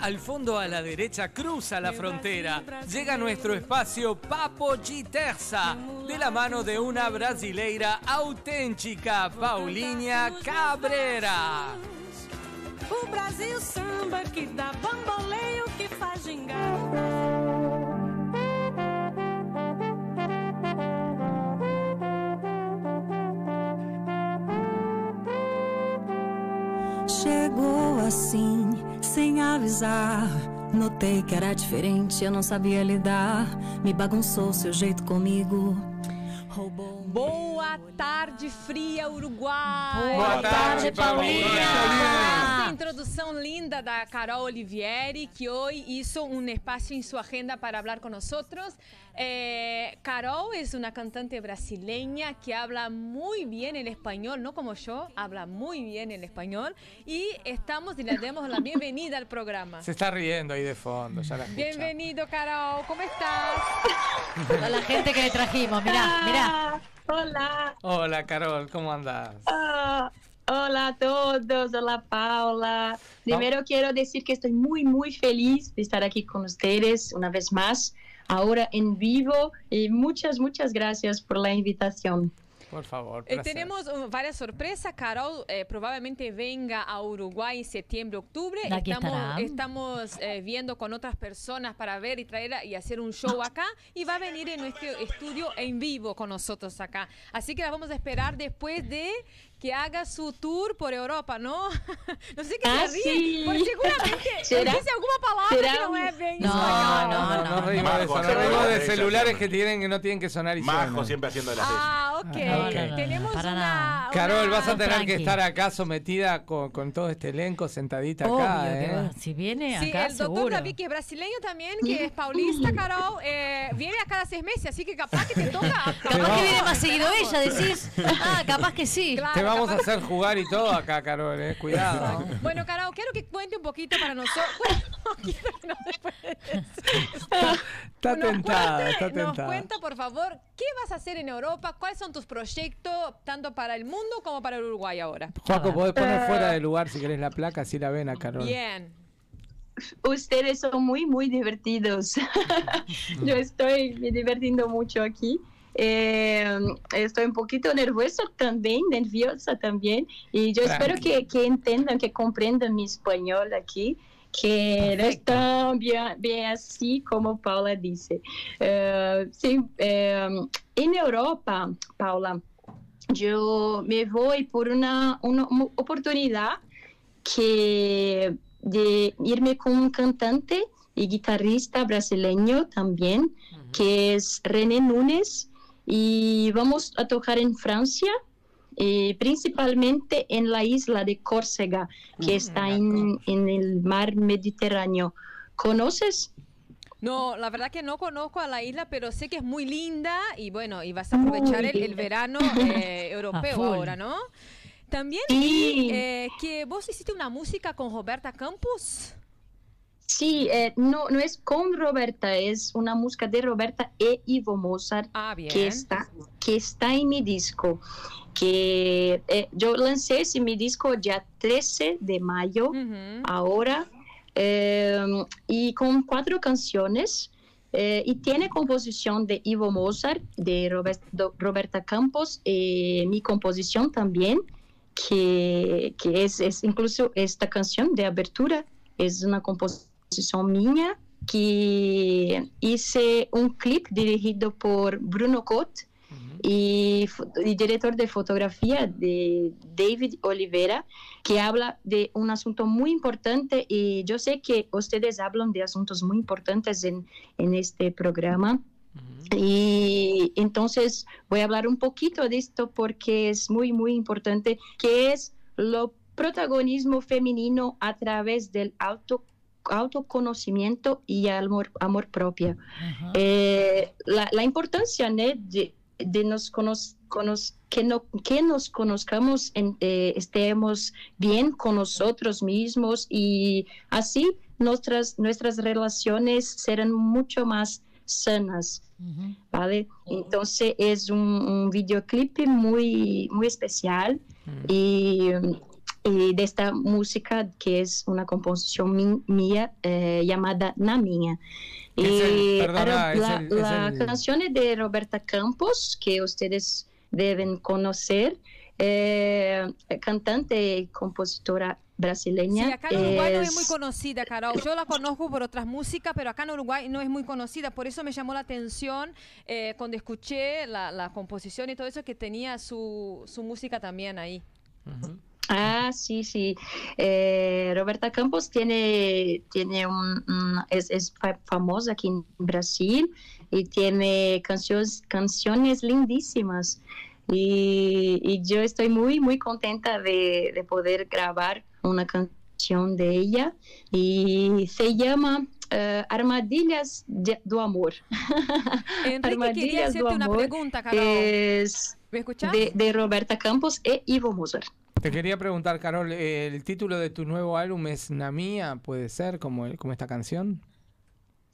Speaker 1: Al fondo a la derecha cruza la frontera. Llega nuestro espacio Papo G Terza, de la mano de una brasileira auténtica, Paulinha Cabrera.
Speaker 20: O Brasil samba que dá bamboleio que faz gingar.
Speaker 21: Chegou assim, sem avisar. Notei que era diferente, eu não sabia lidar. Me bagunçou seu jeito comigo.
Speaker 6: Boa tarde, fria Uruguai.
Speaker 22: Boa tarde, Paulinha.
Speaker 6: Esta introdução linda da Carol Olivieri, que hoje hizo un espacio en su agenda para hablar con nosotros. Eh, Carol es una cantante brasileña que habla muy bien el español, no como yo, habla muy bien el español. Y estamos y le damos la bienvenida al programa.
Speaker 22: Se está riendo ahí de fondo, ya la escucha.
Speaker 6: Bienvenido, Carol. ¿Cómo estás? (laughs)
Speaker 7: A la gente que le trajimos, mirá, mirá.
Speaker 23: Hola.
Speaker 22: Hola, Carol, ¿cómo andás?
Speaker 23: Ah, hola a todos, hola Paula. Primero quiero decir que estoy muy, muy feliz de estar aquí con ustedes una vez más, ahora en vivo. Y muchas, muchas gracias por la invitación.
Speaker 22: Por favor,
Speaker 6: Eh, tenemos uh, varias sorpresas. Carol eh, probablemente venga a Uruguay en septiembre, octubre.
Speaker 7: Aquí
Speaker 6: estamos
Speaker 7: estará.
Speaker 6: estamos eh, viendo con otras personas para ver y traer a- y hacer un show acá. Y va a venir en nuestro estudio en vivo con nosotros acá. Así que la vamos a esperar después de que haga su tour por Europa, ¿no? (laughs) no sé qué
Speaker 23: Ah,
Speaker 6: se ríe,
Speaker 23: sí.
Speaker 6: porque seguramente (laughs)
Speaker 23: ¿Será?
Speaker 6: dice alguna palabra
Speaker 23: ¿Será
Speaker 6: que no es bien
Speaker 7: No,
Speaker 6: español.
Speaker 7: no, no.
Speaker 22: No reímos de celulares que tienen que no tienen que sonar y
Speaker 24: Majo siempre haciendo las ella.
Speaker 6: Ah, ok. Tenemos
Speaker 7: Para
Speaker 6: una.
Speaker 22: Carol, vas a tener que estar acá sometida con, con todo este elenco sentadita
Speaker 7: Obvio
Speaker 22: acá, ¿eh?
Speaker 7: Si viene
Speaker 6: Sí,
Speaker 7: acá,
Speaker 6: el doctor
Speaker 7: seguro.
Speaker 6: David, que es brasileño también, que es paulista, (laughs) Carol, eh, viene a cada seis meses, así que capaz que te toca.
Speaker 7: Capaz que viene más seguido ella, decís. Ah, capaz que sí.
Speaker 6: Claro,
Speaker 22: vamos a hacer jugar y todo acá, Carol, ¿eh? Cuidado. (laughs)
Speaker 6: Bueno, Carol, quiero que cuente un poquito para nosotros. Bueno, (laughs) no quiero que no se puede decir.
Speaker 22: Está
Speaker 6: Nos
Speaker 22: tentada,
Speaker 6: cuente-
Speaker 22: está
Speaker 6: Nos
Speaker 22: tentada.
Speaker 6: cuenta, por favor, ¿qué vas a hacer en Europa? ¿Cuáles son tus proyectos, tanto para el mundo como para el Uruguay ahora?
Speaker 22: Juaco, podés poner fuera de lugar si querés la placa, así la ven a Carol.
Speaker 6: Bien.
Speaker 23: Ustedes son muy, muy divertidos. (laughs) Yo estoy me divirtiendo mucho aquí. Eh, estoy un poquito nerviosa también, nerviosa también. Y yo espero que, que entiendan, que comprendan mi español aquí que no es tan bien, bien así como Paula dice. Eh, sí, eh, en Europa, Paula, yo me voy por una, una oportunidad que de irme con un cantante y guitarrista brasileño también, que es René Núñez, y vamos a tocar en Francia, eh, principalmente en la isla de Córcega, que está en, en el mar Mediterráneo. ¿Conoces?
Speaker 6: No, la verdad que no conozco a la isla, pero sé que es muy linda y bueno, y vas a aprovechar el, el verano (laughs) eh, europeo ahora, ¿no? También
Speaker 23: Sí.
Speaker 6: eh, que vos hiciste una música con Roberta Campos.
Speaker 23: Sí, eh, no, no es con Roberta, es una música de Roberta e Ivo Mozart
Speaker 6: Ah,
Speaker 23: que está, que está en mi disco. Que eh, yo lancé ese mi disco ya 13 de mayo, ahora, eh, y con cuatro canciones. y tiene composición de Ivo Mozart, de Robert- do- Roberta Campos, mi composición también, que, que es, es incluso esta canción de abertura, es una composición mía, que hice un clip dirigido por Bruno Cot y, fo- y director de fotografía de David Oliveira, que habla de un asunto muy importante. Y yo sé que ustedes hablan de asuntos muy importantes en, en este programa. Y entonces voy a hablar un poquito de esto porque es muy, muy importante, que es lo protagonismo femenino a través del auto autoconocimiento y amor, amor propio. Eh, la, la importancia ¿no? de, de nos cono- cono- que, no, que nos conozcamos, en- eh, estemos bien con nosotros mismos y así nuestras, nuestras relaciones serán mucho más sanas. ¿Vale? Entonces es un, un videoclip muy, muy especial y, y de esta música que es una composición mi- mía eh, llamada Na Minha.
Speaker 1: Es el-
Speaker 23: Y
Speaker 1: perdona,
Speaker 23: ahora
Speaker 1: es
Speaker 23: la,
Speaker 1: el- es
Speaker 23: la
Speaker 1: el-
Speaker 23: canción es de Roberta Campos, que ustedes deben conocer, eh, cantante y compositora brasileña.
Speaker 6: Sí, acá en Uruguay no es
Speaker 23: es-
Speaker 6: muy conocida, Carol. Yo la conozco por otras músicas, pero acá en Uruguay no es muy conocida. Por eso me llamó la atención eh, cuando escuché la, la composición y todo eso, que tenía su, su música también ahí.
Speaker 23: Ah, sí, sí. Eh, Roberta Campos tiene, tiene un, es, es fa- famosa aquí en Brasil y tiene canciones, canciones lindísimas. Y, y yo estoy muy, muy contenta de, de poder grabar una canción de ella y se llama eh, Armadillas de- do Amor. (laughs)
Speaker 6: Enrique, quería hacerte una pregunta, Carol.
Speaker 23: Es
Speaker 6: ¿Me escuchás?
Speaker 23: de, de Roberta Campos e Ivo Mozart.
Speaker 1: Te quería preguntar, Carol, ¿el título de tu nuevo álbum es Namia? ¿Puede ser como, como esta canción?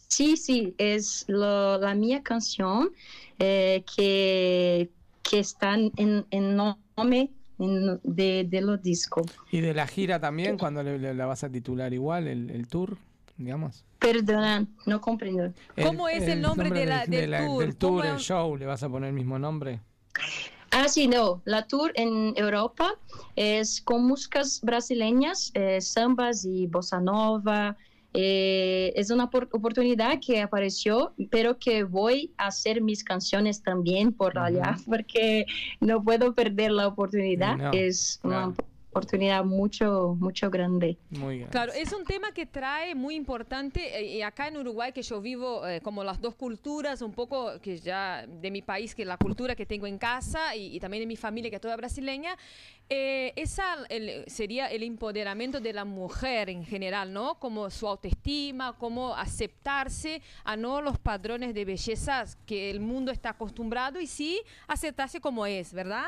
Speaker 23: Sí, sí, es lo- la mía canción eh, que, que está en, en nombre de, de los discos.
Speaker 1: ¿Y de la gira también, cuando le, le- la vas a titular igual, el, el tour, digamos?
Speaker 23: Perdona, no comprendo.
Speaker 6: ¿Cómo es el nombre de la- del tour?
Speaker 1: Del tour,
Speaker 6: ¿Cómo
Speaker 1: el show, ¿le vas a poner el mismo nombre?
Speaker 23: Ah, sí, no. La tour en Europa es con músicas brasileñas, eh, sambas y bossa nova. Eh, es una por- oportunidad que apareció, pero que voy a hacer mis canciones también por allá, (laughs) porque no puedo perder la oportunidad.
Speaker 1: No,
Speaker 23: es una oportunidad mucho, mucho grande.
Speaker 1: Muy bien.
Speaker 6: Claro, es un tema que trae muy importante eh, y acá en Uruguay que yo vivo eh, como las dos culturas, un poco que ya de mi país, que la cultura que tengo en casa y, y también de mi familia que es toda brasileña, eh, esa el- sería el empoderamiento de la mujer en general, ¿no? Como su autoestima, como aceptarse a no los padrones de belleza que el mundo está acostumbrado y sí aceptarse como es, ¿verdad?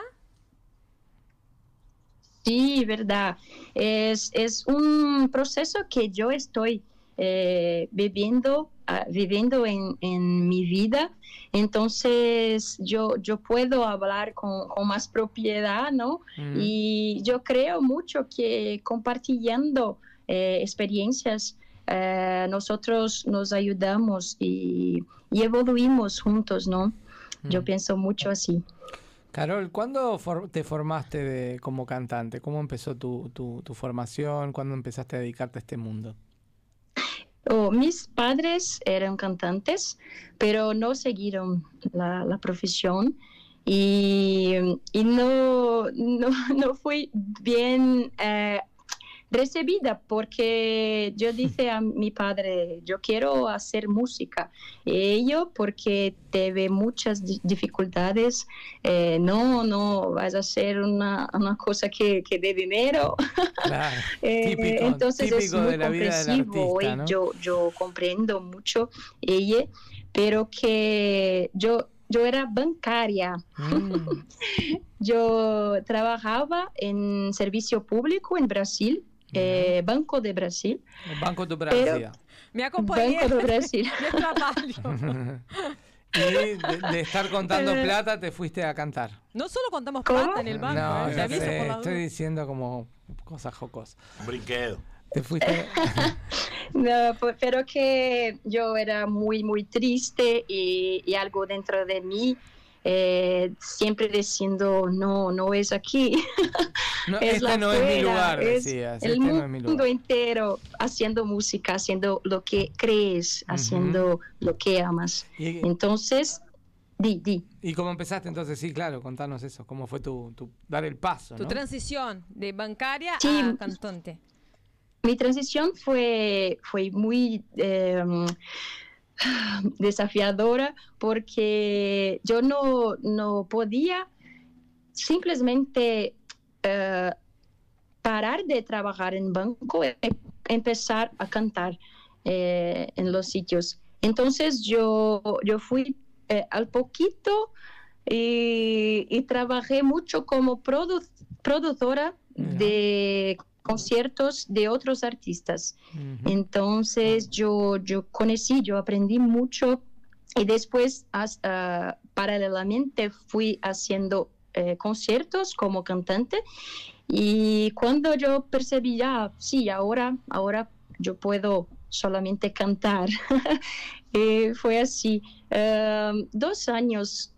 Speaker 23: Sí, verdad. Es, es un proceso que yo estoy eh, viviendo, ah, viviendo en, en mi vida. Entonces, yo, yo puedo hablar con, con más propiedad, ¿no?
Speaker 25: Mm.
Speaker 23: Y yo creo mucho que compartiendo eh, experiencias, eh, nosotros nos ayudamos y, y evoluimos juntos, ¿no? Yo pienso mucho así.
Speaker 1: Carol, ¿cuándo for- te formaste de- como cantante? ¿Cómo empezó tu, tu- formación? ¿Cuándo empezaste a dedicarte a este mundo?
Speaker 23: Oh, mis padres eran cantantes, pero no siguieron la, profesión y, y no, no, (laughs) no fui bien eh, recibida porque yo dije a mi padre, yo quiero hacer música. Y ello porque tuve muchas di- dificultades, eh, no, no, vas a hacer una, una cosa que, que dé dinero.
Speaker 1: Claro, (laughs)
Speaker 23: Eh,
Speaker 1: típico,
Speaker 23: entonces es muy
Speaker 1: de la vida
Speaker 23: comprensivo
Speaker 1: artista,
Speaker 23: y
Speaker 1: ¿no?
Speaker 23: yo, yo comprendo mucho ella, pero que yo, yo era bancaria.
Speaker 1: Mm. (laughs)
Speaker 23: Yo trabajaba en servicio público en Brasil, eh, Banco de Brasil.
Speaker 1: El Banco do
Speaker 23: Pero-
Speaker 1: Brasil.
Speaker 6: Me
Speaker 23: Banco de Brasil. (laughs) (laughs)
Speaker 1: y de, de estar contando
Speaker 6: Eh.
Speaker 1: plata te fuiste a cantar.
Speaker 6: No solo contamos plata en el banco,
Speaker 1: no,
Speaker 6: eh,
Speaker 1: ya sé,
Speaker 6: por la
Speaker 1: estoy diciendo como cosas jocosas.
Speaker 4: Brinquedo.
Speaker 1: Te fuiste. (laughs)
Speaker 23: No, pu- pero que yo era muy, muy triste y, y algo dentro de mí eh, siempre diciendo, no, no es aquí.
Speaker 1: No, (laughs)
Speaker 23: es
Speaker 1: este no es mi lugar,
Speaker 23: es
Speaker 1: decías,
Speaker 23: El
Speaker 1: este no es mi
Speaker 23: mundo
Speaker 1: lugar.
Speaker 23: entero haciendo música, haciendo lo que crees, haciendo lo que amas.
Speaker 1: Y-
Speaker 23: Entonces, di, di.
Speaker 1: ¿Y cómo empezaste entonces? Sí, claro, contanos eso. ¿Cómo fue tu, tu dar el paso?
Speaker 6: Tu
Speaker 1: ¿no?
Speaker 6: transición de bancaria
Speaker 23: Sí.
Speaker 6: a cantante.
Speaker 23: Mi transición fue, fue muy eh, (laughs) desafiadora porque yo no, no podía simplemente eh, parar de trabajar en banco y empezar a cantar eh, en los sitios. Entonces yo, yo fui eh, al poquito y, y trabajé mucho como produ- productora de conciertos de otros artistas. Entonces yo, yo conocí, yo aprendí mucho y después hasta, paralelamente fui haciendo eh, conciertos como cantante y cuando yo percibí ya, sí, ahora, ahora yo puedo solamente cantar. (laughs) Eh, fue así. Eh, dos años,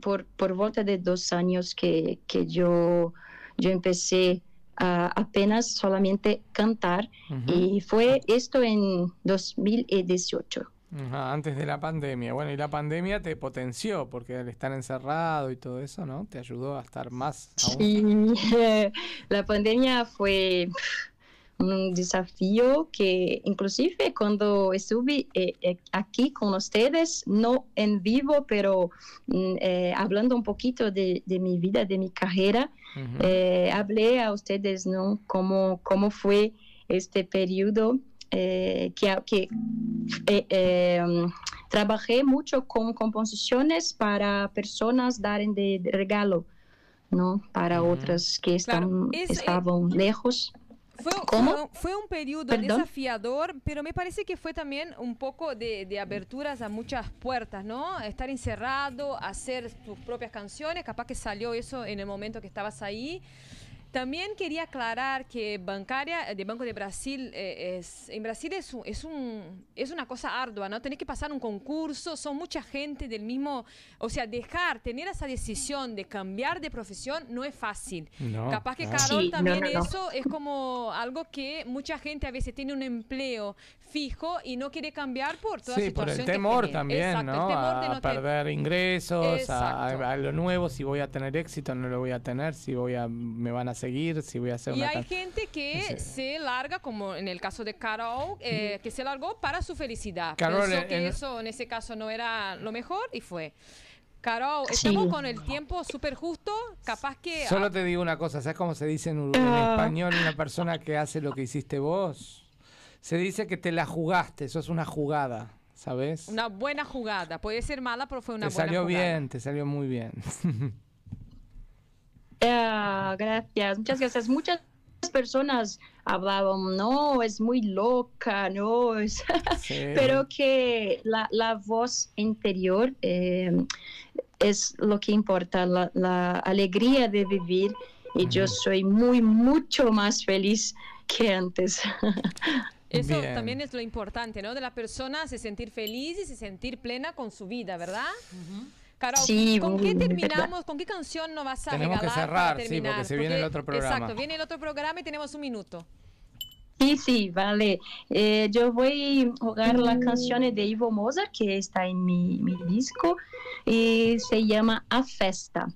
Speaker 23: por, por volta de dos años que, que yo, yo empecé apenas solamente cantar y fue esto en 2018.
Speaker 1: Ajá, antes de la pandemia. Bueno, y la pandemia te potenció, porque al estar encerrado y todo eso, ¿no? Te ayudó a estar más aún.
Speaker 23: Y (laughs) la pandemia fue un desafío que inclusive cuando estuve eh, eh, aquí con ustedes, no en vivo, pero mm, eh, hablando un poquito de, de mi vida, de mi carrera, eh, hablé a ustedes, ¿no? Cómo, cómo fue este periodo que, que um, trabajé mucho con composiciones para personas dar de, regalo, ¿no? Para otras que están,
Speaker 6: es,
Speaker 23: estaban lejos.
Speaker 6: Fue,
Speaker 23: ¿Cómo?
Speaker 6: fue- un periodo
Speaker 23: Perdón.
Speaker 6: desafiador, pero me parece que fue también un poco de, de aberturas a muchas puertas, ¿no? Estar encerrado, hacer tus propias canciones, capaz que salió eso en el momento que estabas ahí. También quería aclarar que bancaria de Banco de Brasil eh, es en Brasil es un, es un es una cosa ardua, ¿no? Tenés que pasar un concurso, son mucha gente del mismo, o sea, dejar tener esa decisión de cambiar de profesión no es fácil.
Speaker 26: No,
Speaker 6: Capaz que. Carol
Speaker 26: Sí, no,
Speaker 6: también
Speaker 26: no, no.
Speaker 6: eso es como algo que mucha gente a veces tiene un empleo fijo y no quiere cambiar por toda
Speaker 1: Sí, por
Speaker 6: situación
Speaker 1: el
Speaker 6: que
Speaker 1: temor también,
Speaker 6: Exacto,
Speaker 1: ¿no?
Speaker 6: el temor de
Speaker 1: a
Speaker 6: no te-
Speaker 1: perder ingresos, a, a lo nuevo, si voy a tener éxito, no lo voy a tener, si voy a, me van a seguir, si voy a hacer
Speaker 6: Y
Speaker 1: una
Speaker 6: hay gente que
Speaker 1: Sí.
Speaker 6: se larga, como en el caso de Carol, eh, que se largó para su felicidad.
Speaker 1: Carol,
Speaker 6: Pensó
Speaker 1: en-
Speaker 6: que
Speaker 1: en-
Speaker 6: eso en ese caso no era lo mejor y fue. Carol,
Speaker 1: Sí.
Speaker 6: estamos con el tiempo súper justo, capaz que...
Speaker 1: Solo te digo una cosa, ¿sabes cómo se dice en
Speaker 6: Ah.
Speaker 1: español una persona que hace lo que hiciste vos? Se dice que te la jugaste, eso es una jugada, ¿sabes?
Speaker 6: Una buena jugada, puede ser mala, pero fue una
Speaker 1: te
Speaker 6: buena
Speaker 1: salió
Speaker 6: jugada.
Speaker 1: bien, te salió muy bien.
Speaker 23: Ah, (laughs) gracias, muchas gracias. Muchas personas hablaban, no, es muy loca, no, es... (laughs) pero que la, la voz interior eh, es lo que importa, la, la alegría de vivir y yo soy muy, mucho más feliz que antes. (laughs)
Speaker 6: Eso
Speaker 23: Bien.
Speaker 6: también es lo importante, ¿no? De la persona se sentir feliz y se sentir plena con su vida, ¿verdad? Carol,
Speaker 5: Sí,
Speaker 6: ¿con qué (laughs) terminamos? ¿Con qué canción nos vas a
Speaker 1: Tenemos que
Speaker 6: regalar
Speaker 1: cerrar,
Speaker 6: para
Speaker 1: sí, porque se viene el otro programa.
Speaker 6: Exacto, viene el otro programa y tenemos un minuto.
Speaker 5: Sí, sí, vale. Eh, yo voy a jugar la canción de Ivo Mozart, que está en mi, mi disco, y se llama A Festa,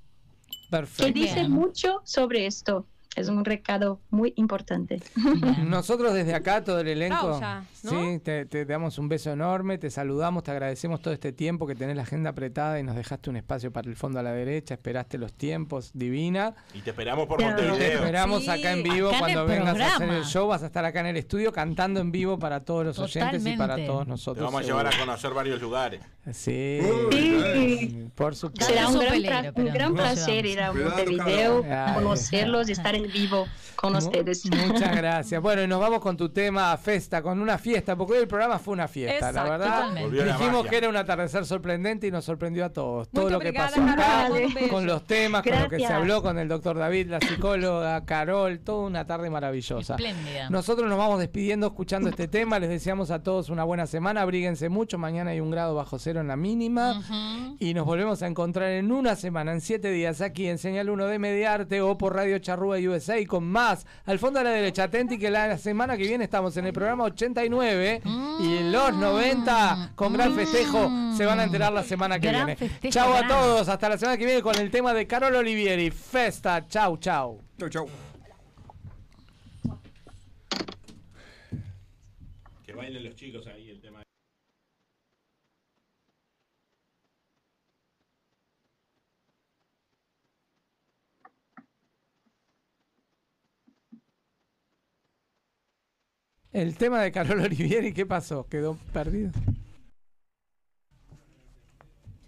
Speaker 1: Perfecto.
Speaker 5: que dice mucho sobre esto. Es un recado muy importante. (laughs)
Speaker 1: Nosotros desde acá, todo el elenco,
Speaker 5: Pausa, ¿no?
Speaker 1: sí, te, te damos un beso enorme, te saludamos, te agradecemos todo este tiempo que tenés la agenda apretada y nos dejaste un espacio para el fondo a la derecha, esperaste los tiempos, divina.
Speaker 4: Y te esperamos por
Speaker 1: Te
Speaker 4: Montevideo.
Speaker 1: esperamos acá en vivo
Speaker 7: acá
Speaker 1: cuando vengas a hacer el show, vas a estar acá en el estudio cantando en vivo para todos los oyentes y para todos
Speaker 4: Te
Speaker 1: nosotros.
Speaker 4: vamos a llevar a conocer varios lugares.
Speaker 1: Sí,
Speaker 5: Sí.
Speaker 1: por supuesto.
Speaker 5: Será un gran,
Speaker 7: pelero,
Speaker 5: un gran placer ir a Montevideo,
Speaker 1: Carol.
Speaker 5: conocerlos, estar en vivo con ustedes. (laughs)
Speaker 1: Muchas gracias. Bueno, y nos vamos con tu tema Festa, con una fiesta, porque hoy el programa fue una fiesta, la verdad.
Speaker 4: la
Speaker 1: Dijimos que era un atardecer sorprendente y nos sorprendió a todos. Todo lo que
Speaker 6: obrigada,
Speaker 1: pasó acá, con los temas, con lo que se habló con el doctor David, la psicóloga, Carol, toda una tarde maravillosa.
Speaker 7: Espléndida.
Speaker 1: Nosotros nos vamos despidiendo escuchando este tema. Les deseamos a todos una buena semana. Abríguense mucho. Mañana hay un grado bajo cero en la mínima. Y nos volvemos a encontrar en una semana, en siete días, aquí en Señal 1 de Mediarte o por Radio Charrúa USA y con más. Al fondo a la derecha, atenti que la semana que viene estamos en el programa 89 y en los 90 con gran festejo se van a enterar la semana que
Speaker 7: Gran
Speaker 1: viene. Chau a todos. Hasta la semana que viene con el tema de Carol Olivieri. Festa. Chau, chau.
Speaker 27: Chau, chau.
Speaker 4: Que bailen los chicos ahí el tema.
Speaker 1: De Carol Olivieri, ¿qué pasó? ¿Quedó perdido?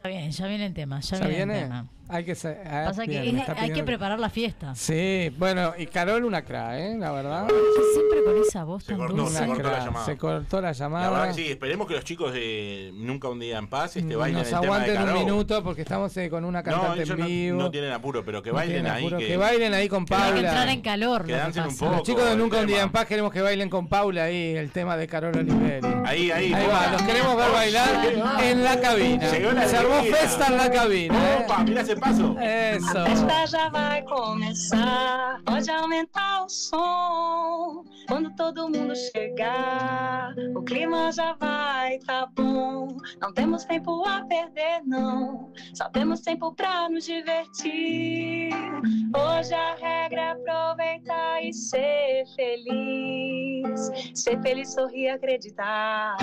Speaker 7: Ya viene, ya viene el tema, ya,
Speaker 1: ¿Ya
Speaker 7: viene, el tema.
Speaker 1: Hay que, ah,
Speaker 7: Pasa que
Speaker 1: bien,
Speaker 7: es-
Speaker 1: me está
Speaker 7: hay que preparar la fiesta.
Speaker 1: Sí, bueno, y Carol una cra, ¿eh? La verdad.
Speaker 7: Siempre con esa voz
Speaker 4: Se
Speaker 7: tan
Speaker 4: cortó,
Speaker 7: dulce.
Speaker 4: se cortó la llamada.
Speaker 1: Se cortó la llamada.
Speaker 4: La verdad que sí, esperemos que los chicos de Nunca un día en paz este, bailen
Speaker 1: Nos
Speaker 4: el tema de
Speaker 1: aguanten un minuto porque estamos eh, con una
Speaker 4: No,
Speaker 1: cantante
Speaker 4: ellos
Speaker 1: en
Speaker 4: no,
Speaker 1: vivo.
Speaker 4: no tienen apuro, pero que
Speaker 1: No
Speaker 4: bailen ahí. Que,
Speaker 1: que bailen ahí con
Speaker 7: Tiene que
Speaker 1: Paula.
Speaker 7: entrar en calor.
Speaker 4: Que dancen un poco.
Speaker 1: Los chicos de Nunca un día en paz queremos que bailen con Paula ahí el tema de Carol Olivetti.
Speaker 4: Ahí, ahí.
Speaker 1: Ahí va, los queremos ver bailar en la cabina. Se armó festa en la cabina. ¿eh?
Speaker 4: Opa, mira ese paso.
Speaker 1: Eso.
Speaker 23: A festa já vai começar. Pode aumentar o som. Quando todo mundo chegar, o clima já vai tá bom. Não temos tempo a perder, não. Só temos tempo pra nos divertir. Hoje a regra é aproveitar e ser feliz. Ser feliz, sorrir, acreditar.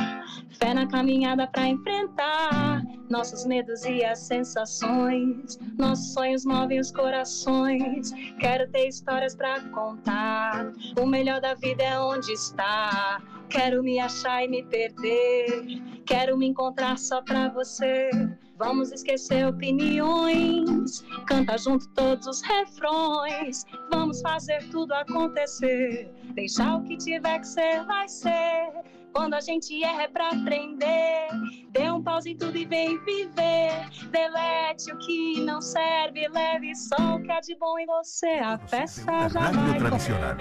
Speaker 23: Fé na caminhada pra enfrentar nossos medos e as sensações. Nossos sonhos movem os corações. Quero ter histórias pra contar. O melhor da vida é onde está. Quero me achar e me perder. Quero me encontrar só pra você. Vamos esquecer opiniões. Canta junto todos os refrões. Vamos fazer tudo acontecer. Deixar o que tiver que ser, vai ser. Quando a gente erra é pra aprender. Dê um pause em tudo e vem viver. Delete o que não serve, leve só o que há de bom em você. A festa já vai
Speaker 8: tradicional